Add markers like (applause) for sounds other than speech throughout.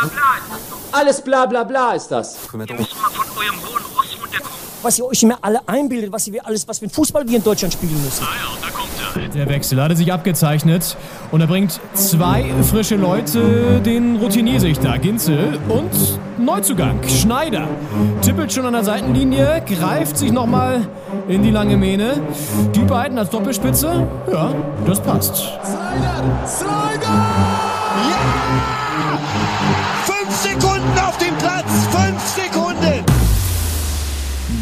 bla bla ist das doch. Alles bla bla bla ist das. Ihr müsst mal von eurem hohen Ross runterkommen. was ihr euch immer alle einbildet, was wir alles, was für ein Fußball wir in Deutschland spielen müssen. Der Wechsel hatte sich abgezeichnet und er bringt zwei frische Leute, den Routinier-Sichter Ginzel und Neuzugang Schneider. Tippelt schon an der Seitenlinie, greift sich nochmal in die lange Mähne. Die beiden als Doppelspitze, ja, das passt. Fünf Sekunden auf dem Platz. Fünf Sekunden.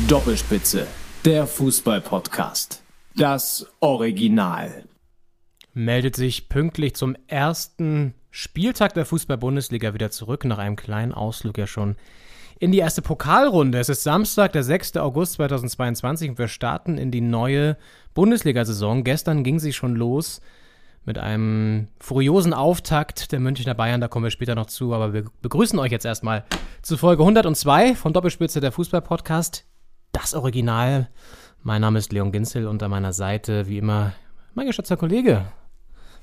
Doppelspitze, der Fußball-Podcast. Das Original. meldet sich pünktlich zum ersten Spieltag der Fußball-Bundesliga wieder zurück, nach einem kleinen Ausflug ja schon in die erste Pokalrunde. Es ist Samstag, der 6. August 2022 und wir starten in die neue Bundesliga-Saison. Gestern ging sie schon los mit einem furiosen Auftakt der Münchner Bayern, da kommen wir später noch zu, aber wir begrüßen euch jetzt erstmal zu Folge 102 von Doppelspitze der Fußball-Podcast, das Original. Mein Name ist Leon Ginzel und an meiner Seite, wie immer, mein geschätzter Kollege,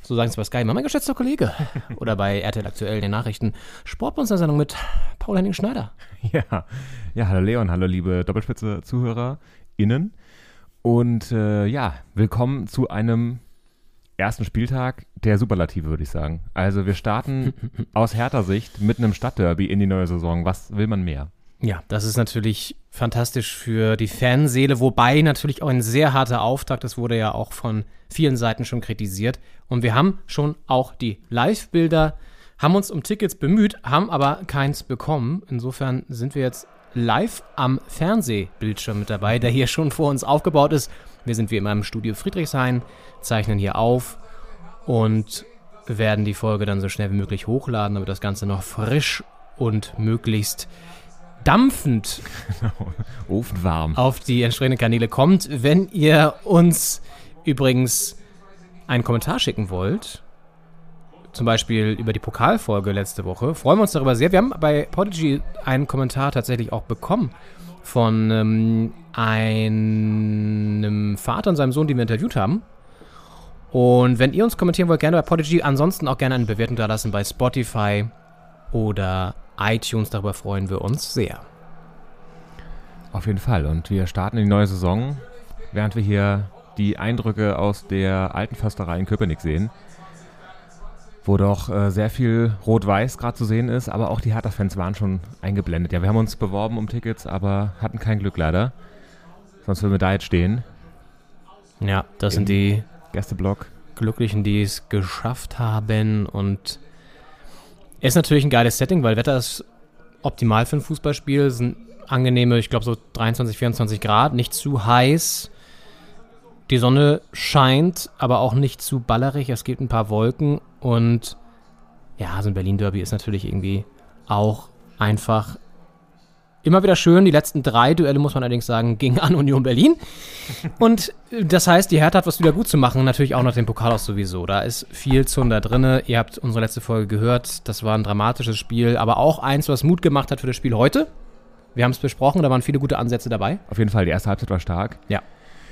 so sagen es bei Sky immer, mein geschätzter Kollege. (laughs) Oder bei RTL aktuell den Nachrichten. Sportmonster-Sendung mit Paul-Henning Schneider. (laughs) Ja, ja, hallo Leon, hallo liebe Doppelspitze-ZuhörerInnen. Und äh, ja, willkommen zu einem ersten Spieltag der Superlative, würde ich sagen. Also wir starten (laughs) aus härter Sicht mit einem Stadtderby in die neue Saison. Was will man mehr? Ja, das ist natürlich fantastisch für die Fanseele, wobei natürlich auch ein sehr harter Auftakt, das wurde ja auch von vielen Seiten schon kritisiert. Und wir haben schon auch die Live-Bilder, haben uns um Tickets bemüht, haben aber keins bekommen. Insofern sind wir jetzt live am Fernsehbildschirm mit dabei, der hier schon vor uns aufgebaut ist. Wir sind wie immer im Studio Friedrichshain, zeichnen hier auf und werden die Folge dann so schnell wie möglich hochladen, damit das Ganze noch frisch und möglichst dampfend (laughs) Ofenwarm. auf die entsprechenden Kanäle kommt. Wenn ihr uns übrigens einen Kommentar schicken wollt, zum Beispiel über die Pokalfolge letzte Woche, freuen wir uns darüber sehr. Wir haben bei Podigy einen Kommentar tatsächlich auch bekommen von ähm, einem Vater und seinem Sohn, die wir interviewt haben. Und wenn ihr uns kommentieren wollt, gerne bei Podigy, ansonsten auch gerne eine Bewertung da lassen bei Spotify oder iTunes. Darüber freuen wir uns sehr. Auf jeden Fall. Und wir starten in die neue Saison, während wir hier die Eindrücke aus der alten Försterei in Köpenick sehen, wo doch äh, sehr viel Rot-Weiß gerade zu sehen ist, aber auch die Hertha-Fans waren schon eingeblendet. Ja, wir haben uns beworben um Tickets, aber hatten kein Glück leider. Sonst würden wir da jetzt stehen. Ja, das Im sind die Gästeblock. Glücklichen, die es geschafft haben. Und ist natürlich ein geiles Setting, weil Wetter ist optimal für ein Fußballspiel. Es sind angenehme, ich glaube so 23, 24 Grad, nicht zu heiß. Die Sonne scheint, aber auch nicht zu ballerig. Es gibt ein paar Wolken und ja, so ein Berlin-Derby ist natürlich irgendwie auch einfach immer wieder schön. Die letzten drei Duelle, muss man allerdings sagen, gingen an Union Berlin. Und das heißt, die Hertha hat was wieder gut zu machen. Natürlich auch nach dem Pokal aus sowieso. Da ist viel Zunder drinne. Ihr habt unsere letzte Folge gehört. Das war ein dramatisches Spiel, aber auch eins, was Mut gemacht hat für das Spiel heute. Wir haben es besprochen, da waren viele gute Ansätze dabei. Auf jeden Fall, die erste Halbzeit war stark. Ja.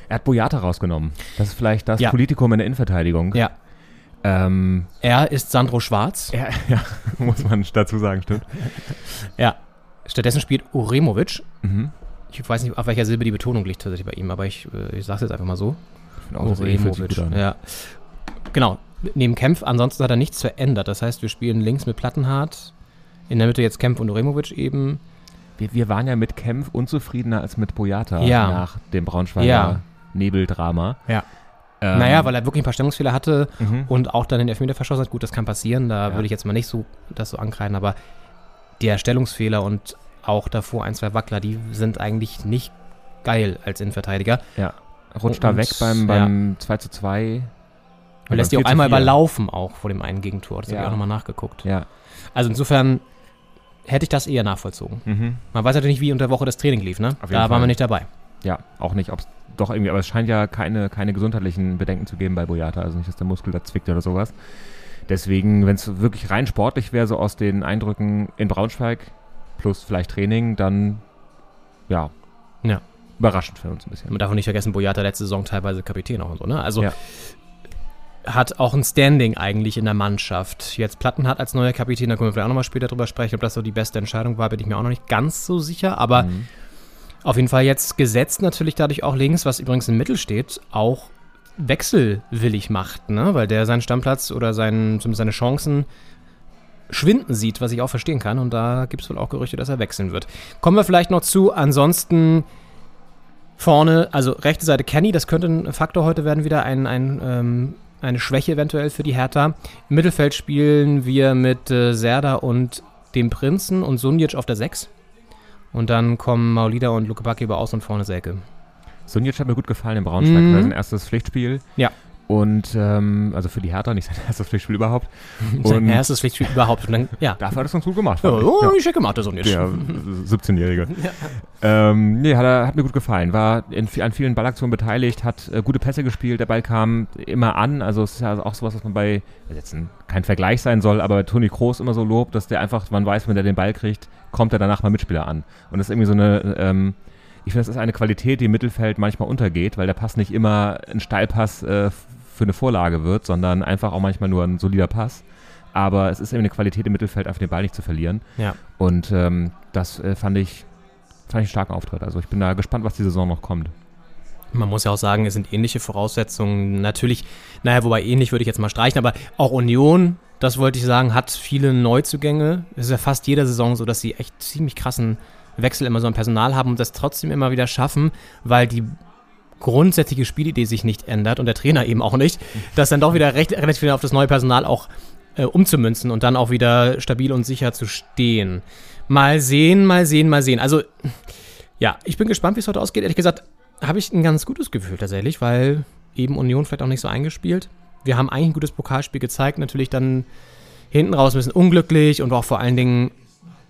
Er hat Boyata rausgenommen. Das ist vielleicht das Ja. Politikum in der Innenverteidigung. Ja. Ähm, Er ist Sandro Schwarz. ja, (laughs) ja, muss man dazu sagen, stimmt. Ja. Stattdessen spielt Uremovic. Mhm. Ich weiß nicht, auf welcher Silbe die Betonung liegt tatsächlich bei ihm, aber ich, äh, ich sage jetzt einfach mal so. An. Ja. Genau. Neben Kempf, ansonsten hat er nichts verändert. Das heißt, wir spielen links mit Plattenhardt, in der Mitte jetzt Kempf und Uremovic eben. Wir, wir waren ja mit Kempf unzufriedener als mit Boyata Ja. nach dem Braunschweiger Ja. Nebeldrama. Ja. Ähm, naja, weil er wirklich ein paar Stellungsfehler hatte Mhm. und auch dann den Elfmeter verschossen hat. Gut, das kann passieren, da Ja. würde ich jetzt mal nicht so das so ankreiden, aber der Stellungsfehler und auch davor ein, zwei Wackler, die sind eigentlich nicht geil als Innenverteidiger. Ja. Rutscht da Und- weg beim, beim 2 zu 2. Er lässt die auch einmal überlaufen auch vor dem einen Gegentor. Das habe Ja. ich auch nochmal nachgeguckt. Ja. Also insofern hätte ich das eher nachvollzogen. Mhm. Man weiß natürlich nicht, wie unter der Woche das Training lief, ne? Auf jeden Da waren Fall. wir nicht dabei. Ja, auch nicht, ob es doch irgendwie, aber es scheint ja keine, keine gesundheitlichen Bedenken zu geben bei Boyata, also nicht, dass der Muskel da zwickt oder sowas. Deswegen, wenn es wirklich rein sportlich wäre, so aus den Eindrücken in Braunschweig plus vielleicht Training, dann ja, Ja. überraschend für uns ein bisschen. Man darf auch nicht vergessen, Boyata letzte Saison teilweise Kapitän auch und so, ne? Also Ja. hat auch ein Standing eigentlich in der Mannschaft. Jetzt Plattenhardt als neuer Kapitän, da können wir vielleicht auch nochmal später drüber sprechen, ob das so die beste Entscheidung war, bin ich mir auch noch nicht ganz so sicher, aber Mhm. Auf jeden Fall jetzt gesetzt natürlich dadurch auch links, was übrigens im Mittel steht, auch wechselwillig macht, ne? weil der seinen Stammplatz oder seinen, seine Chancen schwinden sieht, was ich auch verstehen kann. Und da gibt es wohl auch Gerüchte, dass er wechseln wird. Kommen wir vielleicht noch zu. Ansonsten vorne, also rechte Seite Kenny, das könnte ein Faktor heute werden, wieder ein, ein, ähm, eine Schwäche eventuell für die Hertha. Im Mittelfeld spielen wir mit äh, Serda und dem Prinzen und Sunjic auf der 6. Und dann kommen Maulida und Luke Backe über Außen und vorne Selke. Sunjic hat mir gut gefallen in Braunschweig. Mhm. Sein erstes Pflichtspiel. Ja. Und, ähm, also für die Hertha, nicht sein (laughs) erstes Pflichtspiel überhaupt. (laughs) Sein Und erstes Pflichtspiel überhaupt. Und dann, ja. dafür hat er es ganz gut gemacht. Ja, oh, Ja. ich hätte gemacht, der Sunjic. Der 17-Jährige. Ähm, nee, hat, er, hat mir gut gefallen. War in, an vielen Ballaktionen beteiligt, hat äh, gute Pässe gespielt. Der Ball kam immer an. Also es ist ja auch sowas, was man bei, jetzt ein, kein Vergleich sein soll, aber Toni Kroos immer so lobt, dass der einfach, man weiß, wenn er den Ball kriegt, kommt er danach mal Mitspieler an. Und das ist irgendwie so eine, ähm, ich finde, das ist eine Qualität, die im Mittelfeld manchmal untergeht, weil der Pass nicht immer ein Steilpass äh, für eine Vorlage wird, sondern einfach auch manchmal nur ein solider Pass. Aber es ist eben eine Qualität im Mittelfeld, einfach den Ball nicht zu verlieren. Ja. Und ähm, das äh, fand ich fand ich einen starken Auftritt. Also ich bin da gespannt, was die Saison noch kommt. Man muss ja auch sagen, es sind ähnliche Voraussetzungen. Natürlich, naja, wobei ähnlich würde ich jetzt mal streichen, aber auch Union, das wollte ich sagen, hat viele Neuzugänge. Es ist ja fast jeder Saison so, dass sie echt ziemlich krassen Wechsel immer so am Personal haben und das trotzdem immer wieder schaffen, weil die grundsätzliche Spielidee sich nicht ändert und der Trainer eben auch nicht, das dann doch wieder recht, relativ auf das neue Personal auch äh, umzumünzen und dann auch wieder stabil und sicher zu stehen. Mal sehen, mal sehen, mal sehen. Also, ja, ich bin gespannt, wie es heute ausgeht. Ehrlich gesagt, habe ich ein ganz gutes Gefühl tatsächlich, weil eben Union vielleicht auch nicht so eingespielt. Wir haben eigentlich ein gutes Pokalspiel gezeigt, natürlich dann hinten raus ein bisschen unglücklich und auch vor allen Dingen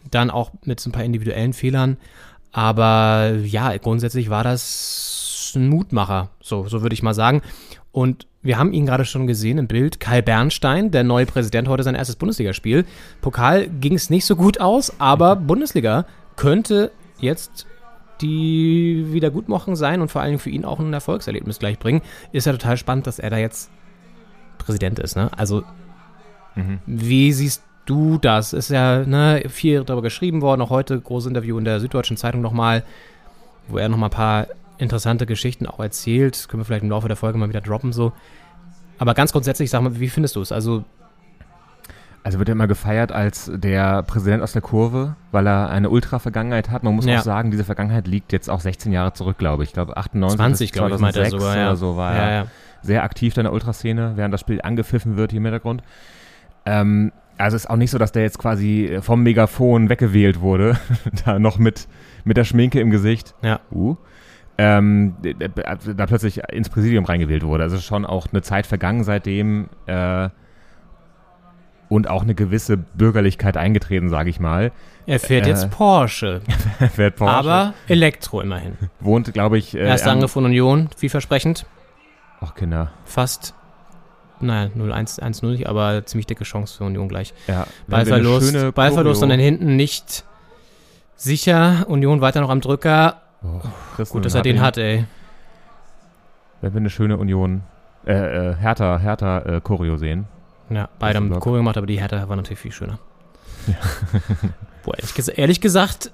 dann auch mit so ein paar individuellen Fehlern. Aber ja, grundsätzlich war das ein Mutmacher, so, so würde ich mal sagen. Und wir haben ihn gerade schon gesehen im Bild. Kai Bernstein, der neue Präsident, heute sein erstes Bundesligaspiel. Pokal ging es nicht so gut aus, aber Bundesliga könnte jetzt die Wiedergutmachung sein und vor allen Dingen für ihn auch ein Erfolgserlebnis gleich bringen. Ist ja total spannend, dass er da jetzt Präsident ist. Ne? Also, wie siehst du das? Ist ja ne, viel darüber geschrieben worden, auch heute großes Interview in der Süddeutschen Zeitung nochmal, wo er nochmal ein paar interessante Geschichten auch erzählt. Das können wir vielleicht im Laufe der Folge mal wieder droppen so. Aber ganz grundsätzlich, sag mal, wie findest du es? Also, Also wird er immer gefeiert als der Präsident aus der Kurve, weil er eine Ultra-Vergangenheit hat. Man muss Ja. auch sagen, diese Vergangenheit liegt jetzt auch 16 Jahre zurück, glaube ich. Ich glaube 98 20, bis glaube ich, meinte er 2006 sogar. Ja. oder so war ja, er ja. sehr aktiv in der Ultraszene, während das Spiel angepfiffen wird hier im Hintergrund. Ähm, also ist auch nicht so, dass der jetzt quasi vom Megafon weggewählt wurde, (laughs) da noch mit, mit der Schminke im Gesicht. Ja. Uh. Ähm, da plötzlich ins Präsidium reingewählt wurde. Also schon auch eine Zeit vergangen seitdem äh, und auch eine gewisse Bürgerlichkeit eingetreten, sage ich mal. Er fährt Äh, jetzt Porsche, (laughs) Fährt Porsche, aber Elektro immerhin. wohnt, glaube ich, äh, Erster Angriff von Union, vielversprechend. Ach, Kinder. Fast, naja, 0-1-1-0, nicht, aber ziemlich dicke Chance für Union gleich. Ja, Ballverlust, Ballverlust und dann hinten nicht sicher. Union weiter noch am Drücker. Christen Gut, dass er den hat, ey. Wenn wir eine schöne Union, äh, äh, Hertha, Hertha äh, Choreo sehen. Ja, beide haben. Choreo gemacht, aber die Hertha war natürlich viel schöner. (laughs) Boah, ehrlich, ges ehrlich gesagt,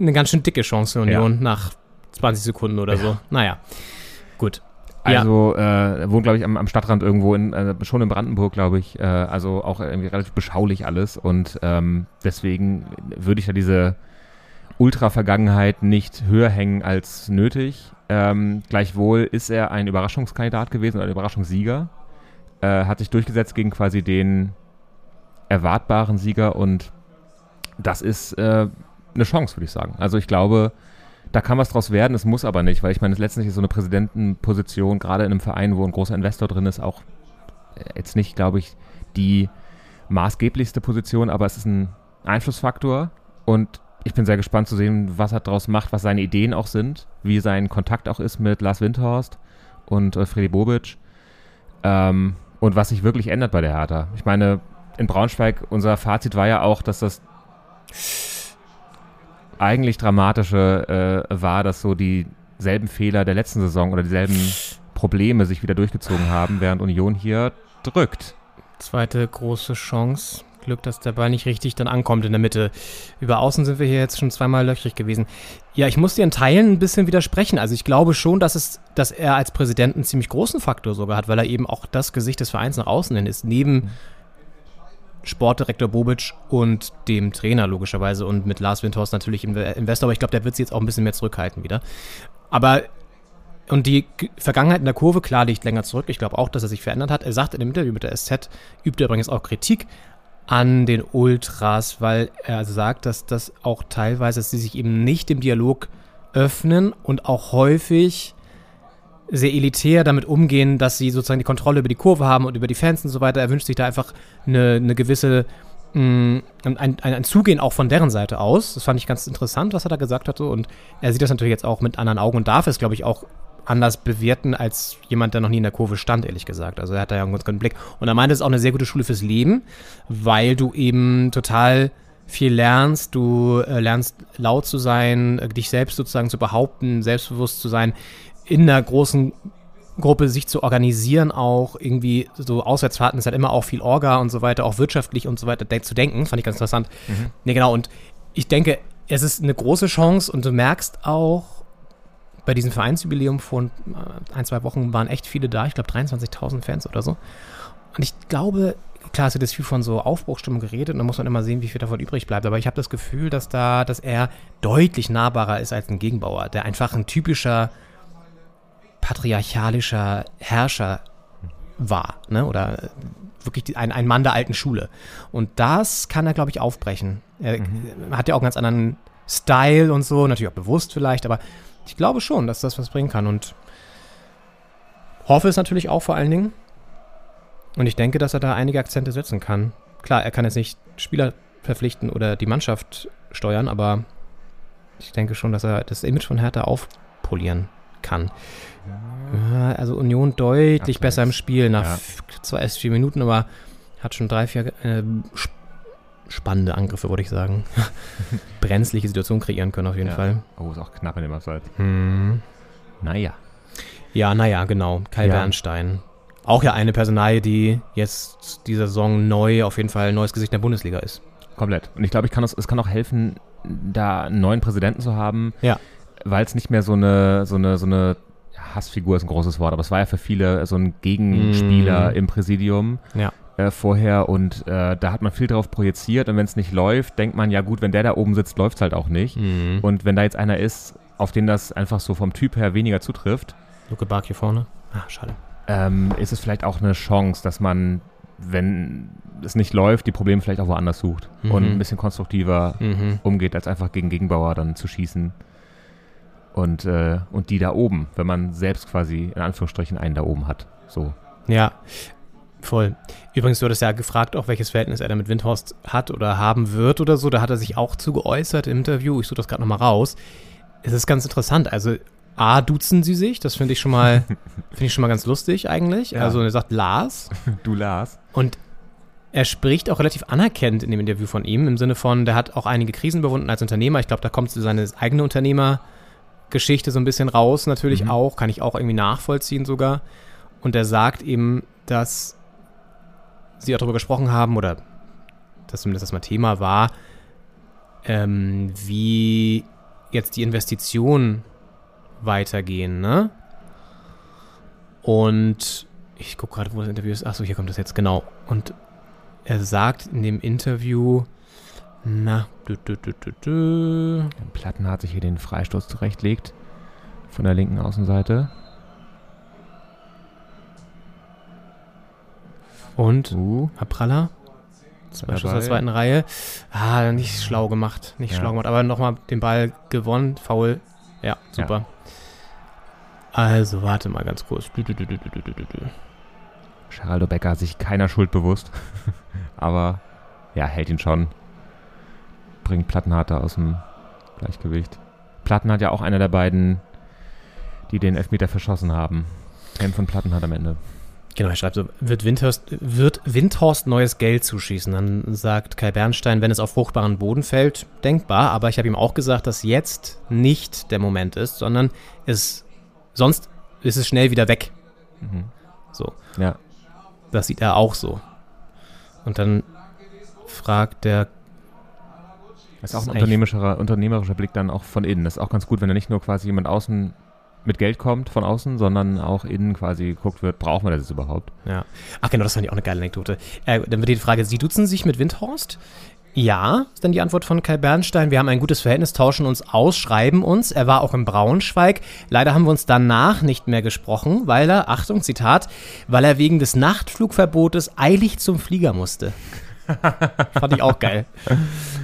eine ganz schön dicke Chance für Union nach 20 Sekunden oder so. Naja, gut. Ja. Also äh, wohnt, glaube ich, am, am Stadtrand irgendwo, in, äh, schon in Brandenburg, glaube ich. Äh, also auch irgendwie relativ beschaulich alles. Und ähm, deswegen würde ich da diese Ultra-Vergangenheit nicht höher hängen als nötig. Ähm, gleichwohl ist er ein Überraschungskandidat gewesen, oder ein Überraschungssieger. Äh, hat sich durchgesetzt gegen quasi den erwartbaren Sieger und das ist äh, eine Chance, würde ich sagen. Also ich glaube, da kann was draus werden, es muss aber nicht, weil ich meine, letztendlich ist so eine Präsidentenposition, gerade in einem Verein, wo ein großer Investor drin ist, auch äh, jetzt nicht, glaube ich, die maßgeblichste Position, aber es ist ein Einflussfaktor und ich bin sehr gespannt zu sehen, was er daraus macht, was seine Ideen auch sind, wie sein Kontakt auch ist mit Lars Windhorst und äh, Freddy Bobic ähm, und was sich wirklich ändert bei der Hertha. Ich meine, in Braunschweig, unser Fazit war ja auch, dass das eigentlich Dramatische äh, war, dass so dieselben Fehler der letzten Saison oder dieselben Probleme sich wieder durchgezogen haben, während Union hier drückt. Zweite große Chance. Glück, dass der Ball nicht richtig dann ankommt in der Mitte. Über Außen sind wir hier jetzt schon zweimal löchrig gewesen. Ja, ich muss dir in Teilen ein bisschen widersprechen. Also ich glaube schon, dass es, dass er als Präsident einen ziemlich großen Faktor sogar hat, weil er eben auch das Gesicht des Vereins nach außen hin ist. Neben Sportdirektor Bobic und dem Trainer logischerweise und mit Lars Windhorst natürlich im Investor, aber ich glaube, der wird sich jetzt auch ein bisschen mehr zurückhalten wieder. Aber und die Vergangenheit in der Kurve, klar, liegt länger zurück. Ich glaube auch, dass er sich verändert hat. Er sagt in dem Interview mit der SZ, übt er übrigens auch Kritik an den Ultras, weil er sagt, dass das auch teilweise, dass sie sich eben nicht dem Dialog öffnen und auch häufig sehr elitär damit umgehen, dass sie sozusagen die Kontrolle über die Kurve haben und über die Fans und so weiter. Er wünscht sich da einfach eine, eine gewisse mm, ein, ein, ein Zugehen auch von deren Seite aus. Das fand ich ganz interessant, was er da gesagt hatte. Und er sieht das natürlich jetzt auch mit anderen Augen und darf es, glaube ich, auch anders bewerten als jemand, der noch nie in der Kurve stand, ehrlich gesagt. Also er hat da ja einen ganz guten Blick. Und er meinte, es ist auch eine sehr gute Schule fürs Leben, weil du eben total viel lernst. Du äh, lernst laut zu sein, äh, dich selbst sozusagen zu behaupten, selbstbewusst zu sein, in einer großen Gruppe sich zu organisieren, auch irgendwie so Auswärtsfahrten ist halt immer auch viel Orga und so weiter, auch wirtschaftlich und so weiter de zu denken. Fand ich ganz interessant. Mhm. Ne, genau. Und ich denke, es ist eine große Chance und du merkst auch, bei diesem Vereinsjubiläum vor äh, ein, zwei Wochen waren echt viele da. Ich glaube 23.000 Fans oder so. Und ich glaube, klar, es wird jetzt viel von so Aufbruchstimmung geredet und da muss man immer sehen, wie viel davon übrig bleibt. Aber ich habe das Gefühl, dass da, dass er deutlich nahbarer ist als ein Gegenbauer, der einfach ein typischer patriarchalischer Herrscher war, ne? Oder wirklich ein, ein Mann der alten Schule. Und das kann er, glaube ich, aufbrechen. Er mhm. hat ja auch einen ganz anderen Style und so, natürlich auch bewusst vielleicht, aber ich glaube schon, dass das was bringen kann und hoffe es natürlich auch vor allen Dingen. Und ich denke, dass er da einige Akzente setzen kann. Klar, er kann jetzt nicht Spieler verpflichten oder die Mannschaft steuern, aber ich denke schon, dass er das Image von Hertha aufpolieren kann. Ja, also Union deutlich besser im Spiel nach ja. erst vier Minuten, aber hat schon drei, vier äh, spannende Angriffe, würde ich sagen. (laughs) Brenzliche Situationen kreieren können auf jeden ja. Fall. Oh, ist auch knapp in dem Abseits. Hm. Naja. Ja, naja, genau. Kai ja. Bernstein. Auch ja eine Personalie, die jetzt diese Saison neu, auf jeden Fall ein neues Gesicht in der Bundesliga ist. Komplett. Und ich glaube, ich kann es kann auch helfen, da einen neuen Präsidenten zu haben. Ja. Weil es nicht mehr so eine, so eine, so eine Hassfigur ist ein großes Wort, aber es war ja für viele so ein Gegenspieler mm. im Präsidium. Ja äh, vorher und äh, da hat man viel drauf projiziert und wenn es nicht läuft, denkt man, ja gut, wenn der da oben sitzt, läuft es halt auch nicht. Mhm. Und wenn da jetzt einer ist, auf den das einfach so vom Typ her weniger zutrifft. Luke Bark hier vorne. Ah, schade. Ähm, ist es vielleicht auch eine Chance, dass man, wenn es nicht läuft, die Probleme vielleicht auch woanders sucht mhm. und ein bisschen konstruktiver mhm. umgeht, als einfach gegen Gegenbauer dann zu schießen. Und, äh, und die da oben, wenn man selbst quasi in Anführungsstrichen einen da oben hat. So. Ja, Voll. Übrigens, du hattest ja gefragt, auch welches Verhältnis er da mit Windhorst hat oder haben wird oder so. Da hat er sich auch zu geäußert im Interview. Ich suche das gerade nochmal raus. Es ist ganz interessant. Also, A, duzen sie sich. Das finde ich schon mal, (laughs) finde ich schon mal ganz lustig eigentlich. Ja. Also, er sagt Lars. (laughs) Du Lars. Und er spricht auch relativ anerkennt in dem Interview von ihm, im Sinne von, der hat auch einige Krisen überwunden als Unternehmer. Ich glaube, da kommt seine eigene Unternehmergeschichte so ein bisschen raus, natürlich mhm. auch, kann ich auch irgendwie nachvollziehen sogar. Und er sagt eben, dass sie auch darüber gesprochen haben, oder dass zumindest das mal Thema war, ähm, wie jetzt die Investitionen weitergehen, ne? Und ich gucke gerade, wo das Interview ist. Achso, hier kommt das jetzt, genau. Und er sagt in dem Interview, na, du, du, du, du, du. Platten hat sich hier den Freistoß zurechtlegt von der linken Außenseite. Und uh. Hapralla. Zwei Schuss der zweiten Reihe. Ah, nicht schlau gemacht. Nicht ja. schlau gemacht. Aber nochmal den Ball gewonnen. Foul. Ja, super. Ja. Also, warte mal ganz kurz. Geraldo Becker hat sich keiner Schuld bewusst. (laughs) Aber ja, hält ihn schon. Bringt Plattenharter aus dem Gleichgewicht. Platten hat ja auch einer der beiden, die den Elfmeter verschossen haben. Helm von Platten hat am Ende. Genau, er schreibt so, wird Windhorst, wird Windhorst neues Geld zuschießen? Dann sagt Kai Bernstein, wenn es auf fruchtbaren Boden fällt, denkbar. Aber ich habe ihm auch gesagt, dass jetzt nicht der Moment ist, sondern es, sonst ist es schnell wieder weg. Mhm. So. Ja. das sieht er auch so. Und dann fragt der Das ist auch ein unternehmerischer, unternehmerischer Blick dann auch von innen. Das ist auch ganz gut, wenn da nicht nur quasi jemand außen mit Geld kommt von außen, sondern auch innen quasi geguckt wird, brauchen wir das jetzt überhaupt? Ja. Ach genau, das fand ich auch eine geile Anekdote. Äh, dann wird die Frage, Sie duzen sich mit Windhorst? Ja, ist dann die Antwort von Kai Bernstein. Wir haben ein gutes Verhältnis, tauschen uns aus, schreiben uns. Er war auch in Braunschweig. Leider haben wir uns danach nicht mehr gesprochen, weil er, Achtung, Zitat, weil er wegen des Nachtflugverbotes eilig zum Flieger musste. (laughs) Fand ich auch geil.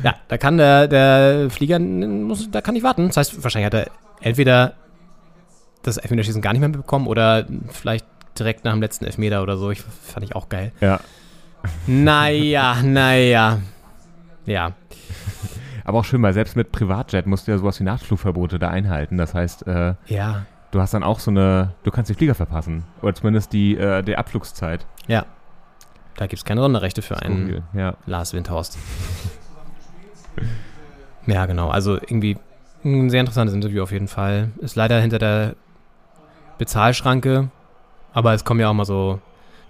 Ja, da kann der, der Flieger, muss, da kann ich warten. Das heißt, wahrscheinlich hat er entweder das Elfmeterschießen gar nicht mehr bekommen oder vielleicht direkt nach dem letzten Elfmeter oder so. Ich fand ich auch geil. Ja. Naja, naja. Ja. Aber auch schön, weil selbst mit Privatjet musst du ja sowas wie Nachtflugverbote da einhalten. Das heißt, äh, Ja. du hast dann auch so eine, du kannst die Flieger verpassen. Oder zumindest die, äh, die Abflugszeit. Ja. Da gibt es keine Sonderrechte für einen. Ja. Lars Windhorst. ja, genau. Also irgendwie ein sehr interessantes Interview auf jeden Fall. Ist leider hinter der Bezahlschranke, aber es kommen ja auch mal so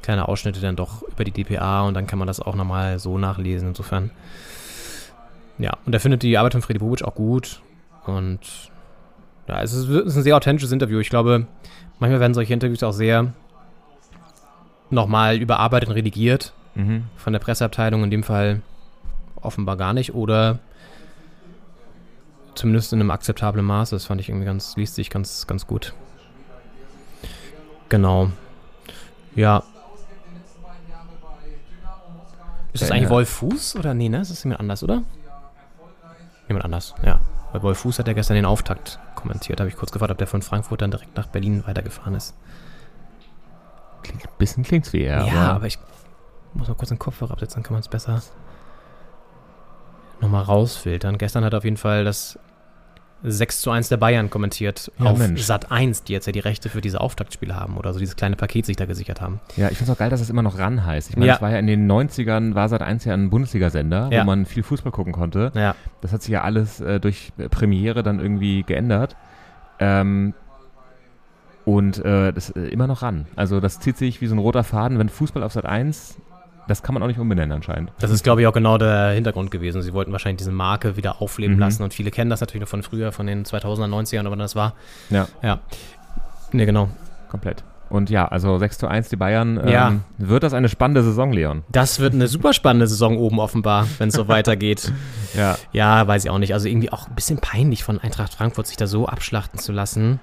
kleine Ausschnitte dann doch über die DPA und dann kann man das auch nochmal so nachlesen. Insofern. Ja, und er findet die Arbeit von Freddy Bobic auch gut und ja, es ist, es ist ein sehr authentisches Interview. Ich glaube, manchmal werden solche Interviews auch sehr nochmal überarbeitet und redigiert Mhm. von der Presseabteilung in dem Fall offenbar gar nicht oder zumindest in einem akzeptablen Maße. Das fand ich irgendwie ganz, liest sich ganz, ganz gut. Genau. Ja. Ist das Ja, eigentlich. Wolf Fuß oder nee, ne? Das ist jemand anders, oder? Jemand anders, ja. Weil Wolf Fuß hat ja gestern den Auftakt kommentiert. Da habe ich kurz gefragt, ob der von Frankfurt dann direkt nach Berlin weitergefahren ist. Klingt, ein bisschen klingt's wie er. Ja, aber ich muss mal kurz den Kopfhörer absetzen, dann kann man es besser nochmal rausfiltern. Gestern hat er auf jeden Fall das 6 zu 1 der Bayern kommentiert Ja, auf Mensch. Sat 1, die jetzt ja die Rechte für diese Auftaktspiele haben oder so dieses kleine Paket sich da gesichert haben. Ja, ich finde es auch geil, dass es immer noch ran heißt. Ich meine, Ja. es war ja in den 90ern, war seit 1 ja ein Bundesliga-Sender, Ja. wo man viel Fußball gucken konnte. Ja, Das hat sich ja alles äh, durch Premiere dann irgendwie geändert. Ähm, und äh, das äh, immer noch ran. Also das zieht sich wie so ein roter Faden, wenn Fußball auf Sat 1, das kann man auch nicht umbenennen anscheinend. das ist, glaube ich, auch genau der Hintergrund gewesen. Sie wollten wahrscheinlich diese Marke wieder aufleben Mhm. lassen und viele kennen das natürlich noch von früher, von den 2000er, 90ern, aber das war, Ja, ja. Ne, genau. komplett. Und ja, also 6 zu 1 die Bayern. Ähm, Ja. Wird das eine spannende Saison, Leon? Das wird eine super spannende Saison oben offenbar, wenn es so (laughs) weitergeht. Ja. Ja, weiß ich auch nicht. Also irgendwie auch ein bisschen peinlich von Eintracht Frankfurt, sich da so abschlachten zu lassen.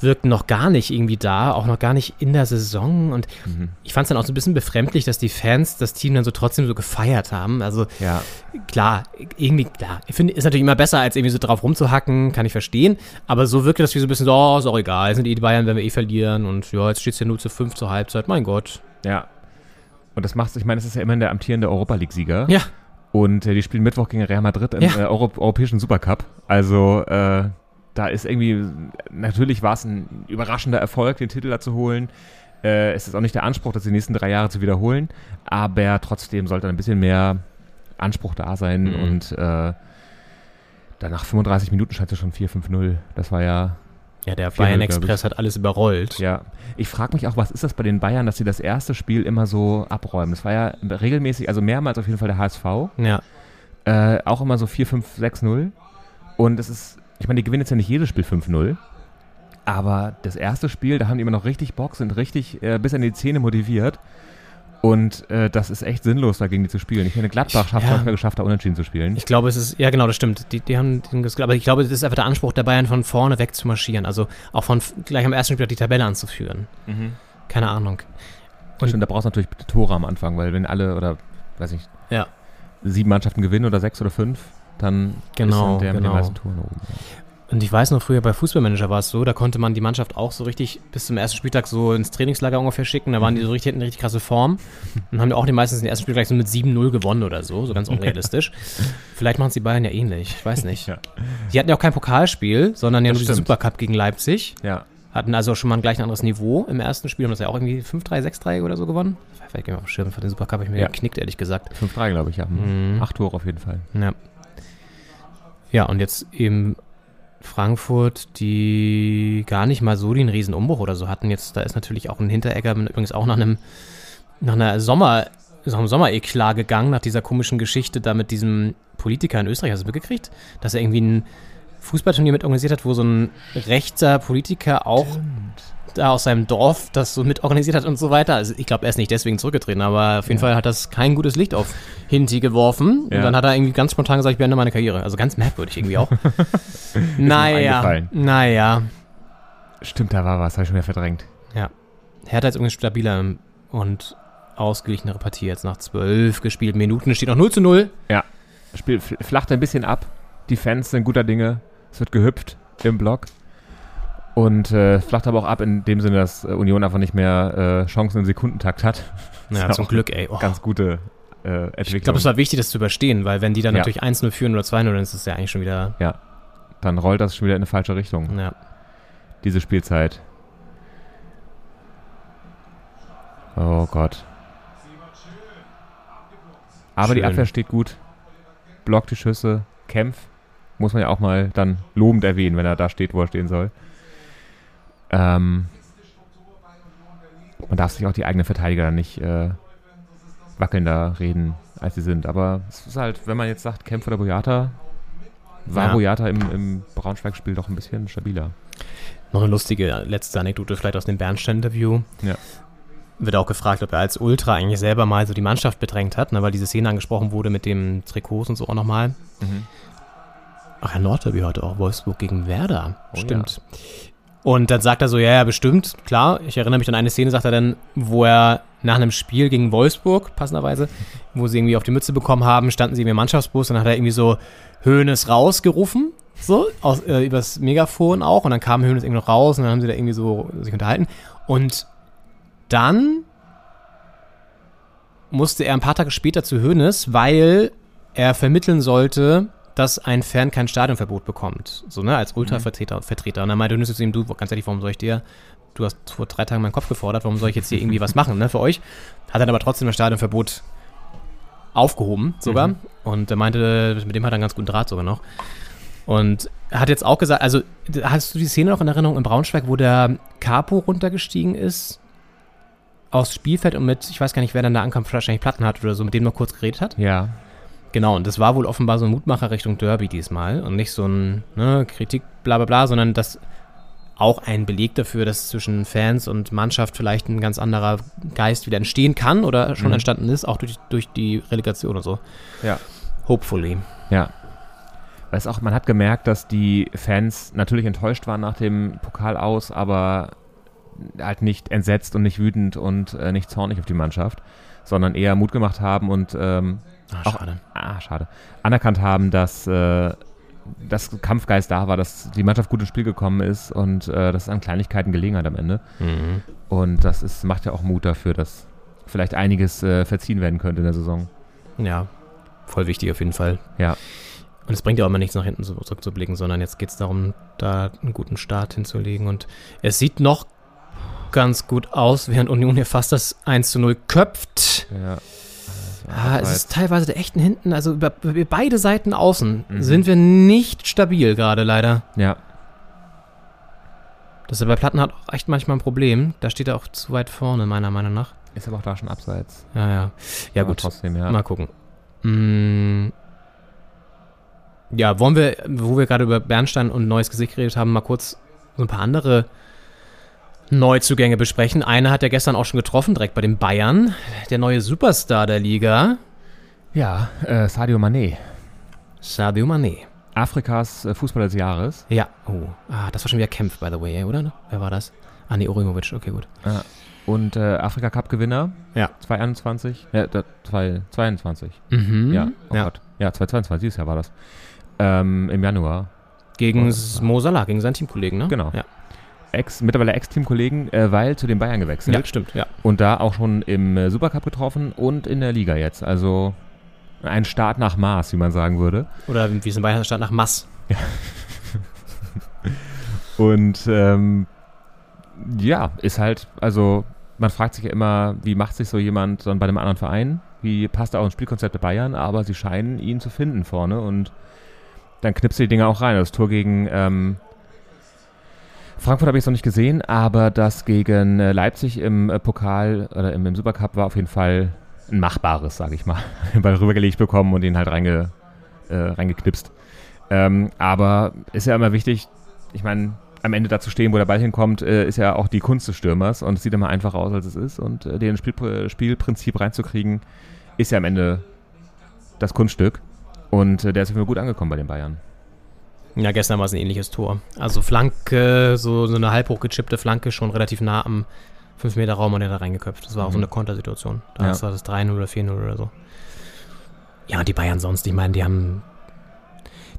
Wirkten noch gar nicht irgendwie da, auch noch gar nicht in der Saison. Und Mhm. ich fand es dann auch so ein bisschen befremdlich, dass die Fans das Team dann so trotzdem so gefeiert haben. Also Ja, klar, irgendwie, klar, ich finde, ist natürlich immer besser, als irgendwie so drauf rumzuhacken, kann ich verstehen. Aber so wirkte das wie so ein bisschen so, oh, ist auch egal, sind eh die Bayern, wenn wir eh verlieren. Und ja, jetzt steht es ja nur zu 5 zur Halbzeit, mein Gott. ja. Und das macht, ich meine, es ist ja immerhin der amtierende Europa League-Sieger. Ja, Und äh, die spielen Mittwoch gegen Real Madrid im Ja. äh, Euro Europäischen Supercup. Also äh, da ist irgendwie, natürlich war es ein überraschender Erfolg, den Titel da zu holen. Äh, es ist auch nicht der Anspruch, das die nächsten drei Jahre zu wiederholen, aber trotzdem sollte ein bisschen mehr Anspruch da sein Mhm. und äh, dann nach 35 Minuten scheint es schon 4-5-0. Das war ja, ja der Bayern Express hat alles überrollt. ja. Ich frage mich auch, was ist das bei den Bayern, dass sie das erste Spiel immer so abräumen? Das war ja regelmäßig, also mehrmals auf jeden Fall der HSV. Ja. Äh, auch immer so 4, 5, 6, 0. Und es ist, ich meine, die gewinnen jetzt ja nicht jedes Spiel 5-0. Aber das erste Spiel, da haben die immer noch richtig Bock, sind richtig äh, bis an die Zähne motiviert. Und äh, das ist echt sinnlos, dagegen die zu spielen. Ich finde, Gladbach schafft es Ja. nicht mehr geschafft, da unentschieden zu spielen. Ich glaube, es ist, ja genau, das stimmt. Die, die haben den aber ich glaube, es ist einfach der Anspruch der Bayern von vorne weg zu marschieren. Also auch von gleich am ersten Spiel die Tabelle anzuführen. Keine Ahnung. Und- Stimmt, da brauchst du natürlich Tore am Anfang, weil wenn alle oder, weiß ich, Ja. sieben Mannschaften gewinnen oder sechs oder fünf, dann Genau, ist der mit den genau. meisten Toren oben. Und ich weiß noch, früher bei Fußballmanager war es so, da konnte man die Mannschaft auch so richtig bis zum ersten Spieltag so ins Trainingslager ungefähr schicken. Da waren die so richtig, hatten eine richtig krasse Form. Und haben die auch die meistens den ersten Spiel gleich so mit 7-0 gewonnen oder so, so ganz unrealistisch. Vielleicht machen es die Bayern ja ähnlich, ich weiß nicht. (laughs) Ja. Die hatten ja auch kein Pokalspiel, sondern ja Das nur den. Supercup gegen Leipzig. Ja, Hatten also schon mal ein gleich anderes Niveau im ersten Spiel. Haben das ja auch irgendwie 5-3, 6-3 oder so gewonnen. Vielleicht gehen wir auf den Schirm für den Supercup, habe ich mir Ja. geknickt, ehrlich gesagt. 5-3, glaube ich, ja. Mhm. Acht Tore auf jeden Fall. Ja. Ja, und jetzt eben Frankfurt, die gar nicht mal so den Riesenumbruch oder so hatten. Jetzt, da ist natürlich auch ein Hinteregger, übrigens auch nach einem nach einer Sommer, nach einem Sommer-Eklat gegangen, nach dieser komischen Geschichte da mit diesem Politiker in Österreich. Hast du mitgekriegt? Dass er irgendwie ein Fußballturnier mit organisiert hat, wo so ein rechter Politiker auch da aus seinem Dorf das so mit organisiert hat und so weiter. Also ich glaube, er ist nicht deswegen zurückgetreten, aber auf jeden Fall hat das kein gutes Licht auf Hinti geworfen. Ja. Und dann hat er irgendwie ganz spontan gesagt, ich beende meine Karriere. Also ganz merkwürdig irgendwie auch. (laughs) naja, naja. Stimmt, da war was, habe ich schon wieder verdrängt. Ja. Hertha ist irgendwie stabiler und ausgeglichenere Partie jetzt nach zwölf gespielten Minuten. Steht noch 0 zu 0. Ja. Spiel fl- flacht ein bisschen ab. Die Fans sind guter Dinge. Es wird gehüpft im Block. Und äh, flacht aber auch ab in dem Sinne, dass äh, Union einfach nicht mehr äh, Chancen im Sekundentakt hat. (laughs) Ja, Ist zum Glück, ey. Oh. Ganz gute äh, Entwicklung. Ich glaube, es war wichtig, das zu überstehen, weil wenn die dann Ja. natürlich 1-0 führen oder 2-0, dann ist es ja eigentlich schon wieder. Dann rollt das schon wieder in eine falsche Richtung, Ja. diese Spielzeit. Oh Gott. Aber die Schön. Abwehr steht gut. Blockt die Schüsse, kämpft. Muss man ja auch mal dann lobend erwähnen, wenn er da steht, wo er stehen soll. Ähm, man darf sich auch die eigenen Verteidiger dann nicht äh, wackelnder reden, als sie sind. Aber es ist halt, wenn man jetzt sagt, Kempf oder Boyata, war Ja. Boyata im, im Braunschweig-Spiel doch ein bisschen stabiler. Noch eine lustige letzte Anekdote vielleicht aus dem Bernstein-Interview. Ja. Wird auch gefragt, ob er als Ultra eigentlich selber mal so die Mannschaft bedrängt hat, ne, weil diese Szene angesprochen wurde mit dem Trikots und so auch nochmal. Mhm. Ach ja, Nordderby heute auch Wolfsburg gegen Werder. Oh Stimmt. Und dann sagt er so, ja, ja, bestimmt, klar. Ich erinnere mich an eine Szene, sagt er dann, wo er nach einem Spiel gegen Wolfsburg, passenderweise, wo sie irgendwie auf die Mütze bekommen haben, standen sie im Mannschaftsbus und dann hat er irgendwie so Höhnes rausgerufen, so, aus, äh, übers Megafon auch. Und dann kam Höhnes irgendwie noch raus und dann haben sie da irgendwie so sich unterhalten. Und dann musste er ein paar Tage später zu Höhnes, weil er vermitteln sollte, dass ein Fan kein Stadionverbot bekommt. So, ne, als Ultra-Vertreter. Vertreter. Und dann meinte Hönes zu ihm, du, ganz ehrlich, warum soll ich dir, du hast vor drei Tagen meinen Kopf gefordert, warum soll ich jetzt hier irgendwie was machen, ne, für euch? Hat dann aber trotzdem das Stadionverbot aufgehoben, sogar. Mhm. Und er meinte, mit dem hat er einen ganz guten Draht sogar noch. Und hat jetzt auch gesagt, also, hast du die Szene noch in Erinnerung in Braunschweig, wo der Capo runtergestiegen ist? Aufs Spielfeld und mit, ich weiß gar nicht, wer dann da ankam, wahrscheinlich Platten hat oder so, mit dem noch kurz geredet hat. Ja, Genau, und das war wohl offenbar so ein Mutmacher Richtung Derby diesmal und nicht so ein ne, Kritik, bla bla bla, sondern das auch ein Beleg dafür, dass zwischen Fans und Mannschaft vielleicht ein ganz anderer Geist wieder entstehen kann oder schon Mhm. entstanden ist, auch durch, durch die Relegation und so. Ja. Hopefully. ja. Weil es auch, man hat gemerkt, dass die Fans natürlich enttäuscht waren nach dem Pokal aus, aber halt nicht entsetzt und nicht wütend und äh, nicht zornig auf die Mannschaft, sondern eher Mut gemacht haben und ähm, Ach, Auch- schade. ah, schade, anerkannt haben, dass äh, das Kampfgeist da war, dass die Mannschaft gut ins Spiel gekommen ist und äh, dass es an Kleinigkeiten gelegen hat am Ende. Mhm. Und das ist, macht ja auch Mut dafür, dass vielleicht einiges äh, verziehen werden könnte in der Saison. Ja, voll wichtig auf jeden Fall. Ja. Und es bringt ja auch immer nichts nach hinten zurückzublicken, sondern jetzt geht es darum, da einen guten Start hinzulegen. Und es sieht noch ganz gut aus, während Union hier fast das 1 zu 0 köpft. Ja. Ah, es ist teilweise der echten hinten, also über, über beide Seiten außen Mhm. sind wir nicht stabil gerade leider. ja, Das ist bei Platten hat auch echt manchmal ein Problem. Da steht er auch zu weit vorne, meiner Meinung nach. ist aber auch da schon abseits. Ja, ja. Ja, Aber gut. Trotzdem, ja. Mal gucken. Mm. Ja, wollen wir, wo wir gerade über Bernstein und neues Gesicht geredet haben, mal kurz so ein paar andere Neuzugänge besprechen. Einer hat ja gestern auch schon getroffen, direkt bei den Bayern. Der neue Superstar der Liga, Ja, äh, Sadio Mané. Sadio Mané. Afrikas äh, Fußballer des Jahres. Ja, oh. Ah, das war schon wieder Kempf, by the way, oder? Wer war das? Ah, nee, Orimovic, okay, gut. Und äh, Afrika Cup Gewinner. Ja. 2021. Ja, da- 2022. Mhm. Ja, oh ja. Gott. Ja, 2022, dieses Jahr war das. Ähm, Im Januar. Gegen Mo Salah, gegen seinen Teamkollegen, ne? Genau. Ja, Ex, mittlerweile Ex-Teamkollegen, äh, weil zu den Bayern gewechselt. ja stimmt, ja. Und da auch schon im äh, Supercup getroffen und in der Liga jetzt. Also ein Start nach Maß, wie man sagen würde. Oder wie es in Bayern stand, nach Mass. Und ähm, ja, ist halt, also man fragt sich ja immer, wie macht sich so jemand dann bei einem anderen Verein? Wie passt er auch ins Spielkonzept der Bayern? Aber sie scheinen ihn zu finden vorne und dann knipst er die Dinger auch rein. Das Tor gegen, ähm, Frankfurt habe ich jetzt noch nicht gesehen, aber das gegen äh, Leipzig im äh, Pokal oder im, im Supercup war auf jeden Fall ein machbares, sage ich mal. (laughs) Den Ball rübergelegt bekommen und ihn halt reinge, äh, reingeknipst. Ähm, aber ist ja immer wichtig, ich meine, am Ende da zu stehen, wo der Ball hinkommt, äh, ist ja auch die Kunst des Stürmers und es sieht immer einfacher aus, als es ist. Und äh, den Spiel, Spielprinzip reinzukriegen, ist ja am Ende das Kunststück. Und äh, der ist Fall gut angekommen bei den Bayern. Ja, gestern war es ein ähnliches Tor. Also Flanke, so, so eine halb hochgechippte Flanke, schon relativ nah am 5-Meter-Raum und er da reingeköpft. Das war auch so eine Kontersituation. Da Ja. war das 3-0 oder 4-0 oder so. Ja, und die Bayern sonst, ich meine, die haben.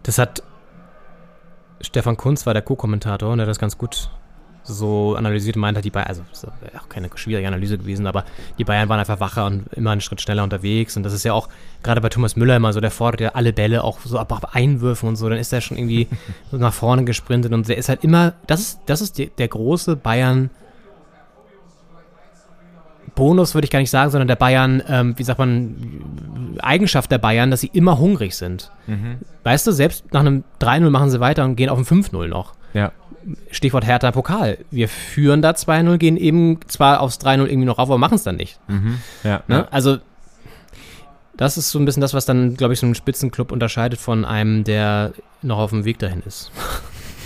Das hat. Stefan Kunz war der Co-Kommentator und der hat das ganz gut so analysiert und meinte, die Bayern, also das ist auch keine schwierige Analyse gewesen, aber die Bayern waren einfach wacher und immer einen Schritt schneller unterwegs und das ist ja auch gerade bei Thomas Müller immer so, der fordert ja alle Bälle auch so ab, ab Einwürfen und so, dann ist er schon irgendwie (laughs) so nach vorne gesprintet und der ist halt immer, das ist, das ist die, der große Bayern Bonus würde ich gar nicht sagen, sondern der Bayern, ähm, wie sagt man, Eigenschaft der Bayern, dass sie immer hungrig sind. Weißt du, selbst nach einem 3-0 machen sie weiter und gehen auf ein 5-0 noch. Ja. Stichwort Hertha Pokal. Wir führen da 2-0, gehen eben zwar aufs 3-0 irgendwie noch rauf, aber machen es dann nicht. Ja. Ne? Also, das ist so ein bisschen das, was dann, glaube ich, so einen Spitzenclub unterscheidet von einem, der noch auf dem Weg dahin ist.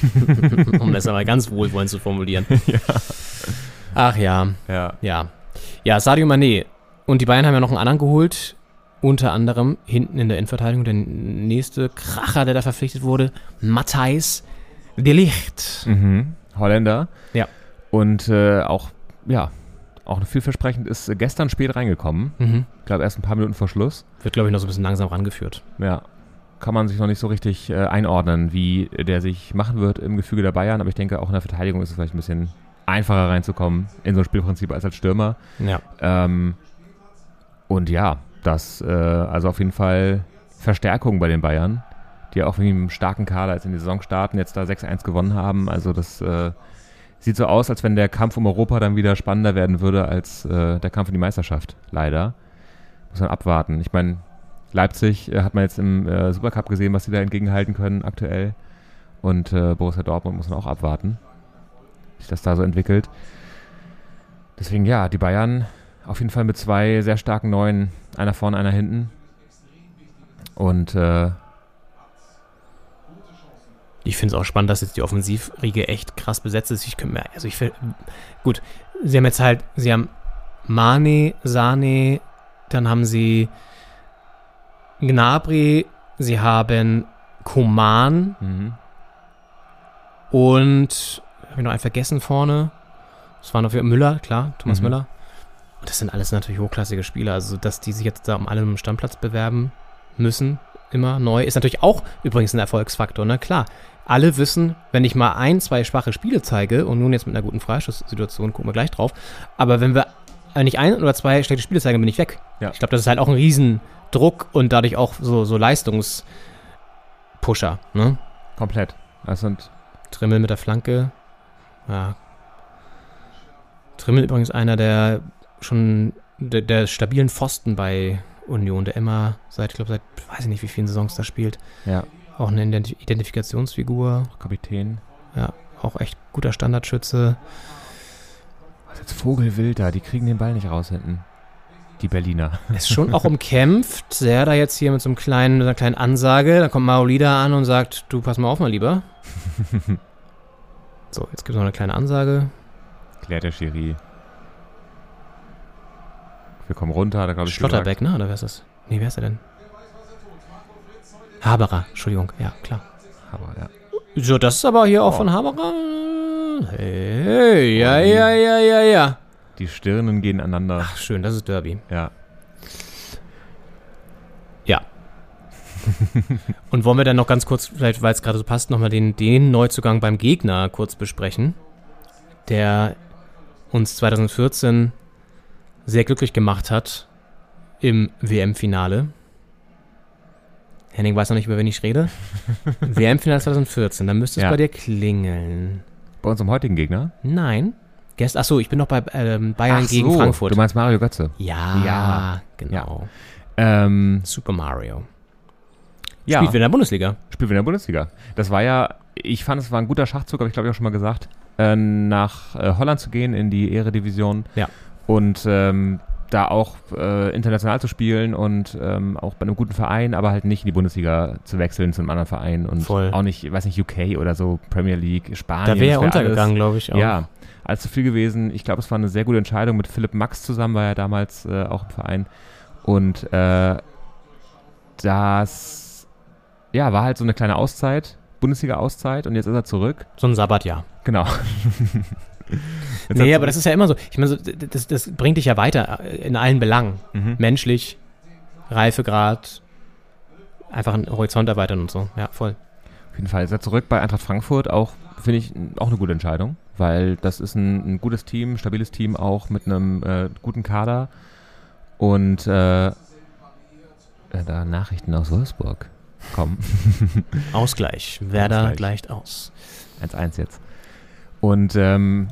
(laughs) um das aber ganz wohlwollend zu formulieren. (laughs) Ach ja, ja. ja. Ja, Sadio Mané. Und die Bayern haben ja noch einen anderen geholt. Unter anderem hinten in der Innenverteidigung der nächste Kracher, der da verpflichtet wurde, Matthijs de Licht. Mhm. Holländer. Ja. Und äh, auch, ja, auch vielversprechend ist gestern spät reingekommen. Mhm. Ich glaube, erst ein paar Minuten vor Schluss. Wird, glaube ich, noch so ein bisschen langsam rangeführt. Ja. Kann man sich noch nicht so richtig äh, einordnen, wie der sich machen wird im Gefüge der Bayern. Aber ich denke, auch in der Verteidigung ist es vielleicht ein bisschen einfacher reinzukommen in so ein Spielprinzip als als Stürmer. Ja. Ähm, und ja, das, äh, also auf jeden Fall Verstärkung bei den Bayern, die auch mit einem starken Kader jetzt in die Saison starten, jetzt da 6-1 gewonnen haben. Also das äh, sieht so aus, als wenn der Kampf um Europa dann wieder spannender werden würde als äh, der Kampf um die Meisterschaft. Leider. Muss man abwarten. Ich meine, Leipzig äh, hat man jetzt im äh, Supercup gesehen, was sie da entgegenhalten können aktuell. Und äh, Borussia Dortmund muss man auch abwarten, wie sich das da so entwickelt. Deswegen ja, die Bayern auf jeden Fall mit zwei sehr starken Neuen, einer vorne, einer hinten. Und äh, Ich finde es auch spannend, dass jetzt die Offensivriege echt krass besetzt ist. Ich könnte mir, also ich will, gut, sie haben jetzt halt, sie haben Mane, Sane, dann haben sie Gnabry, sie haben Koman mhm. und, habe ich noch einen vergessen vorne? Das war noch für Müller, klar, Thomas Mhm. Müller. Und das sind alles natürlich hochklassige Spieler, also dass die sich jetzt da um alle Stammplatz bewerben müssen, immer neu, ist natürlich auch übrigens ein Erfolgsfaktor, ne? Klar, alle wissen, wenn ich mal ein, zwei schwache Spiele zeige und nun jetzt mit einer guten Freischusssituation, gucken wir gleich drauf, aber wenn wir wenn ich ein oder zwei schlechte Spiele zeige, bin ich weg. Ja. Ich glaube, das ist halt auch ein Riesendruck und dadurch auch so, so Leistungspusher, ne? komplett. Das sind Trimmel mit der Flanke. Ja. Trimmel übrigens einer der schon der, der stabilen Pfosten bei Union, der immer seit, ich glaube, seit weiß ich nicht, wie vielen Saisons da spielt. ja Auch eine Ident Identifikationsfigur. Kapitän. Ja, auch echt guter Standardschütze. Was ist jetzt Vogelwild da? Die kriegen den Ball nicht raus hinten. Die Berliner. (laughs) Ist schon auch umkämpft. Sehr da jetzt hier mit so einem kleinen, mit einer kleinen Ansage. Da kommt Maolida an und sagt, du pass mal auf mal lieber. (laughs) so, jetzt gibt es noch eine kleine Ansage. Klärt der Schiri. Wir kommen runter, da glaube ich. Schlotterbeck, ne? Oder wer ist das? Nee, wer ist er denn? Haberer, Entschuldigung, ja, klar. Aber ja. So, das ist aber hier auch Oh. von Haberer. Hey, ja, ja, ja, ja, ja. Die Stirnen gehen aneinander. Ach, schön, das ist Derby. Ja. Ja. Und wollen wir dann noch ganz kurz, vielleicht weil es gerade so passt, nochmal den, den Neuzugang beim Gegner kurz besprechen, der uns 2014 sehr glücklich gemacht hat im WM-Finale. Henning weiß noch nicht, über wen ich rede. (laughs) WM-Finale 2014, da müsste es Ja. bei dir klingeln. Bei unserem heutigen Gegner? Nein. Gest Achso, ich bin noch bei ähm, Bayern Ach gegen so, Frankfurt. Du meinst Mario Götze? ja, Ja. genau. Ähm, Super Mario. ja. Spielt wieder in der Bundesliga. Spielt wieder in der Bundesliga. Das war ja, ich fand, es war ein guter Schachzug, habe ich glaube ich auch schon mal gesagt. äh, nach äh, Holland zu gehen, in die Eredivision. Ja. Und ähm, da auch äh, international zu spielen und ähm, auch bei einem guten Verein, aber halt nicht in die Bundesliga zu wechseln zu einem anderen Verein und Voll. auch nicht, weiß nicht, UK oder so, Premier League, Spanien. Da wäre er wär untergegangen, glaube ich. Auch. ja, allzu viel gewesen. Ich glaube, es war eine sehr gute Entscheidung. Mit Philipp Max zusammen war er damals äh, auch im Verein. Und äh, das ja, war halt so eine kleine Auszeit, Bundesliga-Auszeit und jetzt ist er zurück. So ein Sabbatjahr. Genau. (laughs) Jetzt Nee, aber das ist ja immer so. Ich meine, das, das bringt dich ja weiter äh, in allen Belangen. Mhm. Menschlich, Reifegrad, einfach einen Horizont erweitern und so. Ja, voll. Auf jeden Fall ist er zurück bei Eintracht Frankfurt. Auch, finde ich, auch eine gute Entscheidung, weil das ist ein, ein gutes Team, stabiles Team, auch mit einem äh, guten Kader. Und äh, da Nachrichten aus Wolfsburg kommen. Ausgleich. Werder Ausgleich. gleicht aus. 1-1 jetzt. Und ähm,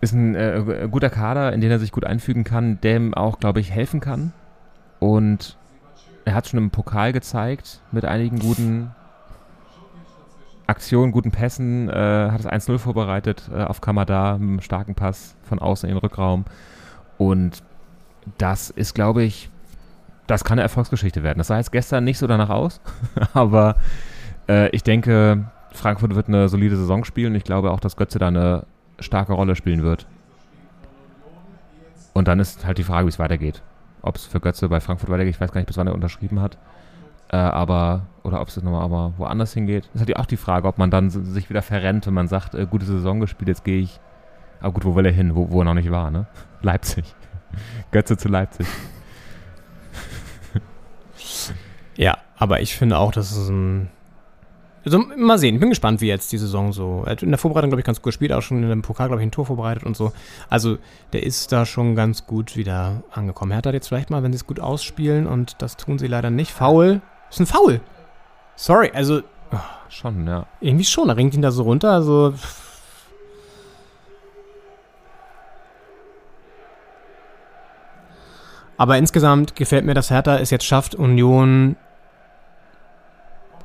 ist ein äh, guter Kader, in den er sich gut einfügen kann, dem auch, glaube ich, helfen kann. Und er hat schon im Pokal gezeigt, mit einigen guten Aktionen, guten Pässen, äh, hat es 1-0 vorbereitet äh, auf Kamada, mit einem starken Pass von außen in den Rückraum. Und das ist, glaube ich, das kann eine Erfolgsgeschichte werden. Das sah jetzt gestern nicht so danach aus, (laughs) aber äh, ich denke, Frankfurt wird eine solide Saison spielen ich glaube auch, dass Götze da eine starke Rolle spielen wird. Und dann ist halt die Frage, wie es weitergeht. Ob es für Götze bei Frankfurt weitergeht, ich weiß gar nicht, bis wann er unterschrieben hat. Äh, aber, oder ob es nochmal aber woanders hingeht. Das ist halt auch die Frage, ob man dann sich wieder verrennt, wenn man sagt, äh, gute Saison gespielt, jetzt gehe ich. Aber gut, wo will er hin? Wo, wo er noch nicht war, ne? (laughs) Leipzig. (laughs) Götze zu Leipzig. Ja, aber ich finde auch, dass es ein. Also, mal sehen, ich bin gespannt, wie jetzt die Saison so. Er hat in der Vorbereitung, glaube ich, ganz gut gespielt, auch schon in dem Pokal, glaube ich, ein Tor vorbereitet und so. Also, der ist da schon ganz gut wieder angekommen. Er hat jetzt vielleicht mal, wenn sie es gut ausspielen und das tun sie leider nicht. Foul. Ist ein Foul. Sorry, also Schon, ja. irgendwie schon. Er ringt ihn da so runter, also. Aber insgesamt gefällt mir, dass Hertha es jetzt schafft, Union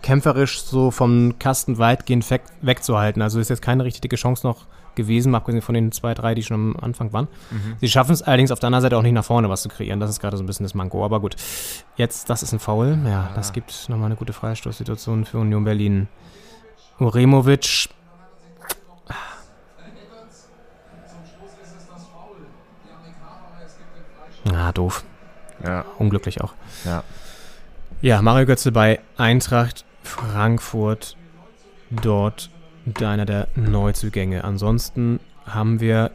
kämpferisch so vom Kasten weitgehend weg, wegzuhalten. Also ist jetzt keine richtige Chance noch gewesen, abgesehen von den zwei, drei, die schon am Anfang waren. Sie schaffen es allerdings auf der anderen Seite auch nicht nach vorne was zu kreieren. Das ist gerade so ein bisschen das Manko. Aber gut, jetzt, das ist ein Foul. Ja, das gibt nochmal eine gute Freistoßsituation für Union Berlin. Uremovic. Ah, doof. Ja, Unglücklich auch. ja. Ja, Mario Götze bei Eintracht Frankfurt. Dort einer der Neuzugänge. Ansonsten haben wir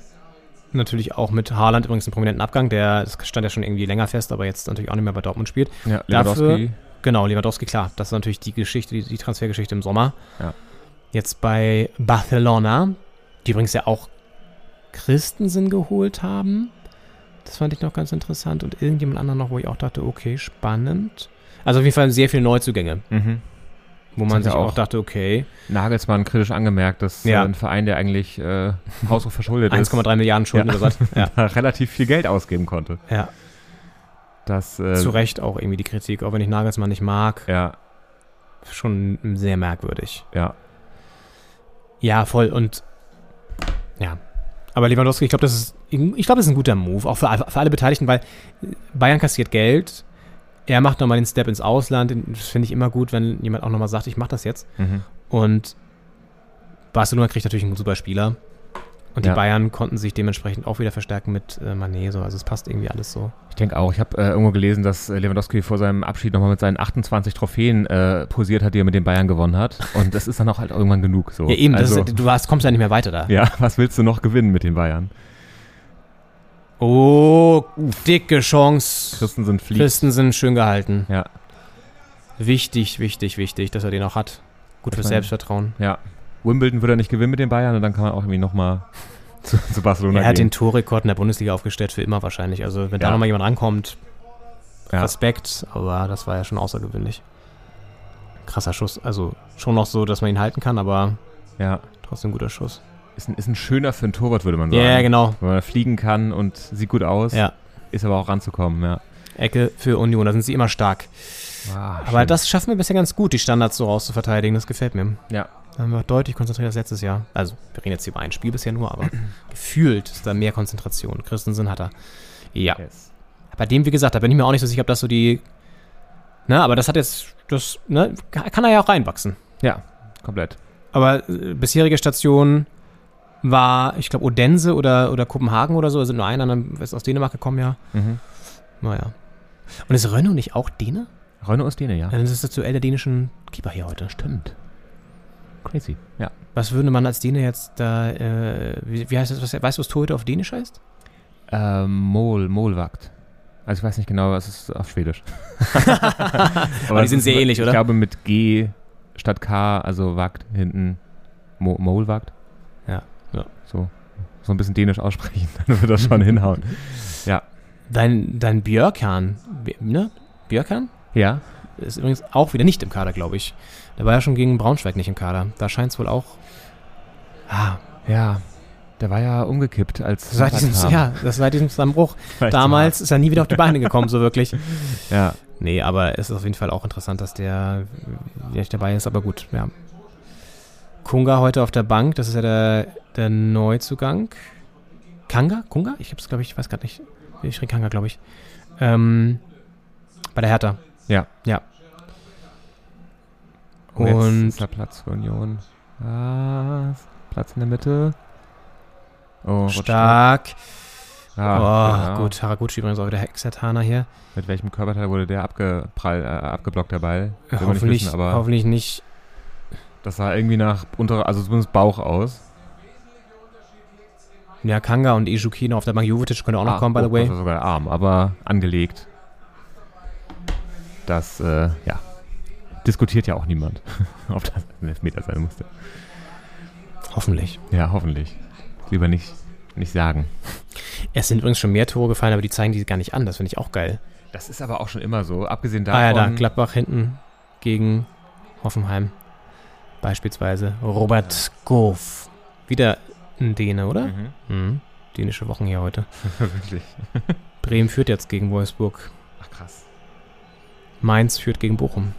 natürlich auch mit Haaland übrigens einen prominenten Abgang. Der das stand ja schon irgendwie länger fest, aber jetzt natürlich auch nicht mehr bei Dortmund spielt. ja Dafür-. Genau, Lewandowski, klar. Das ist natürlich die Geschichte, die, die Transfergeschichte im Sommer. Ja. Jetzt bei Barcelona, die übrigens ja auch Christensen geholt haben. Das fand ich noch ganz interessant. Und irgendjemand anderen noch, wo ich auch dachte, okay, spannend. Also auf jeden Fall sehr viele Neuzugänge, Mhm. Wo man sich auch auch- dachte, okay, Nagelsmann kritisch angemerkt, dass Ja. äh, ein Verein, der eigentlich äh, haushoch verschuldet ist, 1,3 Milliarden Schulden Ja. oder was. (laughs) Ja, relativ viel Geld ausgeben konnte. ja. Das, äh, zu Recht auch irgendwie die Kritik, auch wenn ich Nagelsmann nicht mag. Ja, Schon sehr merkwürdig. ja. Ja, voll. Und ja. Aber Lewandowski, ich glaube, das ist, ich glaube, das ist ein guter Move, auch für, für alle Beteiligten, weil Bayern kassiert Geld. Er macht nochmal den Step ins Ausland. Das finde ich immer gut, wenn jemand auch nochmal sagt, ich mache das jetzt. Mhm. Und Barcelona kriegt natürlich einen super Spieler. Und die Ja. Bayern konnten sich dementsprechend auch wieder verstärken mit äh, Mané. So. Also es passt irgendwie alles so. Ich denke auch. Ich habe äh, irgendwo gelesen, dass äh, Lewandowski vor seinem Abschied nochmal mit seinen 28 Trophäen äh, posiert hat, die er mit den Bayern gewonnen hat. Und das ist dann auch halt irgendwann genug. So. Ja, eben, also, ist, du hast, kommst ja nicht mehr weiter da. ja, (laughs) was willst du noch gewinnen mit den Bayern? Oh, dicke Chance. Christensen fliegt. Christensen schön gehalten. Ja, Wichtig, wichtig, wichtig, dass er den auch hat. Gut fürs Selbstvertrauen. ja. Wimbledon würde er nicht gewinnen mit den Bayern und dann kann man auch irgendwie nochmal (laughs) zu, zu Barcelona Er hat gehen. den Torrekord in der Bundesliga aufgestellt für immer wahrscheinlich. Also wenn da Ja. nochmal jemand rankommt, Ja. Respekt, aber das war ja schon außergewöhnlich. Krasser Schuss. Also schon noch so, dass man ihn halten kann, aber ja. trotzdem guter Schuss. Ist ein, ist ein schöner für einen Torwart, würde man sagen. Ja, genau. Wenn man fliegen kann und sieht gut aus, Ja. ist aber auch ranzukommen, ja. Ecke für Union, da sind sie immer stark. Ah, Aber schön. das schaffen wir bisher ganz gut, die Standards so rauszuverteidigen. Das gefällt mir. Ja, Da haben wir deutlich konzentriert als letztes Jahr. Also, wir reden jetzt hier über ein Spiel bisher nur, aber (clears throat) gefühlt ist da mehr Konzentration. Christensen hat er. Ja. Yes. Bei dem, wie gesagt, da bin ich mir auch nicht so sicher, ob das so die. Na, aber das hat jetzt. Das, ne, kann er ja auch reinwachsen. Ja, komplett. Aber äh, bisherige Station war, ich glaube, Odense oder, oder Kopenhagen oder so. Da sind nur einer, dann ist aus Dänemark gekommen, ja. Mhm. Naja. Und ist Renault nicht auch Däne? Renault ist Däne, ja. Dann ist das Duell der dänischen Keeper hier heute. Stimmt. Crazy. Ja. Was würde man als Däne jetzt da, äh, wie, wie heißt das, was, weißt du, was Torhüter auf Dänisch heißt? Ähm, Mol, Molwagt. Also ich weiß nicht genau, was ist auf Schwedisch. (laughs) Aber die sind sehr ähnlich, oder? Ich glaube mit G statt K, also Wagt hinten Mo Molwagt. Ja. So, so ein bisschen dänisch aussprechen, (laughs) dann wird das schon hinhauen. (laughs) Ja. Dein, dein Björkan, ne? Björkan? Ja. Ist übrigens auch wieder nicht im Kader, glaube ich. Der war ja schon gegen Braunschweig nicht im Kader. Da scheint es wohl auch. Ah, Ja. Der war ja umgekippt als seit diesem, ja, das seit diesem Zusammenbruch. (laughs) Vielleicht Damals ist er nie wieder auf die Beine gekommen, so wirklich. Ja. Nee, aber es ist auf jeden Fall auch interessant, dass der nicht dabei ist, aber gut, ja. Kunga heute auf der Bank, das ist ja der, der Neuzugang. Kanga? Kunga? Ich hab's, glaube ich, ich weiß gerade nicht. Ich schrie Kanga, glaube ich. Ähm, bei der Hertha. Ja. Ja. Und, Und- ist da Platz für Union. Was? Platz in der Mitte. Oh, Stark. Ja, oh, genau. gut. Haraguchi übrigens auch wieder Hexertaner hier. Mit welchem Körperteil wurde der abgeprall, äh, abgeblockt, der Ball? Will nicht hoffentlich, wissen, aber hoffentlich nicht. Das sah irgendwie nach unterer, also zumindest Bauch aus. Ja, Kanga und Ijuki noch auf der Bank. Jovetic könnte auch noch Ah, kommen, by the oh, way. Das war sogar der Arm, aber angelegt. Das, äh, ja. Diskutiert ja auch niemand, (laughs) ob das ein Elfmeter sein musste. Hoffentlich. Ja, hoffentlich. Lieber nicht, nicht sagen. Es sind übrigens schon mehr Tore gefallen, aber die zeigen die gar nicht an. Das finde ich auch geil. Das ist aber auch schon immer so. Abgesehen davon. Ah ja, da, Gladbach hinten gegen Hoffenheim. Beispielsweise Robert Goff. Wieder ein Däne, oder? Mhm. Mhm. Dänische Wochen hier heute. (laughs) Wirklich. (laughs) Bremen führt jetzt gegen Wolfsburg. Ach krass. Mainz führt gegen Bochum.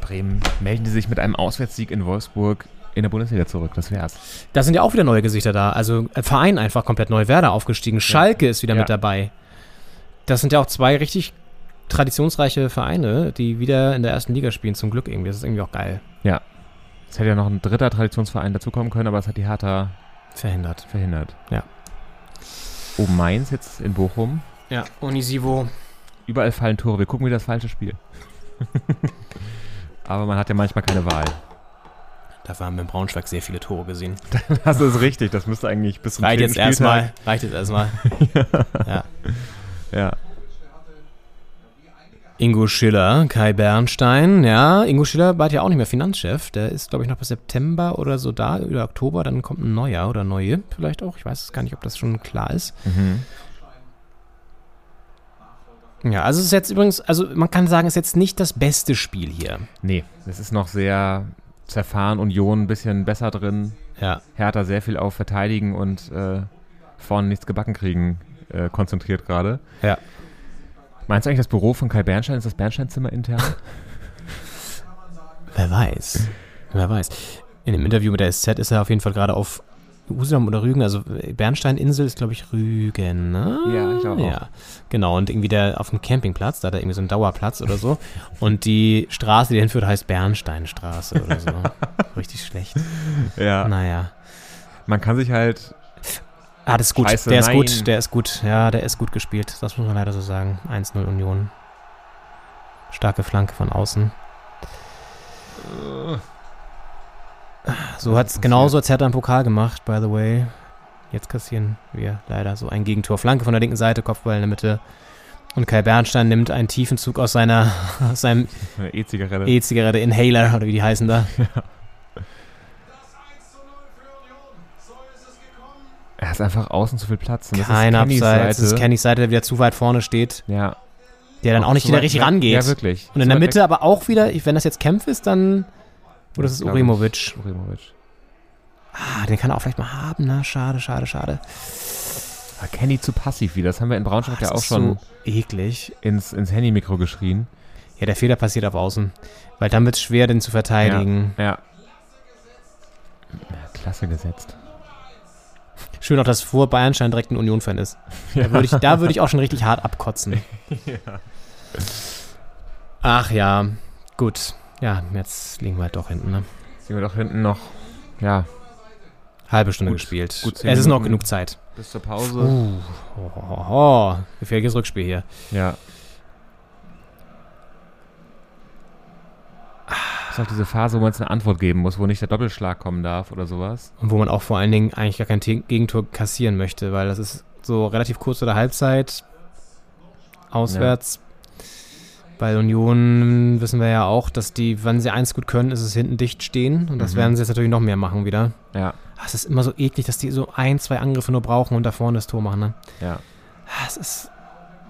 Bremen melden die sich mit einem Auswärtssieg in Wolfsburg in der Bundesliga zurück. Das wär's. Da sind ja auch wieder neue Gesichter da. Also äh, Verein einfach komplett neu. Werder aufgestiegen. Schalke ist wieder Ja. mit dabei. Das sind ja auch zwei richtig traditionsreiche Vereine, die wieder in der ersten Liga spielen. Zum Glück irgendwie. Das ist irgendwie auch geil. Es hätte ja noch ein dritter Traditionsverein dazukommen können, aber das hat die Hertha Verhindert. verhindert. Ja. Oh, Mainz jetzt in Bochum. Ja, Onisivo. Überall fallen Tore. Wir gucken wieder das falsche Spiel. (laughs) aber man hat ja manchmal keine Wahl. Dafür haben wir in Braunschweig sehr viele Tore gesehen. (laughs) Das ist richtig. Das müsste eigentlich bis zum Reicht jetzt erstmal. Reicht jetzt erstmal. (laughs) ja. Ja. Ingo Schiller, Kai Bernstein, ja, Ingo Schiller bald ja auch nicht mehr Finanzchef. Der ist, glaube ich, noch bis September oder so da, oder Oktober, dann kommt ein neuer oder neue vielleicht auch. Ich weiß es gar nicht, ob das schon klar ist. Mhm. Ja, also es ist jetzt übrigens, also man kann sagen, es ist jetzt nicht das beste Spiel hier. Nee, es ist noch sehr zerfahren. Union ein bisschen besser drin. Ja. Hertha sehr viel auf Verteidigen und äh, vorne nichts gebacken kriegen äh, konzentriert gerade. Ja. Meinst du eigentlich, das Büro von Kai Bernstein ist das Bernsteinzimmer intern? Wer weiß. Wer weiß. In dem Interview mit der SZ ist er auf jeden Fall gerade auf Usedom oder Rügen, also Bernsteininsel ist, glaube ich, Rügen, ne? Ja, ich glaube auch. Ja, genau. Und irgendwie der auf dem Campingplatz, da hat er irgendwie so einen Dauerplatz oder so. Und die Straße, die hinführt, heißt Bernsteinstraße oder so. (laughs) Richtig schlecht. ja. Naja. Man kann sich halt. Ah, das ist gut. Scheiße, der ist nein. gut, der ist gut. Ja, der ist gut gespielt. Das muss man leider so sagen. 1-0 Union. Starke Flanke von außen. So hat es genauso als Hertha im Pokal gemacht, by the way. Jetzt kassieren wir leider so ein Gegentor. Flanke von der linken Seite, Kopfball in der Mitte. Und Kai Bernstein nimmt einen tiefen Zug aus seiner, (laughs) aus seinem Eine E-Zigarette. E-Zigarette Inhaler oder wie die heißen da. (laughs) er ist einfach außen zu viel Platz. Und das Kein Abseits. Das ist Seite. Kennys Seite, der wieder zu weit vorne steht. Ja. Der dann auch nicht zu wieder richtig rangeht. Ja, wirklich. Und in der Mitte aber auch wieder, wenn das jetzt Kempf ist, dann. Oder das ist Urimovic. Urimovic. Ah, den kann er auch vielleicht mal haben, na, schade, schade, schade. Ah, Kenny zu passiv wieder. Das haben wir in Braunschweig Ah, ja auch schon so eklig. ins, ins Handy-Mikro geschrien. Ja, der Fehler passiert auf Außen. Weil dann wird es schwer, den zu verteidigen. Ja. Klasse gesetzt. Schön auch, dass vor Bayernschein direkt ein Union-Fan ist. (laughs) Da würde ich, da würd ich auch schon richtig hart abkotzen. (laughs) Ach ja, gut. Ja, jetzt liegen wir halt doch hinten. Ne? Sehen wir doch hinten noch, ja, Halbe Stunde Gut, gespielt. gut es ist noch genug Zeit. bis zur Pause. Uh, oh, oh, oh. Gefährliches Rückspiel hier. Ja. Das ist auch diese Phase, wo man jetzt eine Antwort geben muss, wo nicht der Doppelschlag kommen darf oder sowas. Und wo man auch vor allen Dingen eigentlich gar kein Gegentor kassieren möchte, weil das ist so relativ kurz vor der Halbzeit auswärts. Bei Union wissen wir ja auch, dass die, wenn sie eins gut können, ist es hinten dicht stehen. Und das Mhm. werden sie jetzt natürlich noch mehr machen wieder. Ja, Ah, Es ist immer so eklig, dass die so ein, zwei Angriffe nur brauchen und da vorne das Tor machen. Ne? ja. Ah, Es ist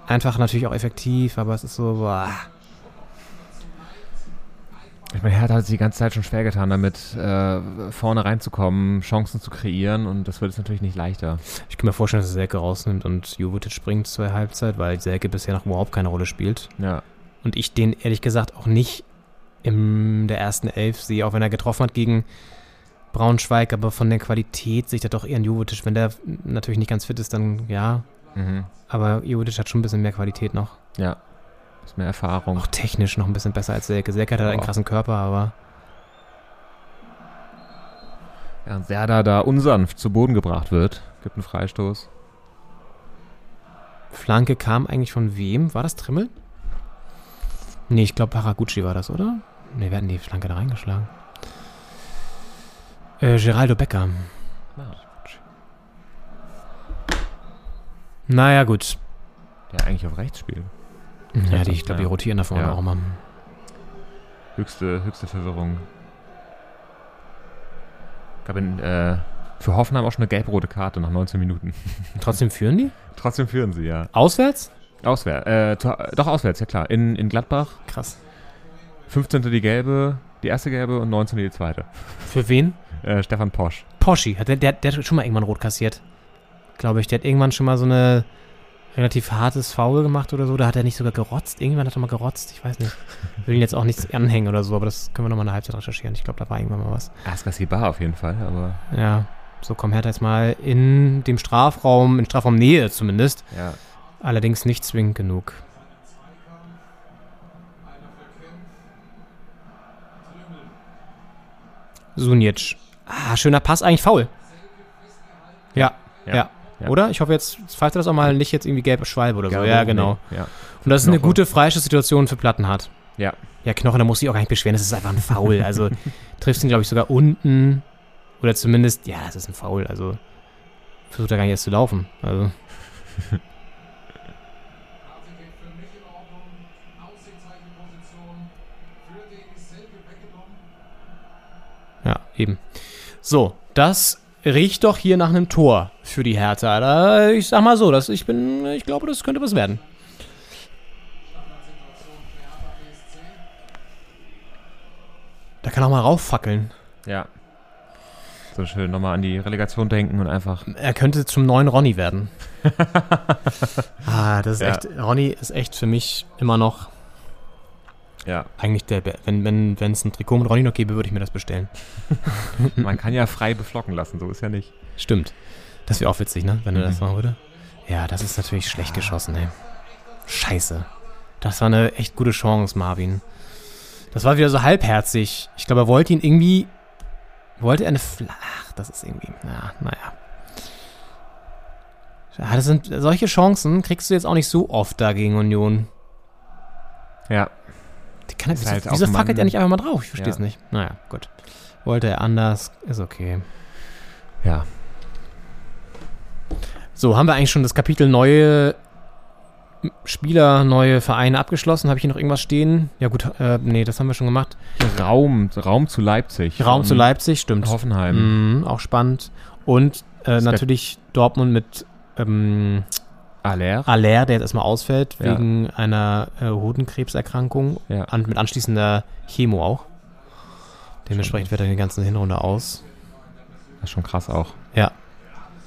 einfach natürlich auch effektiv, aber es ist so, boah. Ich meine, Hertha hat sich die ganze Zeit schon schwer getan, damit äh, vorne reinzukommen, Chancen zu kreieren und das wird es natürlich nicht leichter. Ich kann mir vorstellen, dass er Selke rausnimmt und Jovetic springt zur Halbzeit, weil Selke bisher noch überhaupt keine Rolle spielt. Ja, Und ich den ehrlich gesagt auch nicht in der ersten Elf sehe, auch wenn er getroffen hat gegen Braunschweig, aber von der Qualität sehe ich da doch eher einen Jovetic. Wenn der natürlich nicht ganz fit ist, dann ja. mhm. Aber Jovetic hat schon ein bisschen mehr Qualität noch. ja. Ist mehr Erfahrung. Auch technisch noch ein bisschen besser als Selke. Selke hat halt einen krassen Körper, aber Ja, und Serda da unsanft zu Boden gebracht wird, gibt einen Freistoß. Flanke kam eigentlich von wem? War das Trimmel? Nee, ich glaube Haraguchi war das, oder? Nee, wir hatten die Flanke da reingeschlagen. Äh, Geraldo Becker. Naja, gut. Der eigentlich auf rechts spielt. Ja, die, ich glaube, die rotieren da vorne Ja. auch immer. Höchste, höchste Verwirrung. Gab in, äh, für Hoffenheim auch schon eine gelb-rote Karte nach 19 Minuten. (laughs) Trotzdem führen die? Trotzdem führen sie, ja. Auswärts? Auswärts, äh, zu, doch auswärts, ja klar. In, in Gladbach, Krass. 15. die gelbe, die erste gelbe und 19. die zweite. (laughs) Für wen? Äh, Stefan Posch. Poschi. Hat der, der, der hat schon mal irgendwann rot kassiert. Glaube ich. Der hat irgendwann schon mal so eine relativ hartes Foul gemacht oder so. Da hat er nicht sogar gerotzt. Irgendwann hat er mal gerotzt. Ich weiß nicht. Will ihn jetzt auch nichts anhängen oder so, aber das können wir nochmal in der Halbzeit recherchieren. Ich glaube, da war irgendwann mal was. Askasibar auf jeden Fall, aber Ja. So kommt Hertha jetzt mal in dem Strafraum, in Strafraumnähe zumindest. ja. Allerdings nicht zwingend genug. Sunic. Ah, schöner Pass, eigentlich faul. Ja, ja. Ja, ja. Oder? Ich hoffe, jetzt pfeift er das auch mal nicht jetzt irgendwie gelbe Schwalbe oder so. Glaube, Ja, genau. nee, Ja. Und das ist eine gute Freistoßsituation für Plattenhardt. Ja. Ja, Knochen, da muss ich auch gar nicht beschweren, das ist einfach ein Foul. Also (laughs) triffst ihn, glaube ich, sogar unten. Oder zumindest, ja, das ist ein Foul. Also versucht er gar nicht erst zu laufen. Also. (laughs) Ja, eben. So, das riecht doch hier nach einem Tor für die Hertha. Da, ich sag mal so, dass ich bin, ich glaube, das könnte was werden. Da kann auch mal rauffackeln. Ja. So schön nochmal an die Relegation denken und einfach. Er könnte zum neuen Ronny werden. (laughs) ah, das ist Ja. echt. Ronny ist echt für mich immer noch Ja. eigentlich der. Wenn wenn wenn, es ein Trikot mit Ronny noch gäbe, würde ich mir das bestellen. (laughs) Man kann ja frei beflocken lassen, so ist ja nicht. Stimmt. Das wäre auch witzig, ne? Wenn er das Mhm. machen würde. Ja, das ist natürlich schlecht geschossen, ey. Scheiße. Das war eine echt gute Chance, Marvin. Das war wieder so halbherzig. Ich glaube, er wollte ihn irgendwie. Wollte er eine Flach. Das ist irgendwie. Ja, naja. Ja, das sind solche Chancen kriegst du jetzt auch nicht so oft da gegen Union. Ja. Kann wieso halt wieso fackelt er nicht einfach mal drauf? Ich verstehe es Ja. nicht. Naja, gut. Wollte er anders. Ist okay. Ja. So, haben wir eigentlich schon das Kapitel neue Spieler, neue Vereine abgeschlossen? Habe ich hier noch irgendwas stehen? Ja gut, äh, nee, das haben wir schon gemacht. Raum, Raum zu Leipzig. Raum zu Leipzig, stimmt. Hoffenheim. Mhm, auch spannend. Und äh, natürlich Dortmund mit ähm, Aller. Aller, der jetzt erstmal ausfällt, Ja. wegen einer äh, Hodenkrebserkrankung Ja. an, mit anschließender Chemo auch. Dementsprechend wird er die ganze Hinrunde aus. Das ist schon krass auch. Ja.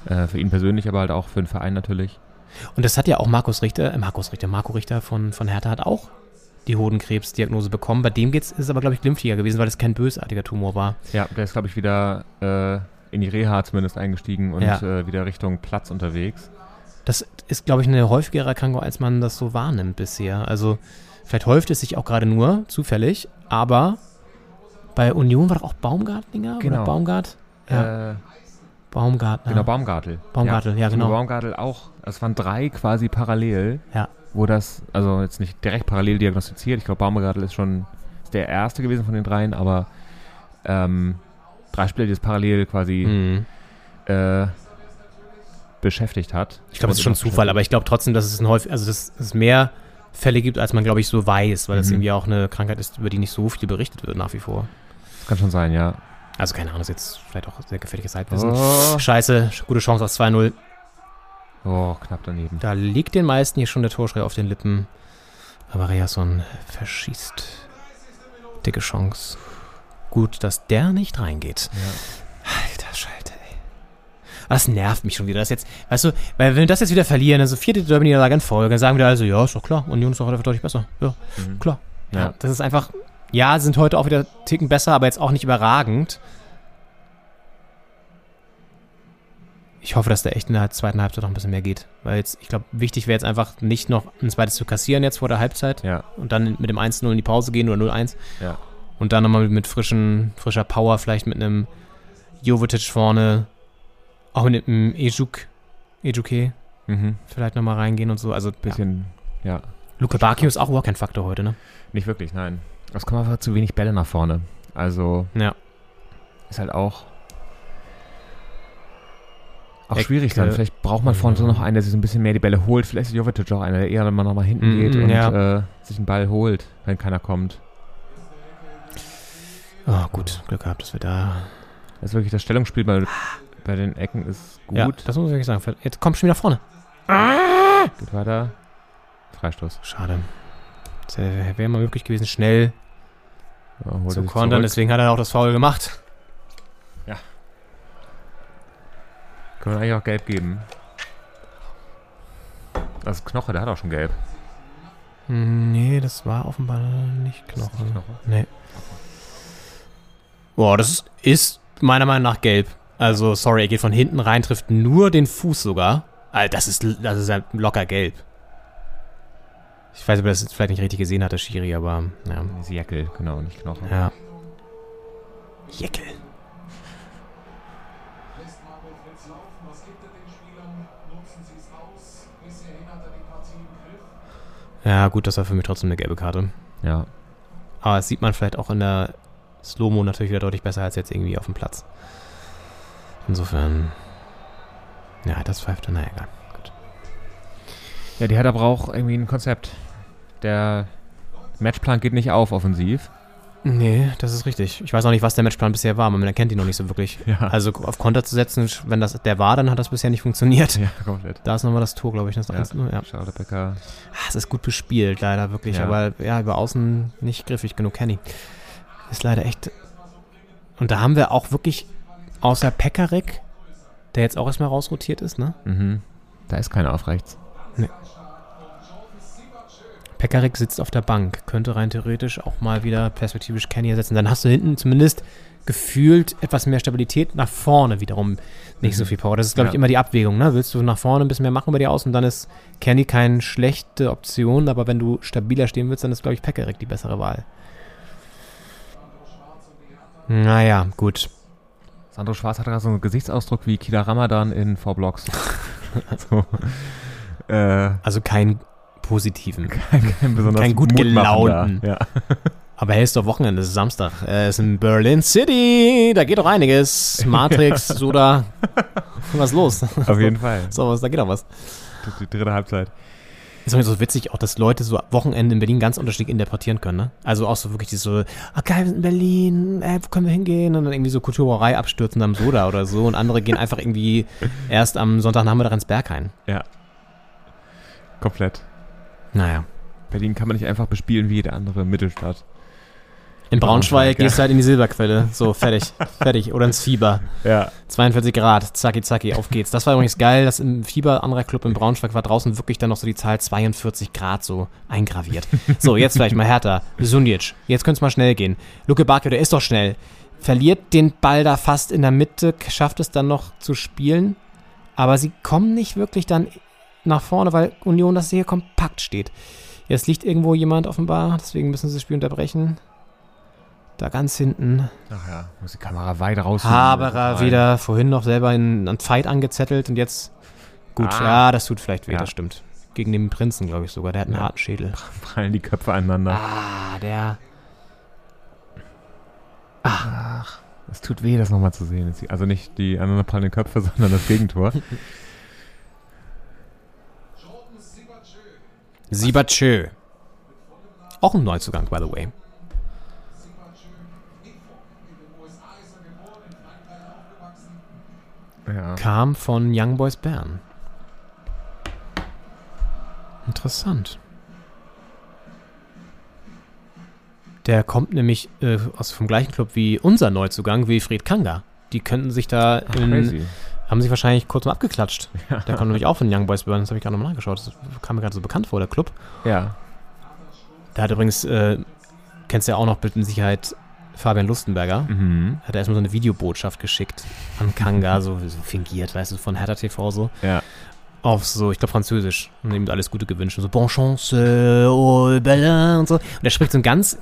Äh, für ihn persönlich, aber halt auch für den Verein natürlich. Und das hat ja auch Markus Richter, äh, Markus Richter, Marco Richter von, von Hertha hat auch die Hodenkrebsdiagnose bekommen. Bei dem geht's, ist es aber, glaube ich, glimpflicher gewesen, weil es kein bösartiger Tumor war. Ja, der ist, glaube ich, wieder äh, in die Reha zumindest eingestiegen und Ja. äh, wieder Richtung Platz unterwegs. Das ist, glaube ich, eine häufigere Erkrankung, als man das so wahrnimmt bisher. Also vielleicht häuft es sich auch gerade nur, zufällig, aber bei Union war doch auch Baumgartlinger Genau. oder Baumgart? Ja, Äh, Baumgartner. Genau, Baumgartel. Baumgartel, ja, genau. Timo Baumgartel auch. Es waren drei quasi parallel, Ja. wo das, also jetzt nicht direkt parallel diagnostiziert. Ich glaube, Baumgartel ist schon der erste gewesen von den dreien, aber ähm, drei Spieler, die das parallel quasi Mhm. äh, beschäftigt hat. Ich glaube, das ist schon Zufall, aber ich glaube trotzdem, dass es ein häufig, also dass es mehr Fälle gibt, als man, glaube ich, so weiß, weil das Mhm. irgendwie auch eine Krankheit ist, über die nicht so viel berichtet wird nach wie vor. Das kann schon sein, ja. Also keine Ahnung, das ist jetzt vielleicht auch sehr gefährliches Halbwissen. Oh, Scheiße, gute Chance auf 2-0. oh, knapp daneben. Da liegt den meisten hier schon der Torschrei auf den Lippen. Aber Reasson verschießt. Dicke Chance. Gut, dass der nicht reingeht. Ey. Das nervt mich schon wieder. Das jetzt, weißt du, weil wenn wir das jetzt wieder verlieren, also vierte Derby-Niederlage in Folge, dann sagen wir also, ja, ist doch klar, Union ist doch heute deutlich besser. Ja, Mhm. klar. Ja. Ja. das ist einfach, ja, sind heute auch wieder Ticken besser, aber jetzt auch nicht überragend. Ich hoffe, dass der echt in der zweiten Halbzeit noch ein bisschen mehr geht. Weil jetzt, ich glaube, wichtig wäre jetzt einfach nicht noch ein zweites zu kassieren jetzt vor der Halbzeit Ja, und dann mit dem 1-0 in die Pause gehen oder 0-1 ja. und dann nochmal mit frischen, frischer Power, vielleicht mit einem Jovetic vorne, auch mit einem Ejuk, Ejuke Mhm. vielleicht nochmal reingehen und so. Also, ja. Bisschen, ja. Luke Bakio ist auch überhaupt kein Faktor heute, ne? Nicht wirklich, nein. Es kommen einfach zu wenig Bälle nach vorne. Also Ja. ist halt auch auch Ecke. schwierig dann. Vielleicht braucht man vorne so noch einen, der sich so ein bisschen mehr die Bälle holt. Vielleicht ist Jovetic auch einer, der eher mal nochmal hinten Mhm, geht und ja. äh, sich einen Ball holt, wenn keiner kommt. Oh, gut, Glück gehabt, dass wir da. Das ist wirklich das Stellungsspiel bei, bei den Ecken ist gut. Ja, das muss ich wirklich sagen. Jetzt kommt schon wieder vorne. Geht weiter. Freistoß. Schade. Das wäre mal möglich gewesen, schnell Ja, zu kontern. Deswegen hat er auch das Foul gemacht. Können wir eigentlich auch gelb geben. Das ist Knoche, der hat auch schon gelb. Hm, Nee, das war offenbar nicht Knochen. Ist nicht Knoche? Nee. Boah, das ist meiner Meinung nach gelb. Also, sorry, er geht von hinten rein, trifft nur den Fuß sogar. Alter, das ist, das ist ja locker gelb. Ich weiß, ob er das jetzt vielleicht nicht richtig gesehen hat, der Schiri, aber ja. Das ist Jäckel, genau, nicht Knoche. Ja. Jeckel. Ja, gut, das war für mich trotzdem eine gelbe Karte. Ja. Aber das sieht man vielleicht auch in der Slow-Mo natürlich wieder deutlich besser als jetzt irgendwie auf dem Platz. Insofern. Ja, das pfeift dann, naja, egal. Gut. Ja, die Hertha braucht irgendwie ein Konzept. Der Matchplan geht nicht auf offensiv. Nee, das ist richtig. Ich weiß auch nicht, was der Matchplan bisher war, man erkennt ihn noch nicht so wirklich. Ja. Also auf Konter zu setzen, wenn das der war, dann hat das bisher nicht funktioniert. Ja, komplett. Da ist nochmal das Tor, glaube ich. Das Ja. 1-0, ja. Schade, Becker. Ah, Es ist gut bespielt, leider wirklich. Ja. Aber ja, über außen nicht griffig genug. Kenny. Ist leider echt. Und da haben wir auch wirklich, außer Pekarik, der jetzt auch erstmal rausrotiert ist, ne? Mhm. Da ist keiner auf rechts. Pekarik sitzt auf der Bank, könnte rein theoretisch auch mal wieder perspektivisch Kenny ersetzen. Dann hast du hinten zumindest gefühlt etwas mehr Stabilität, nach vorne wiederum nicht so viel Power. Das ist, glaube ich, Ja. immer die Abwägung. Ne? Willst du nach vorne ein bisschen mehr machen bei dir aus und dann ist Kenny keine schlechte Option, aber wenn du stabiler stehen willst, dann ist, glaube ich, Pekarik die bessere Wahl. Naja, gut. Sandro Schwarz hat gerade so einen Gesichtsausdruck wie Kida Ramadan in Four Blocks. (laughs) so. Äh, Also keinen positiven. (laughs) kein besonders Kein gut gelaunten. Ja. (laughs) Aber hey, ist doch Wochenende, es ist Samstag. Er ist in Berlin City. Da geht doch einiges. Matrix, Soda. Was ist los? Auf jeden Fall. So, was, da geht doch was. Die dritte Halbzeit. Ist irgendwie so witzig auch, dass Leute so Wochenende in Berlin ganz unterschiedlich interpretieren können, ne? Also auch so wirklich so, ah geil, wir sind in Berlin, äh, wo können wir hingehen? Und dann irgendwie so Kulturbrauerei abstürzen am Soda oder so. Und andere gehen einfach irgendwie (laughs) erst am Sonntagnachmittag ins Berg rein. Ja. Komplett. Naja. Berlin kann man nicht einfach bespielen wie jede andere Mittelstadt. In Braunschweig ja. gehst du halt in die Silberquelle. So, fertig. (laughs) fertig. Oder ins Fieber. Ja. 42 Grad, zacki zacki, auf geht's. Das war übrigens geil, dass im Fieber, anderer Club in Braunschweig, war draußen wirklich dann noch so die Zahl 42 Grad so eingraviert. So, jetzt vielleicht mal härter. Sunjic, jetzt könnte es mal schnell gehen. Luke Bakio, der ist doch schnell. verliert den Ball da fast in der Mitte, schafft es dann noch zu spielen. Aber sie kommen nicht wirklich dann nach vorne, weil Union das sehr kompakt steht. Jetzt liegt irgendwo jemand offenbar, deswegen müssen sie das Spiel unterbrechen. Da ganz hinten. Ach ja, muss die Kamera weit raus. Haberer wieder vorhin noch selber in einen Fight angezettelt und jetzt. Gut, Ah. ja, das tut vielleicht weh, Ja. das stimmt. Gegen den Prinzen, glaube ich sogar. Der hat einen Ja. harten Schädel. Prallen die Köpfe aneinander. Ah, der. Es tut weh, das nochmal zu sehen. Also nicht die aneinanderprallenden Köpfe, (laughs) sondern das Gegentor. Siebertschö. Auch ein Neuzugang, by the way. Ja. Kam von Young Boys Bern. Interessant. Der kommt nämlich äh, aus vom gleichen Club wie unser Neuzugang, Wilfried Kanga. Die könnten sich da in, Crazy. haben sich wahrscheinlich kurz mal abgeklatscht. (laughs) Der kommt nämlich auch von Young Boys Bern, das habe ich gerade nochmal nachgeschaut. Das kam mir gerade so bekannt vor, der Club. Ja. Da hat übrigens, äh, kennst du ja auch noch mit Sicherheit Fabian Lustenberger. Mhm. Hat er erstmal so eine Videobotschaft geschickt an Kanga, so, so fingiert, weißt du, von Hertha TV so. Ja. Auf so, ich glaube, Französisch. Und ihm alles Gute gewünscht. Und so, Bonne chance, oh, bella und so. Und er spricht so einen ganz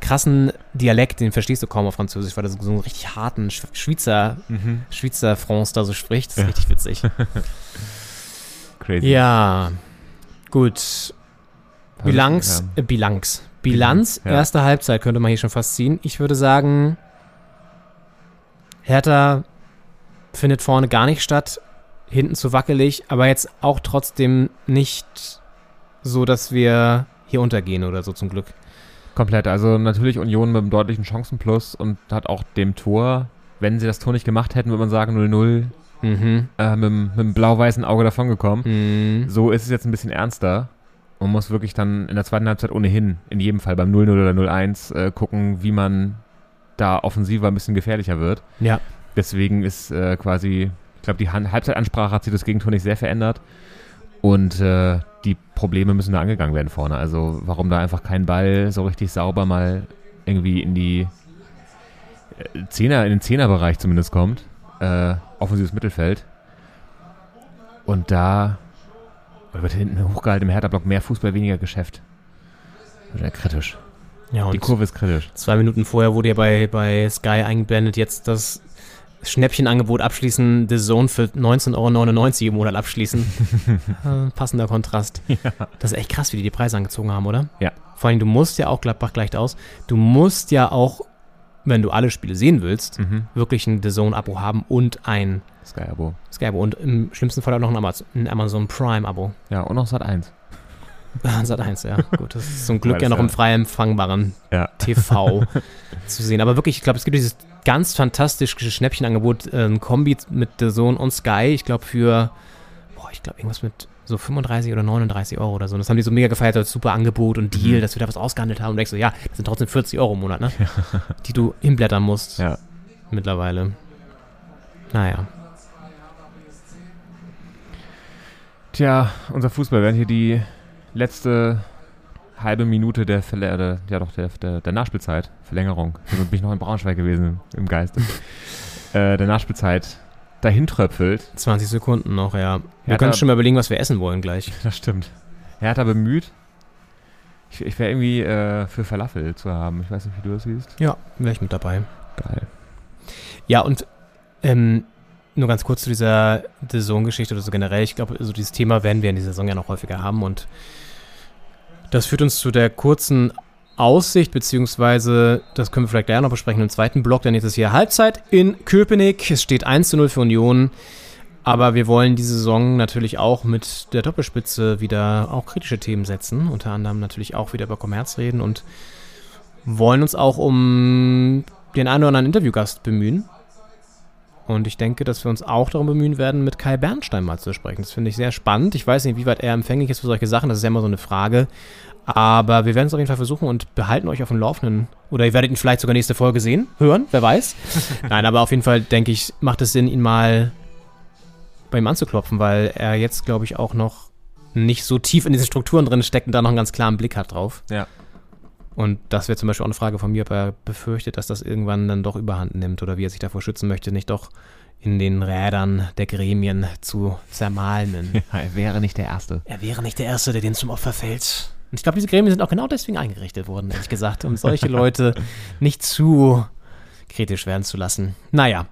krassen Dialekt, den verstehst du kaum auf Französisch, weil er so, so einen richtig harten Sch Schweizer, Mhm. Schweizer France da so spricht. Das ist Ja. richtig witzig. (laughs) Crazy. ja, gut. Bilanz, äh, Bilanz. Bilanz, Ja. erste Halbzeit könnte man hier schon fast ziehen. Ich würde sagen, Hertha findet vorne gar nicht statt, hinten zu wackelig, aber jetzt auch trotzdem nicht so, dass wir hier untergehen oder so zum Glück. Komplett. Also natürlich Union mit einem deutlichen Chancenplus und hat auch dem Tor, wenn sie das Tor nicht gemacht hätten, würde man sagen 0-0 Mhm. äh, mit, mit dem blau-weißen Auge davongekommen. Mhm. So ist es jetzt ein bisschen ernster. Man muss wirklich dann in der zweiten Halbzeit ohnehin, in jedem Fall beim 0-0 oder 0-1, äh, gucken, wie man da offensiver ein bisschen gefährlicher wird. Ja. Deswegen ist äh, quasi, ich glaube, die Han- Halbzeitansprache hat sich das Gegentor nicht sehr verändert. Und äh, die Probleme müssen da angegangen werden vorne. Also warum da einfach kein Ball so richtig sauber mal irgendwie in die äh, Zehner, in den Zehnerbereich zumindest kommt. Äh, offensives Mittelfeld. Und da wird hinten hochgehalten im Hertha-Block mehr Fußball, weniger Geschäft. Wird ja kritisch. Ja, Die Kurve ist kritisch. Zwei Minuten vorher wurde ja bei, bei Sky eingeblendet, jetzt das Schnäppchenangebot abschließen, The Zone für 19,99 Euro im Monat abschließen. (laughs) äh, passender Kontrast. Das ist echt krass, wie die die Preise angezogen haben, oder? Ja. Vor allem, du musst ja auch, Gladbach gleicht aus, du musst ja auch, wenn du alle Spiele sehen willst, Mhm. wirklich ein The Zone-Abo haben und ein Sky-Abo. Sky-Abo und im schlimmsten Fall auch noch ein Amazon, ein Amazon Prime-Abo. Ja, und noch Sat 1. (laughs) Sat 1, ja. Gut, das ist zum Glück ja noch ja- im frei empfangbaren Ja. TV (laughs) zu sehen. Aber wirklich, ich glaube, es gibt dieses ganz fantastische Schnäppchenangebot, ein Kombi mit The Zone und Sky. Ich glaube, für, boah, ich glaube, irgendwas mit so 35 oder 39 Euro oder so. Und das haben die so mega gefeiert als super Angebot und Deal, Mhm. dass wir da was ausgehandelt haben. Und denkst so, ja, das sind trotzdem 40 Euro im Monat, ne? Die du hinblättern musst Ja. mittlerweile. Naja. Tja, unser Fußball, während hier die letzte halbe Minute der, Verlä der, ja doch, der, der, der Nachspielzeit, Verlängerung, da bin ich noch in Braunschweig gewesen im Geiste, (laughs) äh, der Nachspielzeit dahin tröpfelt. 20 Sekunden noch, ja. Wir können schon mal überlegen, was wir essen wollen gleich. (laughs) Das stimmt. Hertha bemüht. Ich, ich wäre irgendwie äh, für Falafel zu haben. Ich weiß nicht, wie du das siehst. Ja, wäre ich mit dabei. Geil. Ja, und ähm, nur ganz kurz zu dieser Saisongeschichte oder so generell. Ich glaube, so dieses Thema werden wir in dieser Saison ja noch häufiger haben und das führt uns zu der kurzen Aussicht, beziehungsweise, das können wir vielleicht gleich noch besprechen im zweiten Block, jetzt ist hier Halbzeit in Köpenick. Es steht 1 zu 0 für Union. Aber wir wollen die Saison natürlich auch mit der Doppelspitze wieder auch kritische Themen setzen. Unter anderem natürlich auch wieder über Kommerz reden und wollen uns auch um den einen oder anderen Interviewgast bemühen. Und ich denke, dass wir uns auch darum bemühen werden, mit Kai Bernstein mal zu sprechen. Das finde ich sehr spannend. Ich weiß nicht, wie weit er empfänglich ist für solche Sachen. Das ist ja immer so eine Frage. Aber wir werden es auf jeden Fall versuchen und behalten euch auf dem Laufenden. Oder ihr werdet ihn vielleicht sogar nächste Folge sehen, hören, wer weiß. (laughs) Nein, aber auf jeden Fall denke ich, macht es Sinn, ihn mal bei ihm anzuklopfen, weil er jetzt, glaube ich, auch noch nicht so tief in diesen Strukturen drin steckt und da noch einen ganz klaren Blick hat drauf. Ja. Und das wäre zum Beispiel auch eine Frage von mir, ob er befürchtet, dass das irgendwann dann doch überhand nimmt oder wie er sich davor schützen möchte, nicht doch in den Rädern der Gremien zu zermalmen. (laughs) er wäre nicht der Erste. Er wäre nicht der Erste, der denen zum Opfer fällt. Und ich glaube, diese Gremien sind auch genau deswegen eingerichtet worden, ehrlich gesagt, um solche Leute (laughs) nicht zu kritisch werden zu lassen. Naja,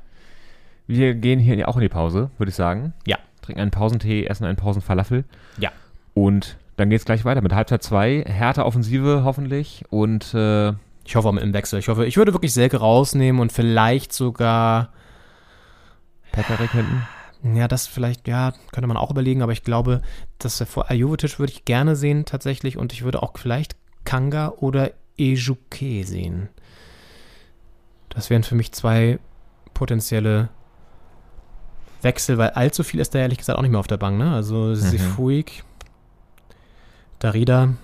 Wir gehen hier auch in die Pause, würde ich sagen. ja, Trinken einen Pausentee, essen einen Pausenfalafel. ja. Und dann geht es gleich weiter mit Halbzeit 2. Härte Offensive hoffentlich. Und äh, Ich hoffe auch mit dem Wechsel. Ich hoffe, ich würde wirklich Selke rausnehmen und vielleicht sogar, Pekarik hinten. ja, das vielleicht, ja, könnte man auch überlegen, aber ich glaube, dass vor Ajovic würde ich gerne sehen tatsächlich und ich würde auch vielleicht Kanga oder Ejuke sehen. Das wären für mich zwei potenzielle Wechsel, weil allzu viel ist da ehrlich gesagt auch nicht mehr auf der Bank, ne? Also Sifuig, Darida,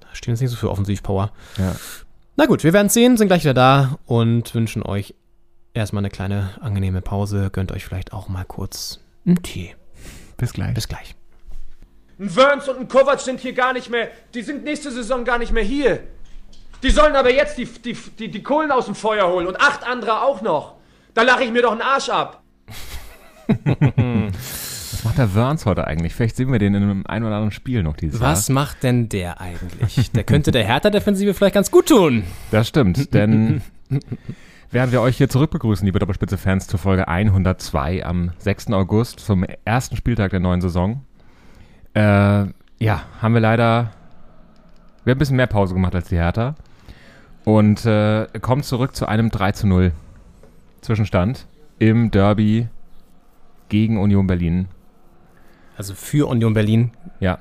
da stehen jetzt nicht so viel Offensivpower. Ja. Na gut, wir werden sehen, sind gleich wieder da und wünschen euch erstmal eine kleine angenehme Pause. Gönnt euch vielleicht auch mal kurz einen Tee. Bis gleich. Bis gleich. Ein Wörns und ein Kovac sind hier gar nicht mehr, die sind nächste Saison gar nicht mehr hier. Die sollen aber jetzt die, die, die, die Kohlen aus dem Feuer holen und acht andere auch noch. Da lache ich mir doch einen Arsch ab. (laughs) Was macht der Wörns heute eigentlich? Vielleicht sehen wir den in einem ein oder anderen Spiel noch dieses Was Jahr. macht denn der eigentlich? Der könnte der Hertha-Defensive vielleicht ganz gut tun. Das stimmt, denn während wir euch hier zurückbegrüßen, liebe Doppelspitze-Fans, zur Folge 102 am 6. August, zum ersten Spieltag der neuen Saison, äh, ja, haben wir leider, wir haben ein bisschen mehr Pause gemacht als die Hertha und äh, kommen zurück zu einem 3 zu 0 Zwischenstand im Derby gegen Union Berlin. Also für Union Berlin, Ja,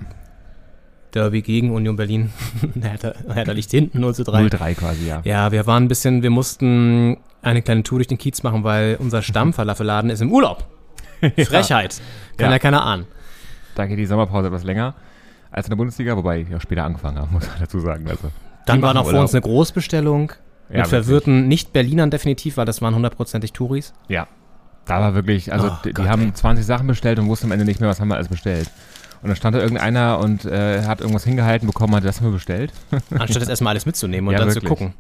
Derby gegen Union Berlin. (laughs) Hertha, Hertha liegt hinten 0 zu 3. 0-3 quasi, ja. Ja, wir waren ein bisschen, wir mussten eine kleine Tour durch den Kiez machen, weil unser Stammfalafeladen ist im Urlaub. (laughs) Frechheit. Kann ja. Ja. keiner ahnen. Da geht die Sommerpause etwas länger als in der Bundesliga, wobei ich auch später angefangen habe, (laughs) muss man dazu sagen. Also, Dann war noch vor uns eine Großbestellung. Ja, mit verwirrten Nicht-Berlinern definitiv, weil das waren hundertprozentig Touris. Ja. Da war wirklich, also Oh die, die haben ey. 20 Sachen bestellt und wussten am Ende nicht mehr, was haben wir alles bestellt. Und dann stand da irgendeiner und äh, hat irgendwas hingehalten bekommen, hat das haben wir bestellt. (laughs) Anstatt das erstmal alles mitzunehmen und Ja, dann zu wirklich. gucken.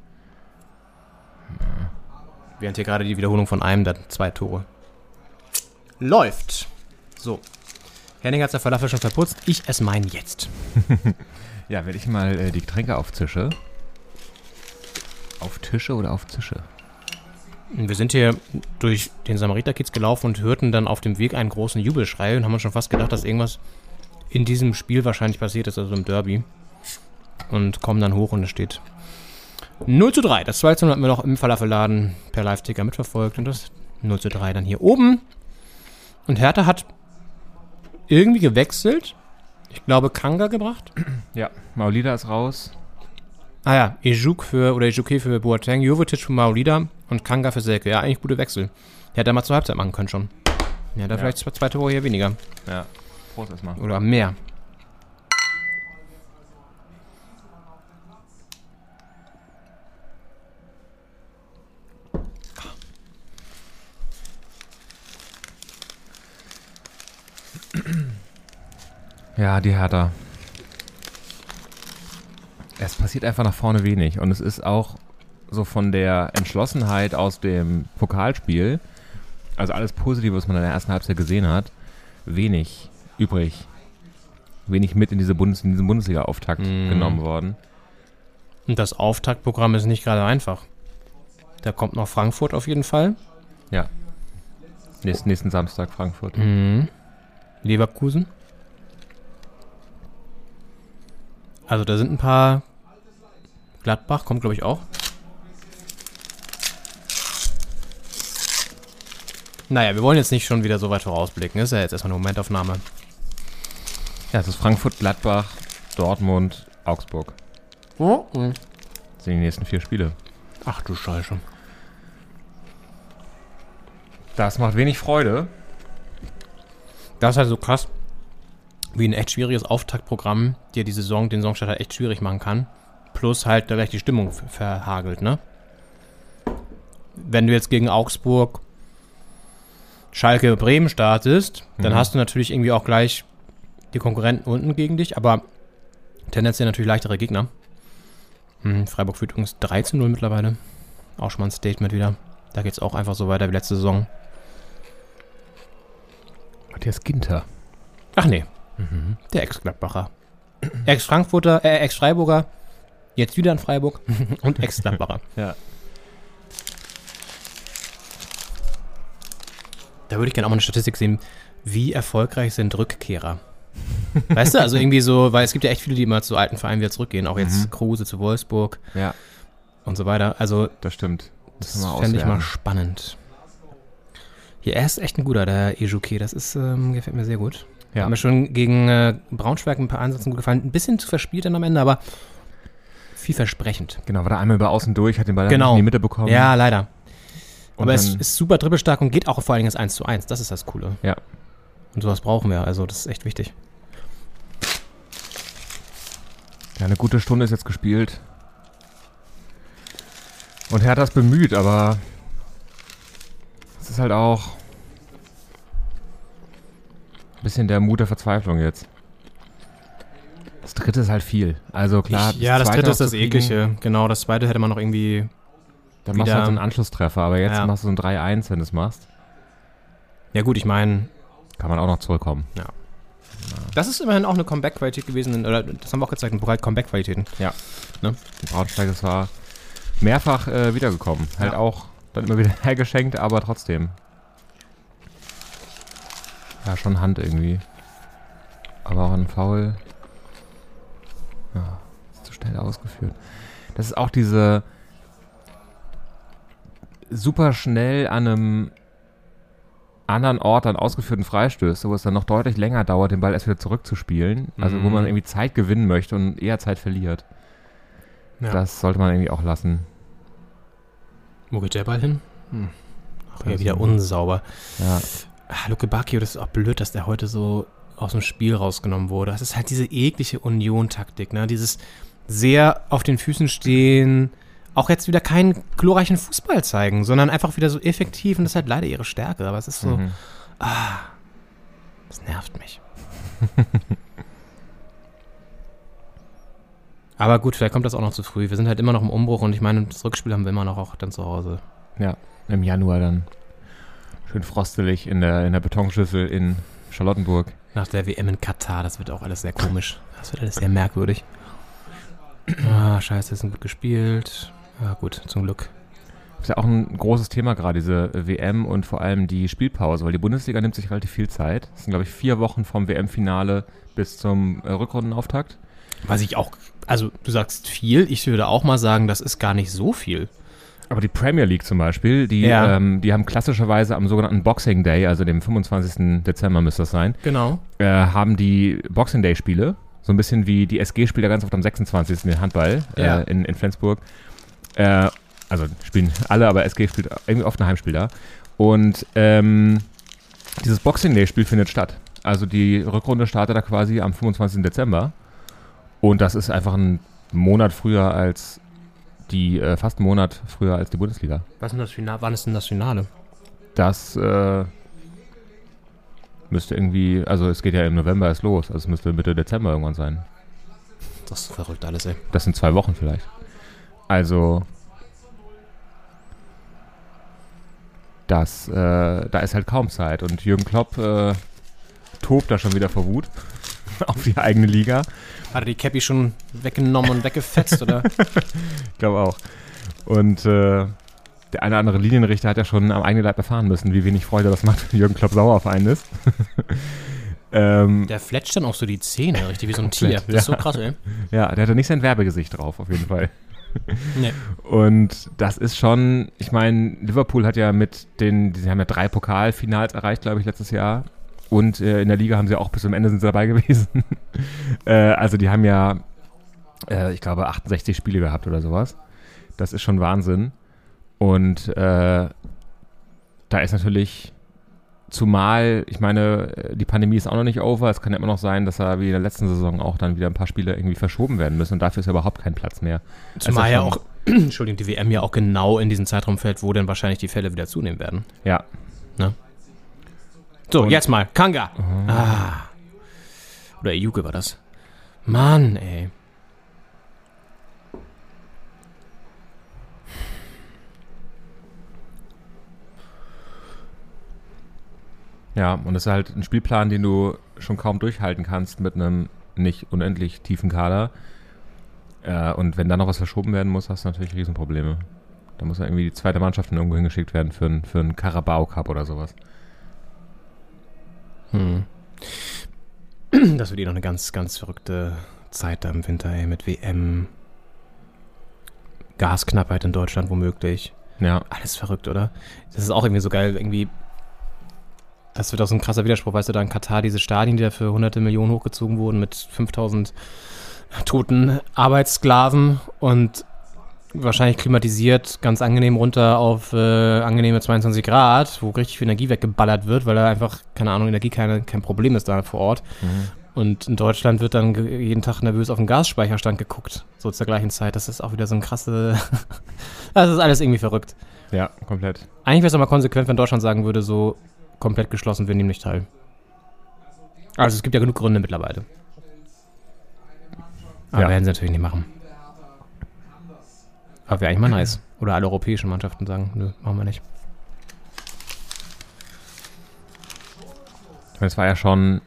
Während hier gerade die Wiederholung von einem der zwei Tore. Läuft. So. Henning hat der Falafel schon verputzt. Ich esse meinen jetzt. (laughs) Ja, wenn ich mal äh, die Getränke aufzische. Auf Tische oder auf Zische? Wir sind hier durch den Samariterkiez gelaufen und hörten dann auf dem Weg einen großen Jubelschrei und haben uns schon fast gedacht, dass irgendwas in diesem Spiel wahrscheinlich passiert ist, also im Derby. Und kommen dann hoch und es steht 0 zu 3. Das 2 zu 0 hatten wir noch im Falafelladen per Live-Ticker mitverfolgt und das 0 zu 3 dann hier oben. Und Hertha hat irgendwie gewechselt. Ich glaube, Kanga gebracht. Ja, Maulida ist raus. Ah ja, Ejuk für, oder Ejuke für Boateng, Jovetic für Maulida und Kanga für Selke. Ja, eigentlich gute Wechsel. Hätte er mal zur Halbzeit machen können schon. Ja, da vielleicht zwei, zwei Tore hier weniger. Ja. Prost erstmal. Oder mehr. Ja, die Hertha. Es passiert einfach nach vorne wenig. Und es ist auch so von der Entschlossenheit aus dem Pokalspiel, also alles Positive, was man in der ersten Halbzeit gesehen hat, wenig übrig. Wenig mit in, diese Bundes in diesen Bundesliga-Auftakt genommen worden. Und das Auftaktprogramm ist nicht gerade einfach. Da kommt noch Frankfurt auf jeden Fall. Ja. Nächsten, nächsten Samstag Frankfurt. Leverkusen. Also da sind ein paar. Gladbach kommt, glaube ich, auch. Naja, wir wollen jetzt nicht schon wieder so weit vorausblicken. Ist ja jetzt erstmal eine Momentaufnahme. Ja, es ist Frankfurt, Gladbach, Dortmund, Augsburg. Das sind die nächsten vier Spiele. Ach du Scheiße. Das macht wenig Freude. Das ist halt so krass, wie ein echt schwieriges Auftaktprogramm dir die Saison, den Saisonstart halt echt schwierig machen kann. Plus halt da gleich die Stimmung ver- verhagelt, ne? Wenn du jetzt gegen Augsburg, Schalke, Bremen startest, dann hast du natürlich irgendwie auch gleich die Konkurrenten unten gegen dich, aber tendenziell natürlich leichtere Gegner. Hm, Freiburg führt übrigens 3 zu 0 mittlerweile. Auch schon mal ein Statement wieder. Da geht es auch einfach so weiter wie letzte Saison. Matthias Ginter. Ach nee, der Ex-Gladbacher. (clears throat) Ex-Frankfurter, äh, Ex-Freiburger. Jetzt wieder in Freiburg. (laughs) Und Ex-Gladbacher. Ja. Da würde ich gerne auch mal eine Statistik sehen, wie erfolgreich sind Rückkehrer. (laughs) Weißt du, also irgendwie so, weil es gibt ja echt viele, die immer zu alten Vereinen wieder zurückgehen. Auch jetzt Kruse zu Wolfsburg Ja, und so weiter. Also das stimmt. Das wir fände ich mal spannend. Ja, er ist echt ein guter, der Ejuke. Das ist, ähm, gefällt mir sehr gut. Ja. Hat mir schon gegen äh, Braunschweig ein paar Ansätze gut gefallen. Ein bisschen zu verspielt dann am Ende, aber vielversprechend. Genau, war da einmal über außen durch, hat den Ball dann Genau. in die Mitte bekommen. Ja, leider. Und aber es ist super dribbelstark und geht auch vor allen Dingen das 1 zu 1. Das ist das Coole. Ja. Und sowas brauchen wir. Also, das ist echt wichtig. Ja, eine gute Stunde ist jetzt gespielt. Und Hertha ist bemüht, aber es ist halt auch ein bisschen der Mut der Verzweiflung jetzt. Das dritte ist halt viel. Also klar, ich, ja, das dritte ist das eklige. Genau, das zweite hätte man noch irgendwie. Dann machst du halt so einen Anschlusstreffer, aber jetzt Ja. machst du so ein 3-1, wenn du es machst. Ja, gut, ich meine, Kann man auch noch zurückkommen. das ist immerhin auch eine Comeback-Qualität gewesen. Oder das haben wir auch gezeigt, ein Bereich Comeback-Qualitäten. Die Braunschweig, das war mehrfach äh, wiedergekommen. Halt Ja. auch dann immer wieder (laughs) hergeschenkt, aber trotzdem. Ja, schon Hand irgendwie. Aber auch ein Foul. Ja, ist zu schnell ausgeführt. Das ist auch diese super schnell an einem anderen Ort dann ausgeführten Freistöße, wo es dann noch deutlich länger dauert, den Ball erst wieder zurückzuspielen. Also wo Mhm. man irgendwie Zeit gewinnen möchte und eher Zeit verliert. Ja. Das sollte man irgendwie auch lassen. Wo geht der Ball hin? Hm. Ach, ja, wieder unsauber. Ja, Ah, Luke Bacchio, das ist auch blöd, dass der heute so aus dem Spiel rausgenommen wurde. Das ist halt diese eklige Union-Taktik, ne? Dieses sehr auf den Füßen stehen, auch jetzt wieder keinen glorreichen Fußball zeigen, sondern einfach wieder so effektiv und das ist halt leider ihre Stärke. Aber es ist so, Mhm. das nervt mich. (laughs) Aber gut, vielleicht kommt das auch noch zu früh. Wir sind halt immer noch im Umbruch und ich meine, das Rückspiel haben wir immer noch auch dann zu Hause. ja, im Januar dann. Schön frostelig in der, in der Betonschüssel in Charlottenburg. Nach der WM in Katar, das wird auch alles sehr komisch. Das wird alles sehr merkwürdig. (clears throat) Ah, scheiße, ist gut gespielt. Ja, gut, zum Glück. Ist ja auch ein großes Thema gerade, diese WM und vor allem die Spielpause, weil die Bundesliga nimmt sich relativ viel Zeit. Es sind, glaube ich, vier Wochen vom WM-Finale bis zum äh, Rückrundenauftakt. Was ich auch, also du sagst viel, ich würde auch mal sagen, das ist gar nicht so viel. Aber die Premier League zum Beispiel, die, Ja. ähm, die haben klassischerweise am sogenannten Boxing Day, also dem 25. Dezember müsste das sein, Genau. äh, haben die Boxing Day Spiele. So ein bisschen wie die SG spielt ja ganz oft am 26. den Handball Ja. äh, in, in Flensburg. Äh, also spielen alle, aber SG spielt irgendwie oft ein Heimspiel da. Und ähm, dieses Boxing Day Spiel findet statt. Also die Rückrunde startet da quasi am 25. Dezember. Und das ist einfach ein Monat früher als die, äh, fast einen Monat früher als die Bundesliga. Was ist das Finale? Wann ist denn das Finale? Das äh, müsste irgendwie, also es geht ja im November erst los, also es müsste Mitte Dezember irgendwann sein. Das ist verrückt alles, ey. Das sind zwei Wochen vielleicht. Also das, äh, da ist halt kaum Zeit und Jürgen Klopp äh, tobt da schon wieder vor Wut (laughs) auf die eigene Liga. Hat er die Cappy schon weggenommen und weggefetzt, oder? (laughs) Ich glaube auch. Und äh, der eine oder andere Linienrichter hat ja schon am eigenen Leib erfahren müssen, wie wenig Freude das macht, wenn (laughs) Jürgen Klopp sauer auf einen ist. ähm, Der fletscht dann auch so die Zähne, richtig wie so ein Komplett, Tier. Das ist so ja. krass, ey. ja, der hatte nicht sein Werbegesicht drauf, auf jeden Fall. Nee. Und das ist schon, ich meine, Liverpool hat ja mit den, sie haben ja drei Pokalfinals erreicht, glaube ich, letztes Jahr. Und äh, in der Liga haben sie auch bis zum Ende sind sie dabei (laughs) gewesen. äh, also die haben ja, äh, ich glaube, 68 Spiele gehabt oder sowas. Das ist schon Wahnsinn. Und äh, da ist natürlich, zumal, ich meine, die Pandemie ist auch noch nicht over. Es kann ja immer noch sein, dass da wie in der letzten Saison auch dann wieder ein paar Spiele irgendwie verschoben werden müssen. Und dafür ist ja überhaupt kein Platz mehr. Zumal ja schon- auch, (clears throat) Entschuldigung, die WM ja auch genau in diesen Zeitraum fällt, wo dann wahrscheinlich die Fälle wieder zunehmen werden. Ja, so, Und jetzt mal. Kanga. Mhm. Ah. Oder Yuke war das. Mann, ey. Ja, und das ist halt ein Spielplan, den du schon kaum durchhalten kannst mit einem nicht unendlich tiefen Kader. Äh, und wenn da noch was verschoben werden muss, hast du natürlich Riesenprobleme. Da muss ja irgendwie die zweite Mannschaft irgendwo hingeschickt werden für, ein, für einen Carabao Cup oder sowas. Hm. Das wird eh noch eine ganz, ganz verrückte Zeit da im Winter, ey, mit WM. Gasknappheit in Deutschland womöglich. Ja, Alles verrückt, oder? Das ist auch irgendwie so geil, irgendwie. Das wird auch so ein krasser Widerspruch, weißt du, da in Katar diese Stadien, die da für hunderte Millionen hochgezogen wurden mit 5000 toten Arbeitssklaven und wahrscheinlich klimatisiert, ganz angenehm runter auf äh, angenehme 22 Grad, wo richtig viel Energie weggeballert wird, weil da einfach, keine Ahnung, Energie keine, kein Problem ist da vor Ort. Und in Deutschland wird dann jeden Tag nervös auf den Gasspeicherstand geguckt, so zur gleichen Zeit. Das ist auch wieder so ein krasse. (laughs) das ist alles irgendwie verrückt. ja, komplett. Eigentlich wäre es doch mal konsequent, wenn Deutschland sagen würde, so komplett geschlossen, wir nehmen nicht teil. Also es gibt ja genug Gründe mittlerweile. Aber Ja. werden sie natürlich nicht machen. Aber wäre eigentlich mal nice. Oder alle europäischen Mannschaften sagen, nö, machen wir nicht. Ich meine, es war ja schon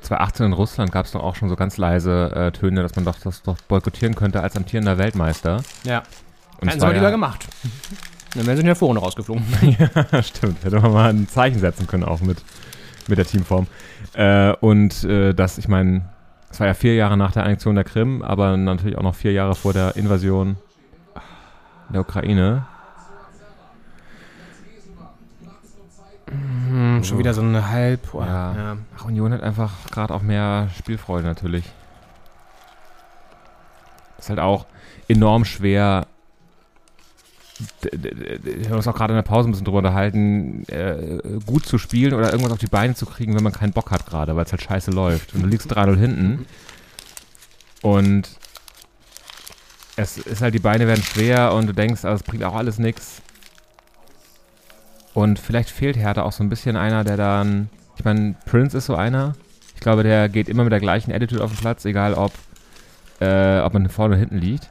2018 in Russland gab es doch auch schon so ganz leise äh, Töne, dass man doch das doch boykottieren könnte als amtierender Weltmeister. Ja. Und Hätten sie mal lieber ja, gemacht. Dann wären sie in der Vorrunde rausgeflogen. (laughs) Stimmt, hätte man mal ein Zeichen setzen können auch mit, mit der Teamform. Äh, und äh, das, ich meine, es war ja vier Jahre nach der Annexion der Krim, aber natürlich auch noch vier Jahre vor der Invasion der Ukraine. Hm, schon wieder so eine halb. boah, Ja. ja. Ach, Union hat einfach gerade auch mehr Spielfreude natürlich. Ist halt auch enorm schwer. Wir haben uns auch gerade in der Pause ein bisschen drüber unterhalten, äh, gut zu spielen oder irgendwas auf die Beine zu kriegen, wenn man keinen Bock hat gerade, weil es halt scheiße läuft. Und du liegst 3-0 hinten. Und es ist halt, die Beine werden schwer und du denkst, also es bringt auch alles nichts. Und vielleicht fehlt Hertha auch so ein bisschen einer, der dann. Ich meine, Prince ist so einer. Ich glaube, der geht immer mit der gleichen Attitude auf den Platz, egal ob, äh, ob man vorne oder hinten liegt.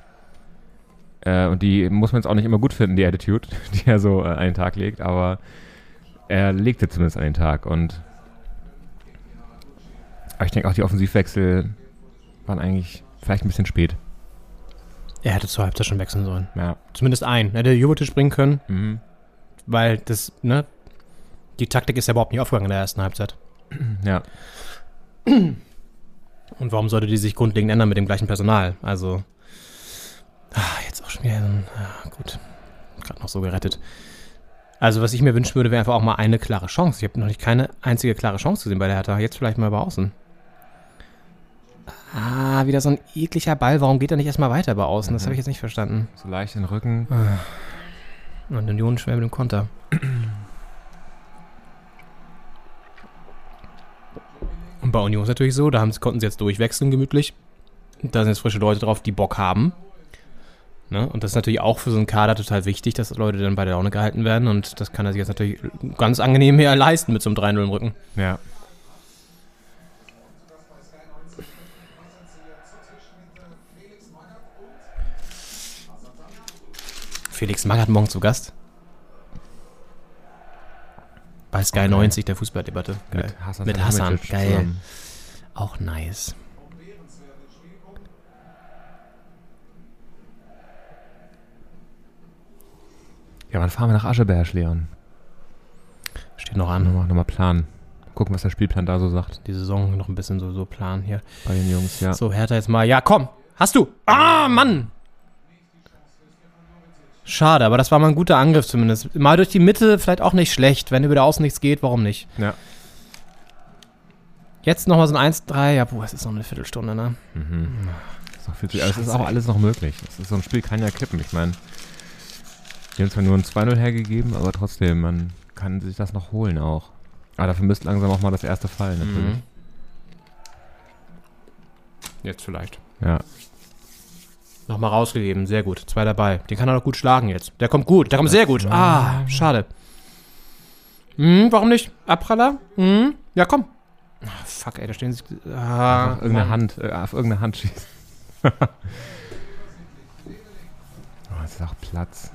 Äh, und die muss man jetzt auch nicht immer gut finden, die Attitude, (laughs) die er so äh, an den Tag legt, aber er legte zumindest an den Tag. Und aber ich denke auch, die Offensivwechsel waren eigentlich vielleicht ein bisschen spät. Er hätte zur Halbzeit schon wechseln sollen. Ja. Zumindest einen. Er hätte Jovetic bringen können, Mhm. weil das, ne? Die Taktik ist ja überhaupt nicht aufgegangen in der ersten Halbzeit. (clears throat) Ja. Und warum sollte die sich grundlegend ändern mit dem gleichen Personal? Also, ah, jetzt auch schon wieder, ja, gut, gerade noch so gerettet. Also, was ich mir wünschen würde, wäre einfach auch mal eine klare Chance. Ich habe noch nicht keine einzige klare Chance gesehen bei der Hertha. Jetzt vielleicht mal über außen. Ah, wieder so ein ekliger Ball. Warum geht er nicht erstmal weiter über außen? Das habe ich jetzt nicht verstanden. So leicht den Rücken. Und Union schwer mit dem Konter. Und bei Union ist natürlich so, da haben, konnten sie jetzt durchwechseln gemütlich. Da sind jetzt frische Leute drauf, die Bock haben. Ne? Und das ist natürlich auch für so einen Kader total wichtig, dass Leute dann bei der Laune gehalten werden. Und das kann er sich jetzt natürlich ganz angenehm mehr leisten mit so einem 3-0 im Rücken. Ja. Felix Magath morgen zu Gast. Bei Sky Okay. 90 der Fußballdebatte. Geil. Mit Hassan, Mit Hassan, geil. zusammen. Auch nice. Ja, wann fahren wir nach Ascheberg, Leon? Steht noch an. Nochmal, nochmal planen. Gucken, was der Spielplan da so sagt Die Saison noch ein bisschen so, so plan hier. bei den Jungs, ja. So, Hertha jetzt mal. Ja, komm. Hast du. Ah, Mann. Schade, aber das war mal ein guter Angriff zumindest. Mal durch die Mitte vielleicht auch nicht schlecht. Wenn über der Außen nichts geht, warum nicht? Ja. Jetzt nochmal so ein 1-3. Ja, boah, es ist noch eine Viertelstunde, ne? Mhm. Das ist, noch viel zu, aber es ist Scheiße, auch alles noch möglich. Es ist, so ein Spiel kann ja kippen. Ich meine, die haben zwar nur ein 2-0 hergegeben, aber trotzdem, man kann sich das noch holen auch. Aber dafür müsste langsam auch mal das erste fallen, natürlich. Mhm. Jetzt vielleicht. Ja. Nochmal rausgegeben, sehr gut. Zwei dabei. Den kann er doch gut schlagen jetzt. Der kommt gut, der kommt sehr gut. Ah, schade. Hm, warum nicht? Abpraller? Hm, ja, komm. Ah, fuck, ey, da stehen sie. Ah, auf irgendeine. Hand, äh, auf irgendeine Hand schießen. (laughs) oh, es ist auch Platz.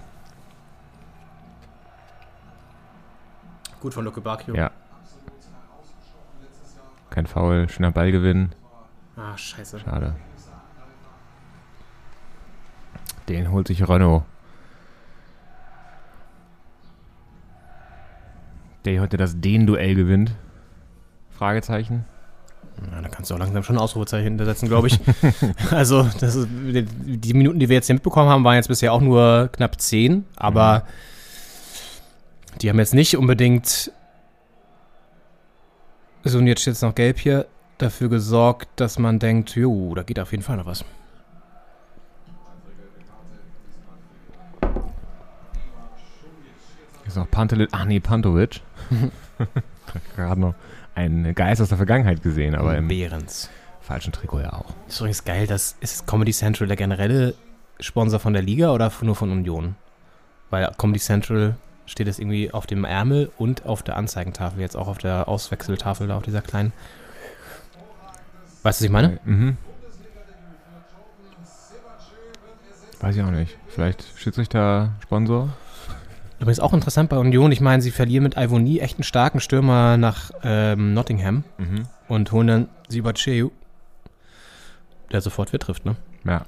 Gut von Luke Bacchio. Ja. Kein Foul, schöner Ballgewinn. Ah, scheiße. Schade. Den holt sich Renault. Der heute das Den-Duell gewinnt. Fragezeichen. Ja, da kannst du auch langsam schon ein Ausrufezeichen hintersetzen, glaube ich. (laughs) also, ist, die, die Minuten, die wir jetzt hier mitbekommen haben, waren jetzt bisher auch nur knapp zehn, aber die haben jetzt nicht unbedingt, so und jetzt steht es noch gelb hier, dafür gesorgt, dass man denkt, jo, da geht auf jeden Fall noch was. Ist noch Pantelic. Ach nee, Pantovic. (laughs) Gerade noch einen Geist aus der Vergangenheit gesehen, aber im Behrens. falschen Trikot ja auch. Ist übrigens geil, dass ist Comedy Central der generelle Sponsor von der Liga oder nur von Union? Weil Comedy Central steht es irgendwie auf dem Ärmel und auf der Anzeigentafel, jetzt auch auf der Auswechseltafel da auf dieser kleinen. Weißt du, was ich meine? Mhm. Weiß ich auch nicht. Vielleicht Schiedsrichter, Sponsor? Übrigens auch interessant bei Union, ich meine, sie verlieren mit Ivoni echt einen starken Stürmer nach ähm, Nottingham Mhm. und holen dann Sibacheu, der sofort fit trifft, ne? Ja.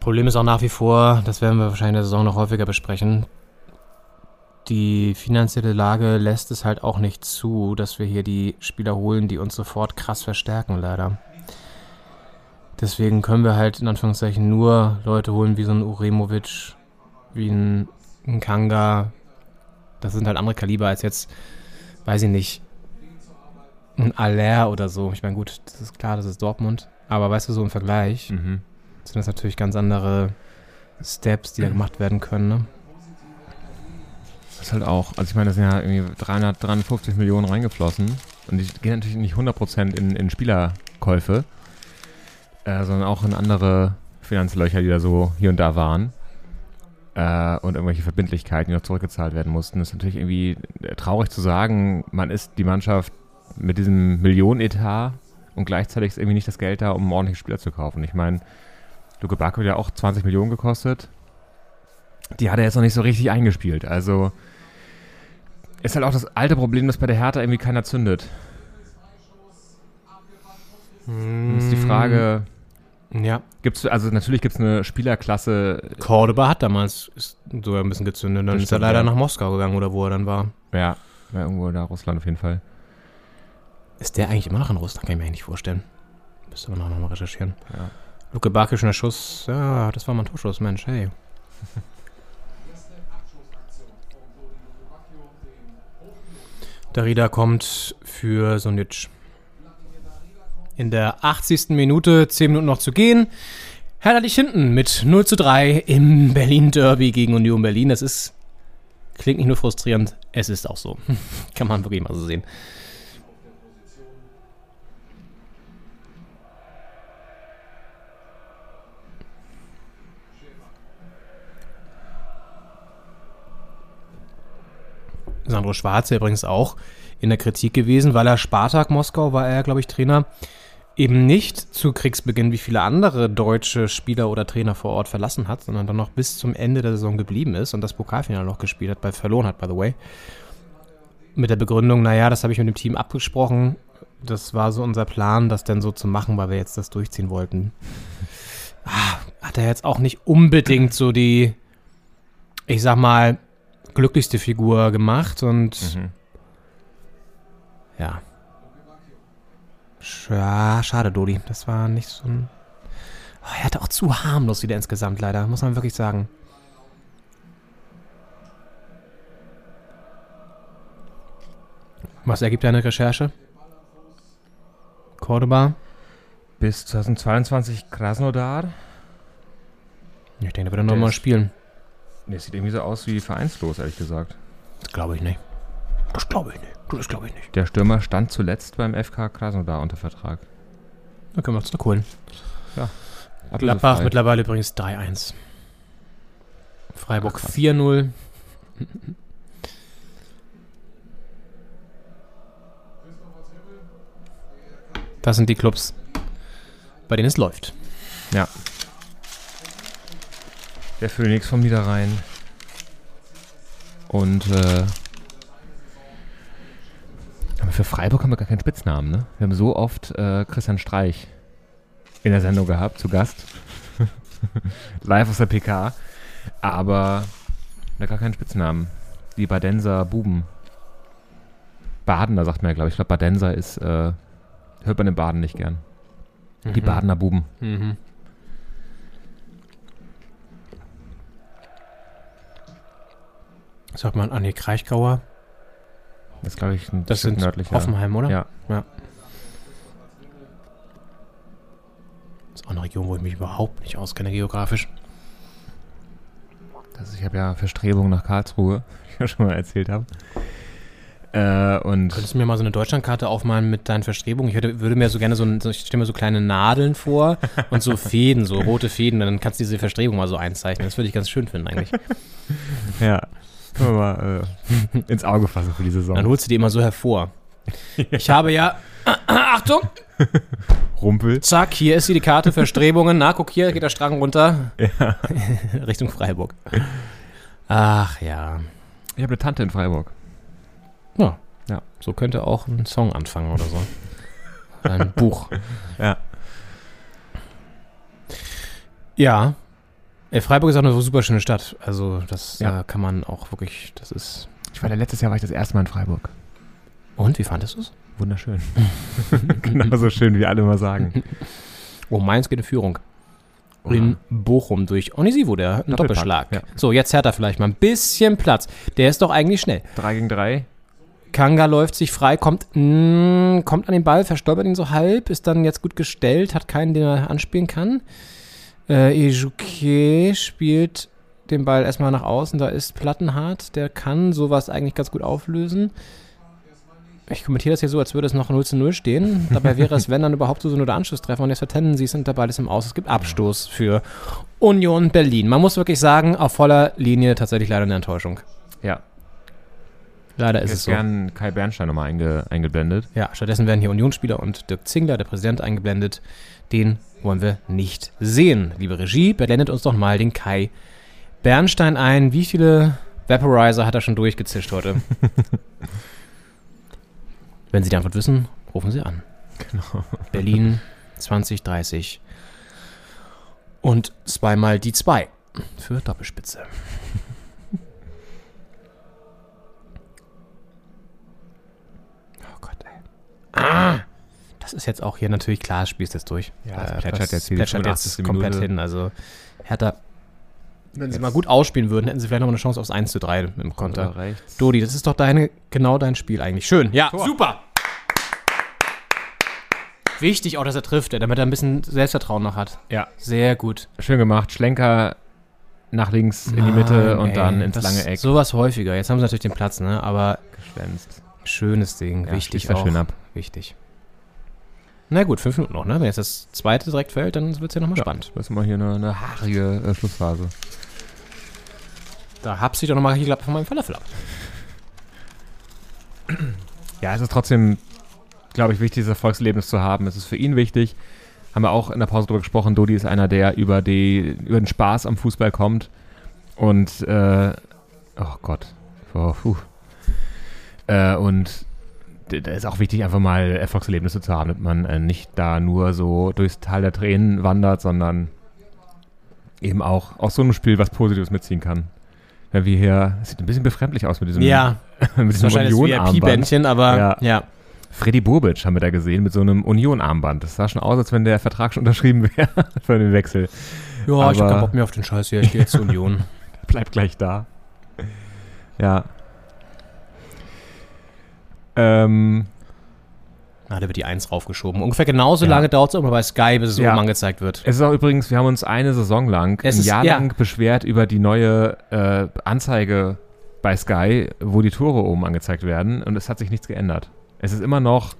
Problem ist auch nach wie vor, das werden wir wahrscheinlich in der Saison noch häufiger besprechen. Die finanzielle Lage lässt es halt auch nicht zu, dass wir hier die Spieler holen, die uns sofort krass verstärken, leider. Deswegen können wir halt in Anführungszeichen nur Leute holen wie so ein Uremovic, wie ein, ein Kanga. Das sind halt andere Kaliber als jetzt, weiß ich nicht, ein Aller oder so. Ich meine, gut, das ist klar, das ist Dortmund. Aber weißt du, so im Vergleich Mhm. Sind das natürlich ganz andere Steps, die da gemacht werden können. Ne? Das ist halt auch, also ich meine, da sind ja irgendwie 300, 350 Millionen reingeflossen. Und die gehen natürlich nicht 100% in, in Spielerkäufe, äh, sondern auch in andere Finanzlöcher, die da so hier und da waren. Äh, und irgendwelche Verbindlichkeiten, die noch zurückgezahlt werden mussten. Das ist natürlich irgendwie äh, traurig zu sagen, man ist die Mannschaft mit diesem Millionenetat und gleichzeitig ist irgendwie nicht das Geld da, um einen ordentlichen Spieler zu kaufen. Ich meine, Luke Bacco hat ja auch 20 Millionen gekostet. Die hat er jetzt noch nicht so richtig eingespielt. Also ist halt auch das alte Problem, dass bei der Hertha irgendwie keiner zündet. Und ist die Frage, Ja, gibt's also natürlich gibt es eine Spielerklasse, Cordoba hat damals ist sogar ein bisschen gezündet. Dann ist er leider ja. nach Moskau gegangen oder wo er dann war. ja, ja, irgendwo da Russland auf jeden Fall. Ist der eigentlich immer noch in Russland? Kann ich mir eigentlich nicht vorstellen. Müsste man auch nochmal recherchieren. Ja. Luke Bakic in der Schuss. Ja, das war mal ein Torschuss, Mensch, hey. (laughs) Darida kommt für Sonic. In der 80. Minute, 10 Minuten noch zu gehen. Hertha dich hinten mit 0 zu 3 im Berlin Derby gegen Union Berlin. Das ist, klingt nicht nur frustrierend, es ist auch so. (laughs) Kann man wirklich mal so sehen. Sandro Schwarze übrigens auch in der Kritik gewesen, weil er Spartak Moskau war er, glaube ich, Trainer, eben nicht zu Kriegsbeginn wie viele andere deutsche Spieler oder Trainer vor Ort verlassen hat, sondern dann noch bis zum Ende der Saison geblieben ist und das Pokalfinale noch gespielt hat, bei verloren hat, by the way. Mit der Begründung, naja, das habe ich mit dem Team abgesprochen. Das war so unser Plan, das denn so zu machen, weil wir jetzt das durchziehen wollten. Ah, hat er jetzt auch nicht unbedingt so die, ich sag mal, glücklichste Figur gemacht und Mhm. ja. Sch- Ja, schade, Dodi. Das war nicht so ein. Oh, er hatte auch zu harmlos wieder insgesamt, leider, muss man wirklich sagen. Was ergibt deine Recherche? Cordoba? Bis 2022 Krasnodar. Ich denke, der wird er nochmal spielen. Nee, sieht irgendwie so aus wie vereinslos, ehrlich gesagt. Das glaube ich nicht. Das glaube ich nicht. Das glaube ich nicht. Der Stürmer stand zuletzt beim FK Krasnodar unter Vertrag. Dann können wir uns zurückholen. Ablösefrei. Gladbach mittlerweile übrigens 3-1. Freiburg Ach, krass. 4-0. Das sind die Clubs, bei denen es läuft. Ja. Der Phoenix vom Niederrhein. Und äh, aber für Freiburg haben wir gar keinen Spitznamen, ne? Wir haben so oft äh, Christian Streich in der Sendung gehabt, zu Gast. (laughs) Live aus der PK. Aber wir haben gar keinen Spitznamen. Die Badenser Buben. Badener sagt man ja, glaube ich. Ich glaube, Badenser ist, äh, hört man in Baden nicht gern. Die Badener Buben. Mhm. Sagt man Anni Kraichgauer? Das ist, glaube ich, ein Das sind nördlicher. Hoffenheim, oder? Ja. ja. Das ist auch eine Region, wo ich mich überhaupt nicht auskenne geografisch. Das, ich habe ja Verstrebungen nach Karlsruhe, (laughs) wie ich ja schon mal erzählt habe. Äh, und Könntest du mir mal so eine Deutschlandkarte aufmalen mit deinen Verstrebungen? Ich hätte, würde mir so gerne so, ein- so ich stelle mir so kleine Nadeln vor (laughs) und so Fäden, so rote Fäden, dann kannst du diese Verstrebung mal so einzeichnen. Das würde ich ganz schön finden eigentlich. ja, können wir mal äh, (laughs) ins Auge fassen für die Saison. Dann holst du die immer so hervor. (laughs) Ich habe ja, (clears throat) Achtung, Rumpel. zack, hier ist sie die Karte, Verstrebungen. Na, guck, hier geht der Strang runter. Ja. (laughs) Richtung Freiburg. Ach ja. Ich habe eine Tante in Freiburg. Ja. Ja. So könnte auch ein Song anfangen oder so. Ein Buch. Ja. Ja. Äh, Freiburg ist auch eine super schöne Stadt. Also, das Ja. äh, kann man auch wirklich, das ist. Ich war da letztes Jahr war ich das erste Mal in Freiburg. Und, wie fandest du es? Wunderschön. (laughs) Genauso schön, wie alle immer sagen. (laughs) Oh, Mainz geht in Führung. In Bochum durch Onisivo, der Doppelpack, Doppelschlag. ja. So, jetzt hat er vielleicht mal ein bisschen Platz. Der ist doch eigentlich schnell. 3 gegen 3. Kanga läuft sich frei, kommt, mh, kommt an den Ball, verstolpert ihn so halb, ist dann jetzt gut gestellt, hat keinen, den er anspielen kann. Äh, Ejuke spielt den Ball erstmal nach außen, da ist Plattenhart, der kann sowas eigentlich ganz gut auflösen. Ich kommentiere das hier so, als würde es noch 0 zu 0 stehen. (laughs) Dabei wäre es, wenn dann überhaupt so nur der Anschlusstreffer und jetzt vertennen sie es und der Ball ist im Aus. Es gibt Abstoß für Union Berlin. Man muss wirklich sagen, auf voller Linie tatsächlich leider eine Enttäuschung. Ja. Leider Ich ist hätte es so. gern Kai Bernstein nochmal einge eingeblendet. Ja, stattdessen werden hier Unionsspieler und Dirk Zingler, der Präsident, eingeblendet. Den wollen wir nicht sehen. Liebe Regie, blendet uns doch mal den Kai Bernstein ein. Wie viele Vaporizer hat er schon durchgezischt heute? (laughs) Wenn Sie die Antwort wissen, rufen Sie an. Genau. Berlin 2030. Und zweimal die zwei für Doppelspitze. (laughs) Oh Gott, ey. Ah! Das ist jetzt auch hier natürlich klar, das Spiel ist jetzt durch. Ja, es Äh, plätschert das jetzt plätschert 85. jetzt komplett Minute. hin. Also Hertha, wenn sie Jetzt- mal gut ausspielen würden, hätten sie vielleicht noch eine Chance aufs 1 zu 3 im Konter. Dodi, das ist doch deine, genau dein Spiel eigentlich. Schön. Ja, super. Wichtig auch, dass er trifft, damit er ein bisschen Selbstvertrauen noch hat. Ja. Sehr gut. Schön gemacht. Schlenker nach links in die Mitte Mann, und ey, dann ins das- lange Eck. Sowas häufiger. Jetzt haben sie natürlich den Platz, ne? Aber geschwänzt. schönes Ding. Ja, Wichtig auch. schön ab. Wichtig. Na gut, fünf Minuten noch, ne? Wenn jetzt das zweite direkt fällt, dann wird es ja nochmal spannend. Das ist mal hier eine, eine haarige äh, Schlussphase. Da hab's ich doch nochmal geklappt von meinem Falafel ab. (clears throat) Ja, es ist trotzdem, glaube ich, wichtig, dieses Erfolgserlebnis zu haben. Es ist für ihn wichtig. Haben wir auch in der Pause drüber gesprochen. Dodi ist einer, der über, die, über den Spaß am Fußball kommt. Und, äh, oh Gott. Oh. Äh, und da ist auch wichtig, einfach mal Erfolgserlebnisse zu haben, damit man äh, nicht da nur so durchs Tal der Tränen wandert, sondern eben auch aus so einem Spiel was Positives mitziehen kann. Wenn wir hier, es sieht ein bisschen befremdlich aus mit diesem, Ja, (laughs) mit diesem Union-Armband. Aber Ja. ja. Freddy Bobic haben wir da gesehen mit so einem Union-Armband. Das sah schon aus, als wenn der Vertrag schon (laughs) unterschrieben wäre für den Wechsel. Ja, ich hab keinen Bock mehr auf den Scheiß hier. Ich gehe jetzt zur Union. (laughs) Bleibt gleich da. Ja. Ähm, Na, da wird die 1 raufgeschoben. Ungefähr genauso Ja. lange dauert es immer bei Sky, bis es Ja. oben angezeigt wird. es ist auch übrigens, wir haben uns eine Saison lang, Es ein ist- Jahr ja. lang beschwert über die neue äh, Anzeige bei Sky, wo die Tore oben angezeigt werden und es hat sich nichts geändert. Es ist immer noch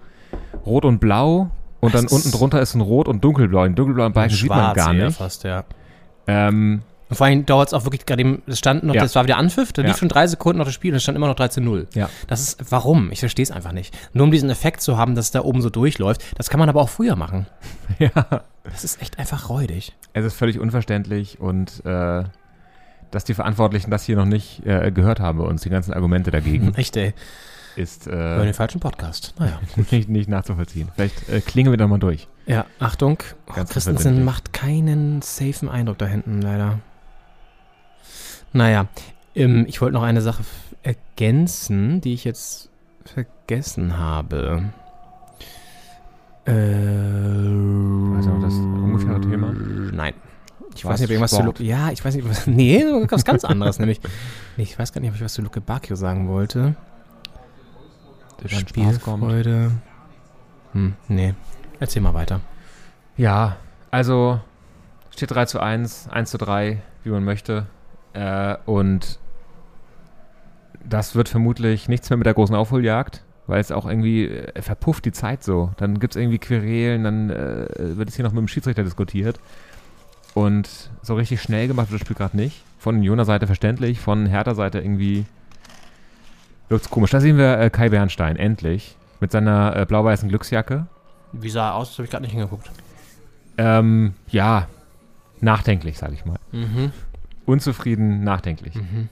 rot und blau und dann Es ist- unten drunter ist ein rot und dunkelblau. Den dunkelblauen Balken sieht man gar nicht. fast, ja. Ähm, Und vor allem dauert es auch wirklich gerade eben, es stand noch, Ja. das war wieder Anpfiff, da Ja. lief schon drei Sekunden noch das Spiel und es stand immer noch 13-0. Ja. Das ist, warum? Ich verstehe es einfach nicht. Nur um diesen Effekt zu haben, dass es da oben so durchläuft, das kann man aber auch früher machen. (laughs) Ja. Das ist echt einfach räudig. Es ist völlig unverständlich und äh, dass die Verantwortlichen das hier noch nicht äh, gehört haben bei uns, die ganzen Argumente dagegen, Echt, ey. ist äh, den falschen Podcast. Naja. (laughs) nicht, nicht nachzuvollziehen. Vielleicht äh, klingen wir da mal durch. Ja, Achtung. Oh, Christensen macht keinen safen Eindruck da hinten, leider. Naja, ähm, ich wollte noch eine Sache ergänzen, die ich jetzt vergessen habe. Äh, Weißt du noch das ungefähre Thema? Nein. Ich weiß nicht, ob irgendwas zu Sport? Luke. Ja, ich weiß nicht, was. (laughs) Nee, was ganz anderes, (laughs) nämlich. Nee, ich weiß gar nicht, ob ich was zu Luke Bacchio sagen wollte. Kommt. Spielfreude. Hm, nee. Erzähl mal weiter. Ja, also steht 3 zu 1, 1 zu 3, wie man möchte. Äh, und das wird vermutlich nichts mehr mit der großen Aufholjagd, weil es auch irgendwie äh, verpufft die Zeit so. Dann gibt es irgendwie Querelen, dann äh, wird es hier noch mit dem Schiedsrichter diskutiert. Und so richtig schnell gemacht wird das Spiel gerade nicht. Von Unioner Seite verständlich, von Hertha Seite irgendwie wirkt's komisch. Da sehen wir äh, Kai Bernstein, endlich, mit seiner äh, blau-weißen Glücksjacke. Wie sah er aus? Das habe ich gerade nicht hingeguckt. Ähm, ja, nachdenklich, sage ich mal. Mhm. Unzufrieden, nachdenklich. Mhm.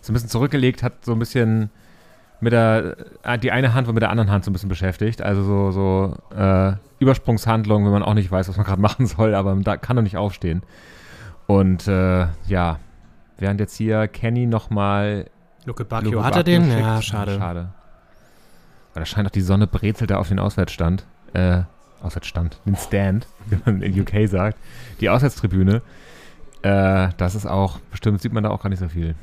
So ein bisschen zurückgelegt, hat so ein bisschen mit der, äh, die eine Hand war mit der anderen Hand so ein bisschen beschäftigt. Also so, so äh, Übersprungshandlung, wenn man auch nicht weiß, was man gerade (laughs) machen soll, aber da kann er nicht aufstehen. Und äh, ja, während jetzt hier Kenny nochmal Luke Bacchio, hat er den? Ja, schade. Schade. Weil da scheint auch die Sonne brezelt da auf den Auswärtsstand. Äh, Auswärtsstand, den Stand, wie man in UK sagt. Die Auswärtstribüne. Äh, das ist auch, bestimmt sieht man da auch gar nicht so viel.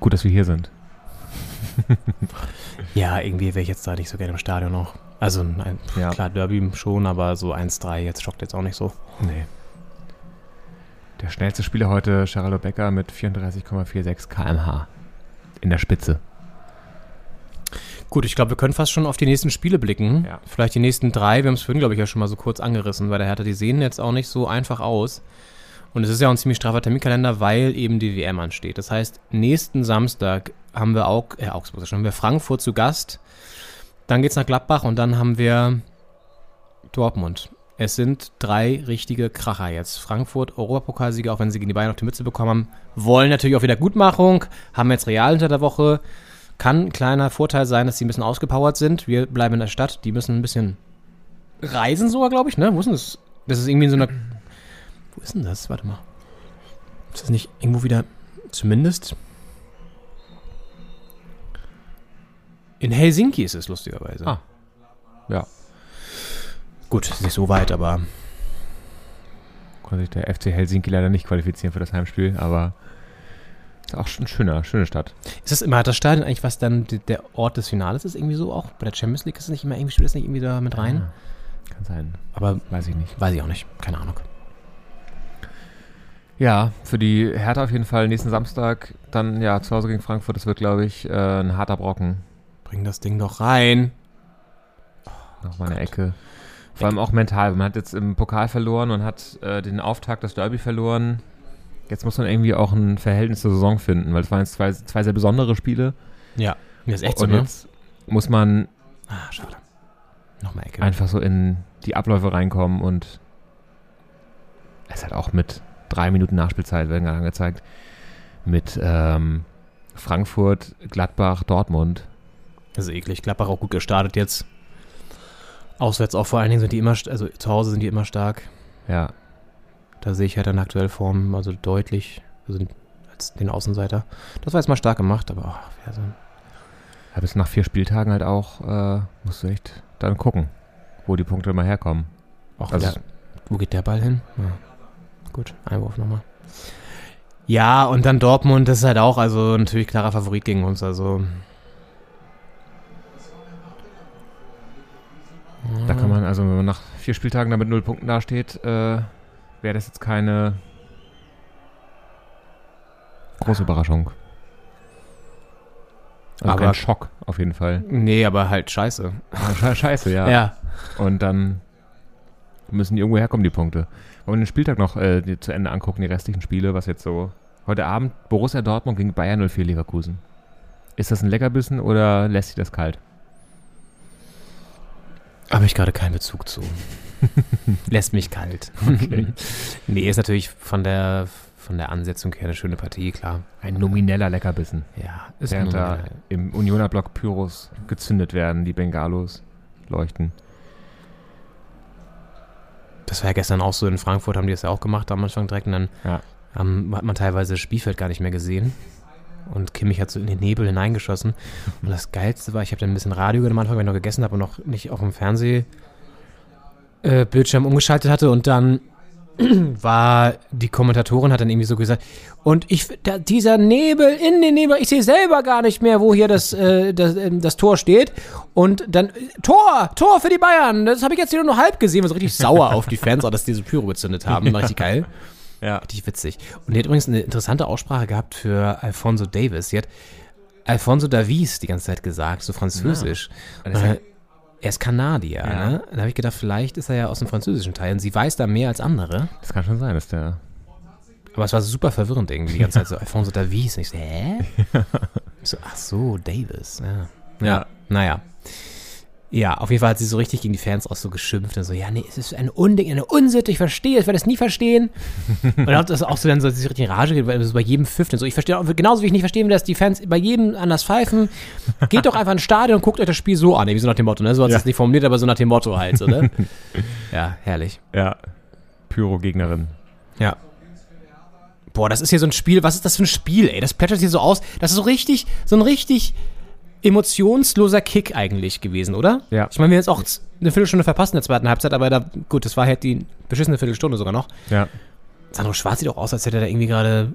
Gut, dass wir hier sind. (laughs) Ja, irgendwie wäre ich jetzt da nicht so gerne im Stadion noch. Also, nein, Ja. klar, Derby schon, aber so 1-3 jetzt schockt jetzt auch nicht so. Nee. Der schnellste Spieler heute, Geraldo Becker, mit 34,46 km/h. In der Spitze. Gut, ich glaube, wir können fast schon auf die nächsten Spiele blicken. Ja. Vielleicht die nächsten drei. Wir haben es vorhin, glaube ich, ja schon mal so kurz angerissen, weil der Hertha, die sehen jetzt auch nicht so einfach aus. Und es ist ja auch ein ziemlich straffer Terminkalender, weil eben die WM ansteht. Das heißt, nächsten Samstag haben wir auch, äh, Augsburg, schon haben wir Frankfurt zu Gast. Dann geht's nach Gladbach und dann haben wir Dortmund. Es sind drei richtige Kracher jetzt. Frankfurt, Europapokalsieger, auch wenn sie gegen die Bayern auf die Mütze bekommen haben, wollen natürlich auch Wiedergutmachung, haben jetzt Real hinter der Woche. Kann ein kleiner Vorteil sein, dass sie ein bisschen ausgepowert sind. Wir bleiben in der Stadt. Die müssen ein bisschen reisen sogar, glaube ich, ne? Wo ist denn das? Das ist irgendwie in so einer... Wo ist denn das? Warte mal. Ist das nicht irgendwo wieder... Zumindest... In Helsinki ist es lustigerweise. Ah. Ja. Gut, ist nicht so weit, aber... Konnte sich der FC Helsinki leider nicht qualifizieren für das Heimspiel, aber auch schon schöner, schöne Stadt. Ist das immer, hat das Stadion eigentlich, was dann der Ort des Finales ist, irgendwie so auch? Bei der Champions League ist es nicht immer irgendwie, spielt das nicht irgendwie da mit rein? Kann sein. Aber Weiß ich nicht. weiß ich auch nicht. Keine Ahnung. Ja, für die Hertha auf jeden Fall nächsten Samstag dann ja zu Hause gegen Frankfurt. Das wird, glaube ich, äh, ein harter Brocken. Bring das Ding doch rein. Noch mal eine Ecke. Vor allem auch mental. Man hat jetzt im Pokal verloren und hat äh, den Auftakt des Derby verloren. Jetzt muss man irgendwie auch ein Verhältnis zur Saison finden, weil es waren jetzt zwei, zwei sehr besondere Spiele. Ja. Das ist echt so, und ne? jetzt muss man Ah, schade. Nochmal Ecke. einfach so in die Abläufe reinkommen und es hat auch mit drei Minuten Nachspielzeit, werden gerade angezeigt, mit ähm, Frankfurt, Gladbach, Dortmund. Das ist eklig. Gladbach auch gut gestartet jetzt. Auswärts auch vor allen Dingen sind die immer, also zu Hause sind die immer stark. Ja, Da sehe ich halt in aktuell Form, also deutlich, also als den Außenseiter. Das war jetzt mal stark gemacht, aber ach, wer so ja bis nach vier Spieltagen halt auch, äh, musst du echt dann gucken, wo die Punkte mal herkommen. auch Also- wieder, wo geht der Ball hin? Ja. Gut, Einwurf nochmal. Ja, und dann Dortmund, ist halt auch, also natürlich klarer Favorit gegen uns, also. Da kann man, also wenn man nach vier Spieltagen da mit null Punkten dasteht, äh, wäre das jetzt keine große Überraschung. Also Aber- kein Schock auf jeden Fall. Nee, aber halt scheiße. Sche- Scheiße, ja. Ja. Und dann müssen die irgendwo herkommen, die Punkte. Wollen wir den Spieltag noch äh, zu Ende angucken, die restlichen Spiele, was jetzt so. Heute Abend Borussia Dortmund gegen Bayern 04 Leverkusen. Ist das ein Leckerbissen oder lässt sich das kalt? Habe ich gerade keinen Bezug zu. (laughs) (laughs) Lässt mich kalt. Okay. (laughs) nee, ist natürlich von der, von der Ansetzung her eine schöne Partie, klar. Ein nomineller Leckerbissen. Ja, ist Während da im Unioner Block Pyros gezündet werden, die Bengalos leuchten. Das war ja gestern auch so in Frankfurt, haben die das ja auch gemacht am Anfang direkt. Und dann Ja. ähm, hat man teilweise das Spielfeld gar nicht mehr gesehen. Und Kimmich hat so in den Nebel hineingeschossen. Und das Geilste war, ich habe dann ein bisschen Radio gehört am Anfang, wenn ich noch gegessen habe und noch nicht auf dem Fernsehbildschirm äh, Bildschirm umgeschaltet hatte. Und dann (clears throat) war die Kommentatorin hat dann irgendwie so gesagt, und ich, da, dieser Nebel in den Nebel, ich sehe selber gar nicht mehr, wo hier das, äh, das, ähm, das Tor steht. Und dann, äh, Tor, Tor für die Bayern, das habe ich jetzt hier nur noch halb gesehen, war so richtig sauer auf die Fans, auch (laughs) dass die diese Pyro gezündet haben, war richtig geil. Ja. Richtig witzig. Und die hat übrigens eine interessante Aussprache gehabt für Alfonso Davis. Sie hat Alfonso Davis die ganze Zeit gesagt, so französisch. Und das ist Äh, er ist Kanadier, Ja. ne? Dann habe ich gedacht, vielleicht ist er ja aus dem französischen Teil und sie weiß da mehr als andere. Das kann schon sein, dass der. Aber es war super verwirrend irgendwie, die ganze Zeit so Alfonso Davis. Und ich so, hä? (laughs) Ich so, ach so, Davis, ja. Ja. Naja. Ja, auf jeden Fall hat sie so richtig gegen die Fans auch so geschimpft und so, ja, nee, es ist ein Unding, eine Unsitte, ich verstehe, ich werde es nie verstehen. (laughs) und dann hat das auch so dann so sich richtig in Rage geht, weil es bei jedem Pfiff dann so, ich verstehe, auch- genauso wie ich nicht verstehe, dass die Fans bei jedem anders pfeifen, geht doch einfach ins Stadion und guckt euch das Spiel so an, wie so nach dem Motto, ne? So hat sie Ja. es nicht formuliert, aber so nach dem Motto halt, so, ne? (laughs) ja, herrlich. Ja. Pyro-Gegnerin. Ja. Boah, das ist hier so ein Spiel. Was ist das für ein Spiel, ey? Das plätschert hier so aus. Das ist so richtig, so ein richtig emotionsloser Kick eigentlich gewesen, oder? Ja. Ich meine, wir haben jetzt auch eine Viertelstunde verpasst in der zweiten Halbzeit, aber da, gut, das war halt die beschissene Viertelstunde sogar noch. Ja. Sandro Schwarz sieht auch aus, als hätte er da irgendwie gerade,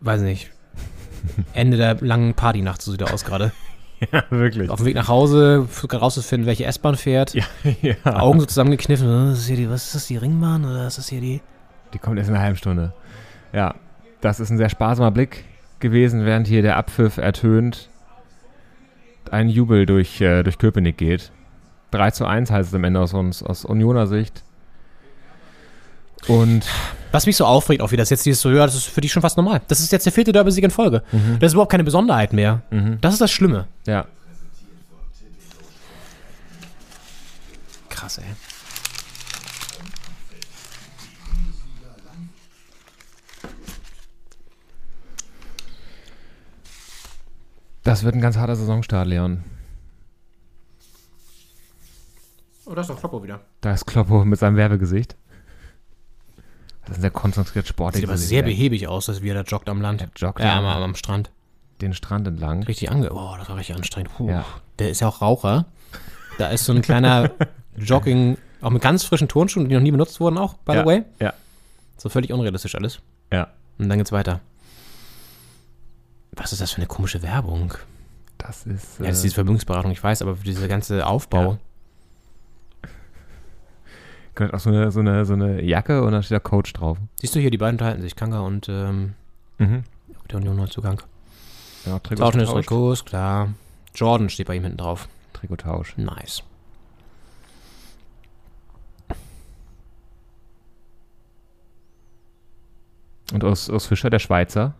weiß nicht, Ende der langen Partynacht, so sieht er aus gerade. (laughs) Ja, wirklich. Auf dem Weg nach Hause, gerade rauszufinden, welche S-Bahn fährt. Ja, (laughs) ja. Augen so zusammengekniffen. äh, ist hier die, was ist das, die Ringbahn oder ist das hier die... Die kommt erst in einer halben Stunde. Ja, das ist ein sehr sparsamer Blick gewesen, während hier der Abpfiff ertönt. Ein Jubel durch, äh, durch Köpenick geht. 3 zu 1 heißt es am Ende aus, uns, aus Unioner Sicht. Und Was mich so aufregt, auch wie das jetzt dieses so, ja, das ist für dich schon fast normal. Das ist jetzt der vierte Derby-Sieg in Folge. Das ist überhaupt keine Besonderheit mehr. Mhm. Das ist das Schlimme. ja, Krass, ey. Das wird ein ganz harter Saisonstart, Leon. Oh, da ist doch Kloppo wieder. Da ist Kloppo mit seinem Werbegesicht. Das ist ein sehr konzentriert sportlich. Sieht aber sehr behäbig aus, dass wie er da joggt am Land. Er joggt ja, ja. am, am Strand. Den Strand entlang. Richtig ange... Oh, das war richtig anstrengend. Puh. Ja. Der ist ja auch Raucher. Da ist so ein kleiner (laughs) Jogging... Auch mit ganz frischen Turnschuhen, die noch nie benutzt wurden auch, by ja, the way. Ja, So völlig unrealistisch alles. ja. Und dann geht's weiter. Was ist das für eine komische Werbung? Das ist. Ja, das ist äh, diese Vermögensberatung, ich weiß, aber dieser ganze Aufbau. gehört auch so eine, so, eine, so eine Jacke und da steht da Coach drauf. Siehst du hier, die beiden unterhalten sich, Kanga und ähm, Mhm. der Union Neuzugang. Ja, Trikot Tauschen des. Trikots, klar. Jordan steht bei ihm hinten drauf. Trikottausch. Nice. Und aus, aus Fischer, der Schweizer,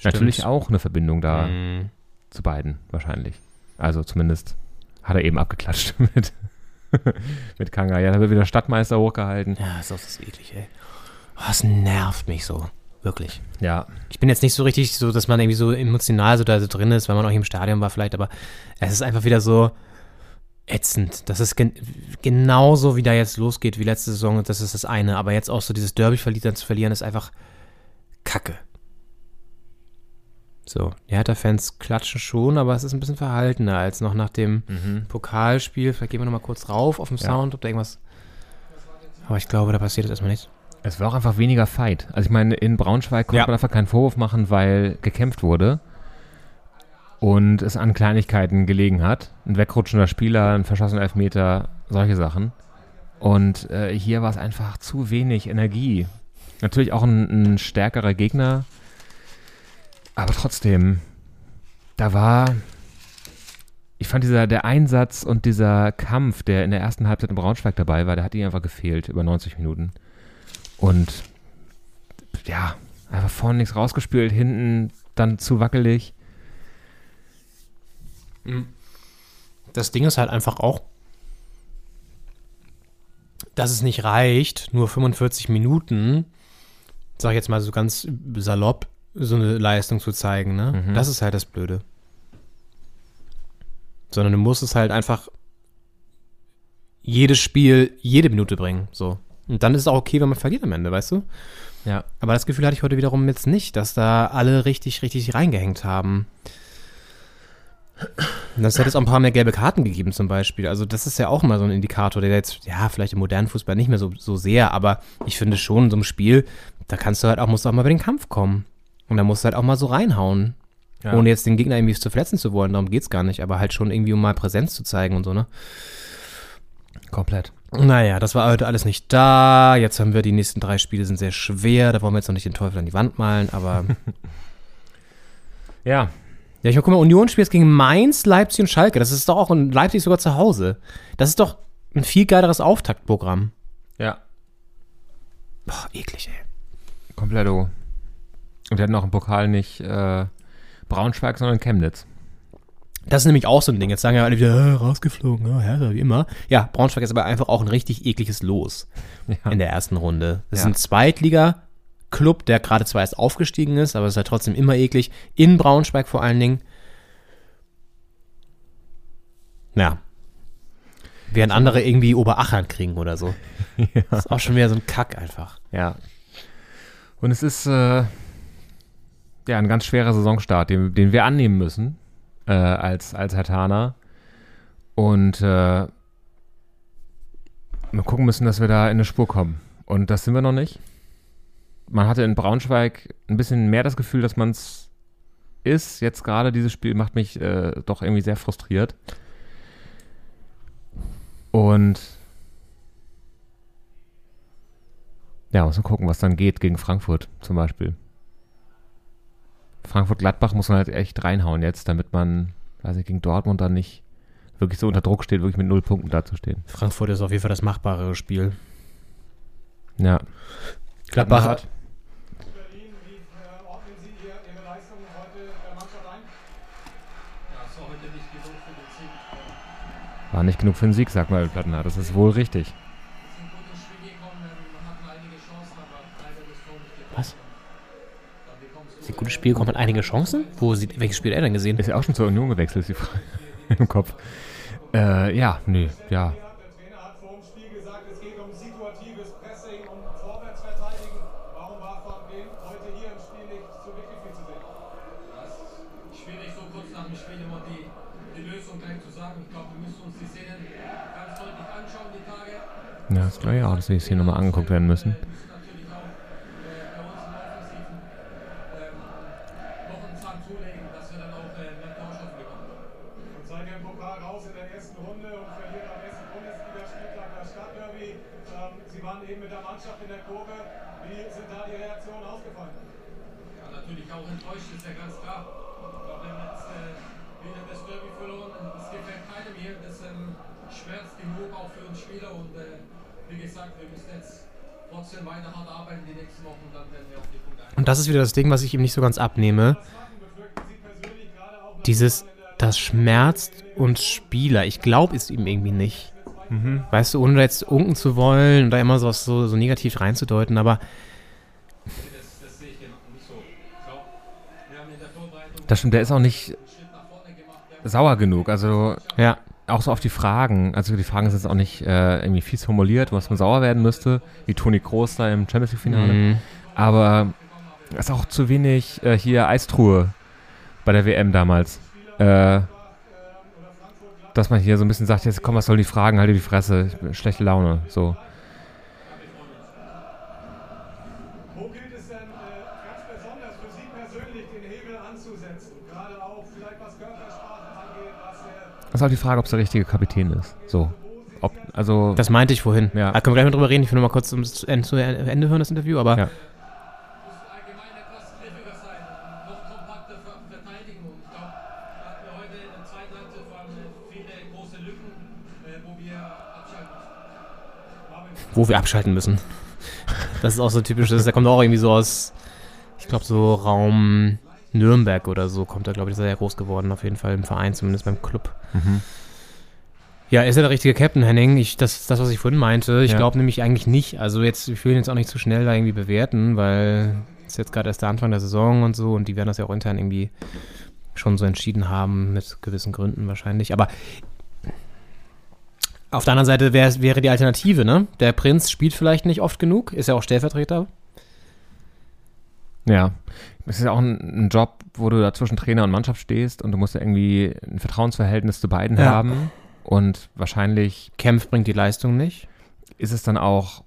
Stimmt. natürlich auch eine Verbindung da Mhm. zu beiden, wahrscheinlich. Also zumindest hat er eben abgeklatscht (laughs) mit, mit Kanga. Ja, da wird wieder Stadtmeister hochgehalten. Ja, ist auch das eklig, ey. Oh, das nervt mich so. Wirklich. Ja, Ich bin jetzt nicht so richtig so, dass man irgendwie so emotional so da so drin ist, weil man auch im Stadion war vielleicht, aber es ist einfach wieder so ätzend. Das ist gen genauso, wie da jetzt losgeht wie letzte Saison. Das ist das eine. Aber jetzt auch so dieses Derby verlieren zu verlieren, ist einfach Kacke. So, die Hertha-Fans klatschen schon, aber es ist ein bisschen verhaltener als noch nach dem Pokalspiel. Vielleicht gehen wir nochmal kurz rauf auf dem Ja. Sound, ob da irgendwas. Aber ich glaube, da passiert jetzt erstmal nichts. es war auch einfach weniger Fight. Also ich meine, in Braunschweig konnte Ja. man einfach keinen Vorwurf machen, weil gekämpft wurde und es an Kleinigkeiten gelegen hat. Ein wegrutschender Spieler, ein verschossener Elfmeter, solche Sachen. Und äh, hier war es einfach zu wenig Energie. Natürlich auch ein, ein stärkerer Gegner, aber trotzdem, da war, ich fand dieser, der Einsatz und dieser Kampf, der in der ersten Halbzeit in Braunschweig dabei war, der hat ihm einfach gefehlt über 90 Minuten. Und ja, einfach vorne nichts rausgespielt, hinten dann zu wackelig. Das Ding ist halt einfach auch, dass es nicht reicht, nur 45 Minuten, sag ich jetzt mal so ganz salopp, so eine Leistung zu zeigen. Ne? Das ist halt das Blöde. Sondern du musst es halt einfach jedes Spiel, jede Minute bringen. So. Und dann ist es auch okay, wenn man verliert am Ende, weißt du? Ja. Aber das Gefühl hatte ich heute wiederum jetzt nicht, dass da alle richtig, richtig reingehängt haben. Das hätte es auch ein paar mehr gelbe Karten gegeben zum Beispiel. Also das ist ja auch mal so ein Indikator, der jetzt, ja, vielleicht im modernen Fußball nicht mehr so, so sehr, aber ich finde schon, in so einem Spiel, da kannst du halt auch, musst du auch mal über den Kampf kommen. Und da musst du halt auch mal so reinhauen. Ja. Ohne jetzt den Gegner irgendwie zu verletzen zu wollen, darum geht's gar nicht, aber halt schon irgendwie, um mal Präsenz zu zeigen und so, ne? Komplett. Naja, das war heute alles nicht da. Jetzt haben wir die nächsten drei Spiele, sind sehr schwer. Da wollen wir jetzt noch nicht den Teufel an die Wand malen, aber. (laughs) Ja. ja, ich mal, guck mal, Union spielt jetzt gegen Mainz, Leipzig und Schalke. Das ist doch auch in Leipzig sogar zu Hause. Das ist doch ein viel geileres Auftaktprogramm. Ja. Boah, eklig, ey. Kompletto. Und wir hatten auch im Pokal nicht äh, Braunschweig, sondern Chemnitz. Das ist nämlich auch so ein Ding. Jetzt sagen ja alle wieder, äh, rausgeflogen, ja, Hertha, wie immer. Ja, Braunschweig ist aber einfach auch ein richtig ekliges Los Ja. in der ersten Runde. Das ist Ja. ein Zweitliga-Club, der gerade zwar erst aufgestiegen ist, aber es ist halt trotzdem immer eklig. In Braunschweig vor allen Dingen. Ja. Während andere irgendwie Oberachern kriegen oder so. (laughs) Das ist auch schon wieder so ein Kack einfach. Ja. Und es ist äh, ja ein ganz schwerer Saisonstart, den, den wir annehmen müssen äh, als, als Hertaner. Und äh, wir gucken müssen, dass wir da in eine Spur kommen. Und das sind wir noch nicht. Man hatte in Braunschweig ein bisschen mehr das Gefühl, dass man es ist. Jetzt gerade dieses Spiel macht mich äh, doch irgendwie sehr frustriert. Und ja, muss man gucken, was dann geht gegen Frankfurt zum Beispiel. Frankfurt-Gladbach muss man halt echt reinhauen jetzt, damit man, weiß ich, gegen Dortmund dann nicht wirklich so unter Druck steht, wirklich mit null Punkten dazustehen. Frankfurt ist auf jeden Fall das machbarere Spiel. Ja. Gladbach hat. War nicht genug für den Sieg. Nicht sagt mal Plattener. Das ist wohl richtig. Wir sind gut ins Spiel gekommen, ähm, hatten einige Chancen, aber leider das Tor nicht getroffen. Was? Dann bekommst du Das ist ein gutes Spiel, kommt man einige Chancen? Wo sieht, welches Spiel hat er denn gesehen? Ist ja auch schon zur Union gewechselt, ist die Frage (laughs) im Kopf. Äh, ja, nö, ja. Der Trainer hat vor dem Spiel gesagt, es geht um situatives Pressing und Vorwärtsverteidigen. Warum war von dem heute hier im Spiel nicht so wirklich viel zu sehen? schwierig, so kurz nach dem Spiel immer die, die Lösung gleich zu sagen. Ich glaube, wir müssen uns die Szenen ganz deutlich anschauen, die Tage. Ja, das glaube ich auch, dass wir jetzt hier nochmal angeguckt werden müssen. Wir müssen natürlich auch äh, bei uns in der Offensiven ähm, noch einen Zahn zulegen, dass wir dann auch äh, mehr Torschancen bekommen. Und seid ihr im Pokal raus in der ersten Runde und verliert am ersten Bundesligaspieltag das Stadtderby. Ähm, Sie waren eben mit der Mannschaft in der Kurve. Wie sind da die Reaktionen ausgefallen? Ja, natürlich auch enttäuscht, ist ja ganz klar. Ich glaube, wir haben jetzt äh, wieder das Derby verloren. Das gefällt keinem hier. Das ähm, schmerzt genug auch für uns Spieler. Und äh, wie gesagt, wir müssen jetzt trotzdem weiter hart arbeiten die nächsten Wochen. Dann werden wir auf die Punkte ein. Und das ist wieder das Ding, was ich ihm nicht so ganz abnehme. Dieses, das schmerzt uns Spieler. Ich glaube es ihm irgendwie nicht. Weißt du, ohne da jetzt unken zu wollen und da immer sowas so, so negativ reinzudeuten, aber Das, das sehe ich hier noch nicht so. Ich glaube, wir haben in der Vorbereitung Das stimmt, der ist auch nicht sauer genug. Also ja. auch so auf die Fragen. Also die Fragen sind jetzt auch nicht äh, irgendwie fies formuliert, was man sauer werden müsste, wie Toni Kroos da im Champions League-Finale. Mhm. Aber es ist auch zu wenig äh, hier Eistruhe bei der WM damals. Äh, dass man hier so ein bisschen sagt, jetzt komm, was sollen die Fragen, halt dir die Fresse, schlechte Laune. So. Wo gilt es denn ganz besonders für Sie persönlich, den Hebel anzusetzen? Gerade auch vielleicht was Körpersprache angeht, was der Das ist halt die Frage, ob es der richtige Kapitän ist. So. Ob, also, Das meinte ich vorhin. Ja. Da können wir gleich mal drüber reden. Ich will nur mal kurz zum Ende, zu Ende hören, das Interview, aber Ja. müssen allgemein etwas griffiger sein und noch kompakter ver verteidigen. Und ich glaube, da hatten wir heute in der zweiten Halbzeit vor allem äh, viele große Lücken, äh, wo wir abschalten müssen. wo wir abschalten müssen. Das ist auch so typisch, das, der kommt auch irgendwie so aus, ich glaube so Raum Nürnberg oder so, kommt er, glaube ich, sehr groß geworden, auf jeden Fall im Verein, zumindest beim Club. Mhm. Ja, ist er der richtige Captain, Henning? Ich, das ist das, was ich vorhin meinte. Ich Ja. glaube nämlich eigentlich nicht. Also jetzt, ich will ihn jetzt auch nicht zu schnell da irgendwie bewerten, weil es ist jetzt gerade erst der Anfang der Saison und so und die werden das ja auch intern irgendwie schon so entschieden haben, mit gewissen Gründen wahrscheinlich. Aber auf der anderen Seite wär, wäre die Alternative, ne? Der Prinz spielt vielleicht nicht oft genug, ist ja auch Stellvertreter. Ja. Es ist ja auch ein, ein Job, wo du da zwischen Trainer und Mannschaft stehst und du musst ja irgendwie ein Vertrauensverhältnis zu beiden Ja. haben. Und wahrscheinlich Kempf bringt die Leistung nicht. ist es dann auch,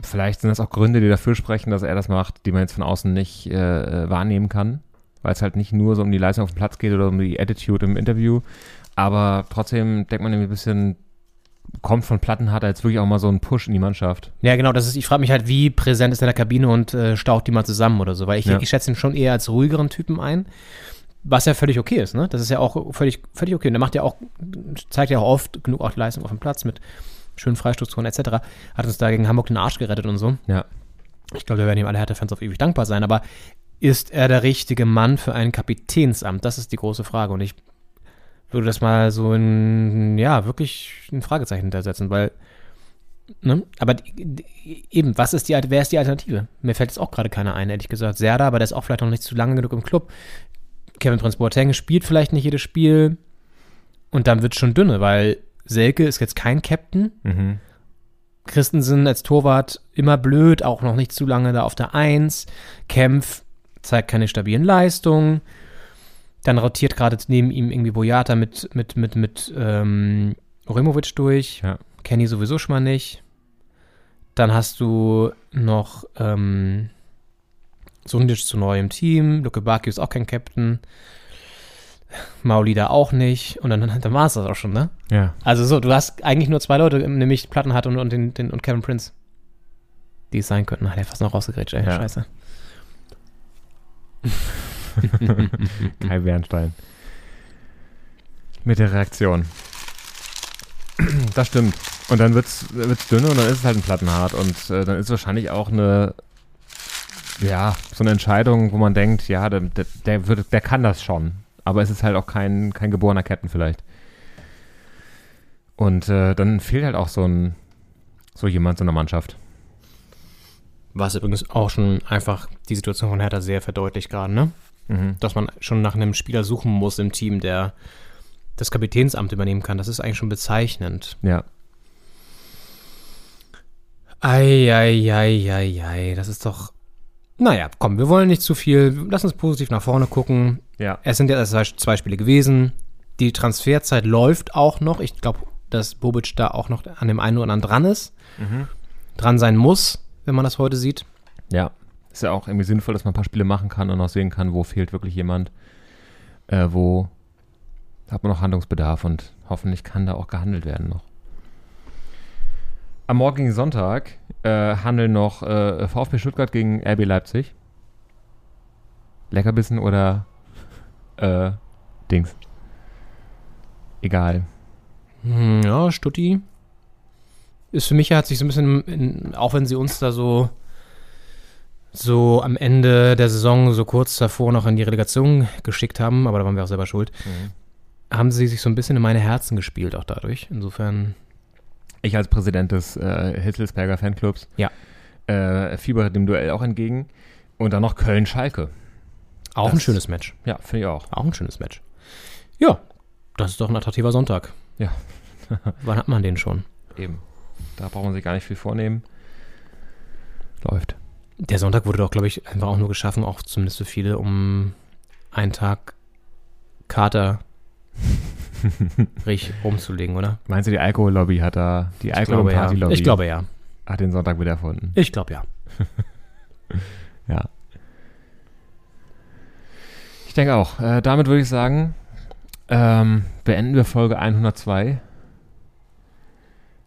vielleicht sind das auch Gründe, die dafür sprechen, dass er das macht, die man jetzt von außen nicht äh, äh, wahrnehmen kann, weil es halt nicht nur so um die Leistung auf dem Platz geht oder um die Attitude im Interview, aber trotzdem denkt man irgendwie ein bisschen, kommt von Plattenhardt jetzt wirklich auch mal so einen Push in die Mannschaft. Ja, genau, das ist, ich frage mich halt, wie präsent ist er in der Kabine und äh, staucht die mal zusammen oder so, weil ich, Ja. ich schätze ihn schon eher als ruhigeren Typen ein, was ja völlig okay ist, ne? Das ist ja auch völlig, völlig okay. Und der macht ja auch, zeigt ja auch oft genug auch Leistung auf dem Platz mit schönen Freistoßtoren etc. Hat uns da gegen Hamburg den Arsch gerettet und so. Ja. Ich glaube, da werden ihm alle Hertha-Fans auf ewig dankbar sein, aber ist er der richtige Mann für ein Kapitänsamt? Das ist die große Frage und ich würde das mal so in, ja, wirklich ein Fragezeichen hintersetzen, weil Ne? Aber eben, was ist die, wer ist die Alternative? Mir fällt jetzt auch gerade keiner ein, ehrlich gesagt. Serda, aber der ist auch vielleicht noch nicht zu lange genug im Club. Kevin Prince Boateng spielt vielleicht nicht jedes Spiel. Und dann wird es schon dünne, weil Selke ist jetzt kein Captain. Mhm. Christensen als Torwart immer blöd, auch noch nicht zu lange da auf der Eins. Kempf zeigt keine stabilen Leistungen. Dann rotiert gerade neben ihm irgendwie Boyata mit, mit, mit, mit ähm, Orimovic durch. Ja. Kenny sowieso schon mal nicht. Dann hast du noch ähm, Sundic zu neu im Team. Luke Baki ist auch kein Captain. Mauli da auch nicht. Und dann, (laughs) dann war es das auch schon, ne? Ja. Also so, du hast eigentlich nur zwei Leute, nämlich Plattenhardt und, und, den, den, und Kevin Prince. Die es sein könnten. Hat er fast noch rausgegrätscht, ey. Ja. Scheiße. (laughs) Kai Bernstein. Mit der Reaktion. Das stimmt. Und dann wird's, wird's dünne und dann ist es halt ein Plattenhart. Und äh, dann ist wahrscheinlich auch eine, ja, so eine Entscheidung, wo man denkt, ja, der, der, der, wird, der kann das schon. Aber es ist halt auch kein, kein geborener Captain vielleicht. Und äh, dann fehlt halt auch so ein, so jemand so einer Mannschaft. Was übrigens auch schon einfach die Situation von Hertha sehr verdeutlicht gerade, ne? Mhm. Dass man schon nach einem Spieler suchen muss im Team, der das Kapitänsamt übernehmen kann. Das ist eigentlich schon bezeichnend. Ja. Eieieiei, das ist doch. Naja, komm, wir wollen nicht zu viel. Lass uns positiv nach vorne gucken. Ja. Es sind ja erst zwei- zwei Spiele gewesen. Die Transferzeit läuft auch noch. Ich glaube, dass Bobic da auch noch an dem einen oder anderen dran ist. Dran sein muss, wenn man das heute sieht. Ja, ist ja auch irgendwie sinnvoll, dass man ein paar Spiele machen kann und auch sehen kann, wo fehlt wirklich jemand, äh, wo hat man noch Handlungsbedarf und hoffentlich kann da auch gehandelt werden noch. Am morgigen Sonntag äh, handeln noch äh, VfB Stuttgart gegen RB Leipzig. Leckerbissen oder äh, Dings. Egal. Hm, Ja, Stutti ist für mich, hat sich so ein bisschen, in, auch wenn sie uns da so, so am Ende der Saison so kurz davor noch in die Relegation geschickt haben, aber da waren wir auch selber schuld, haben sie sich so ein bisschen in meine Herzen gespielt, auch dadurch. Insofern, Ich als Präsident des äh, Hitzelsberger Fanclubs Ja. äh, fiebere dem Duell auch entgegen. Und dann noch Köln-Schalke. auch ein Das- schönes Match. Ja, finde ich auch. Auch ein schönes Match. Ja, das ist doch ein attraktiver Sonntag. Ja. (laughs) Wann hat man den schon? Eben. Da braucht man sich gar nicht viel vornehmen. Läuft. Der Sonntag wurde doch, glaube ich, einfach auch nur geschaffen, auch zumindest für viele, um einen Tag Kater (laughs) richtig umzulegen, oder? Meinst du, die Alkohollobby hat da, die Alkohol- und ja. Ich glaube ja. hat den Sonntag wieder erfunden? Ich glaube ja. (laughs) Ja. Ich denke auch. Äh, damit würde ich sagen, ähm, beenden wir Folge 102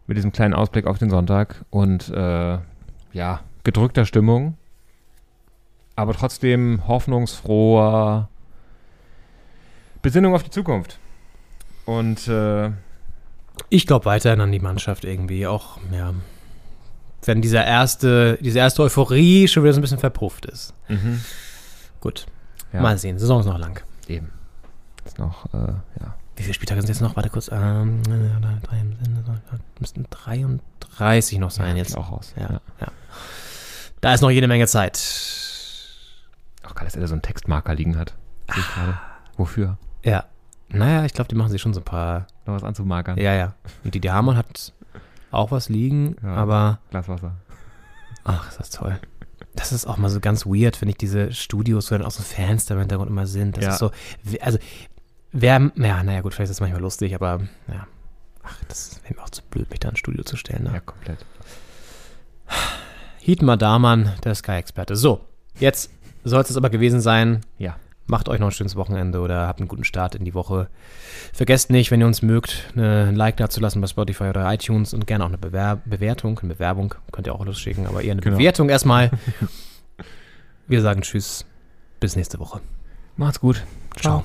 mit diesem kleinen Ausblick auf den Sonntag und äh, ja, gedrückter Stimmung, aber trotzdem hoffnungsfroher Besinnung auf die Zukunft. Und äh, Ich glaube weiterhin an die Mannschaft irgendwie. Auch, ja, wenn dieser erste, diese erste Euphorie schon wieder so ein bisschen verpufft ist. Gut. Ja. Mal sehen. Saison ist noch lang. Eben. Ist noch, äh, ja. Wie viele Spieltage sind jetzt noch? Warte kurz. Ähm, drei, müssten 33 noch sein jetzt. Sieht auch aus. Ja, ja. Da ist noch jede Menge Zeit. Auch geil, dass er da so einen Textmarker liegen hat. Wofür? Ja. Naja, ich glaube, die machen sich schon so ein paar. Noch was anzumarkern? Ja, ja. Und die Hamann hat auch was liegen, Ja. aber. Glas Wasser. Ach, ist das toll. Das ist auch mal so ganz weird, wenn ich diese Studios, wo dann auch so Fans da im Hintergrund immer sind. Das Ja. ist so. Also, wer. Ja, naja, gut, vielleicht ist es manchmal lustig, aber. Ja. Ach, das wäre mir auch zu blöd, mich da ins Studio zu stellen. Ne? Ja, komplett. Hietmar Dahlmann, der Sky-Experte. So, jetzt soll es aber gewesen sein. Ja. Macht euch noch ein schönes Wochenende oder habt einen guten Start in die Woche. Vergesst nicht, wenn ihr uns mögt, ein Like dazulassen bei Spotify oder iTunes und gerne auch eine Bewer Bewertung. Eine Bewerbung könnt ihr auch losschicken, aber eher eine Genau. Bewertung erstmal. (laughs) Wir sagen Tschüss. Bis nächste Woche. Macht's gut. Ciao.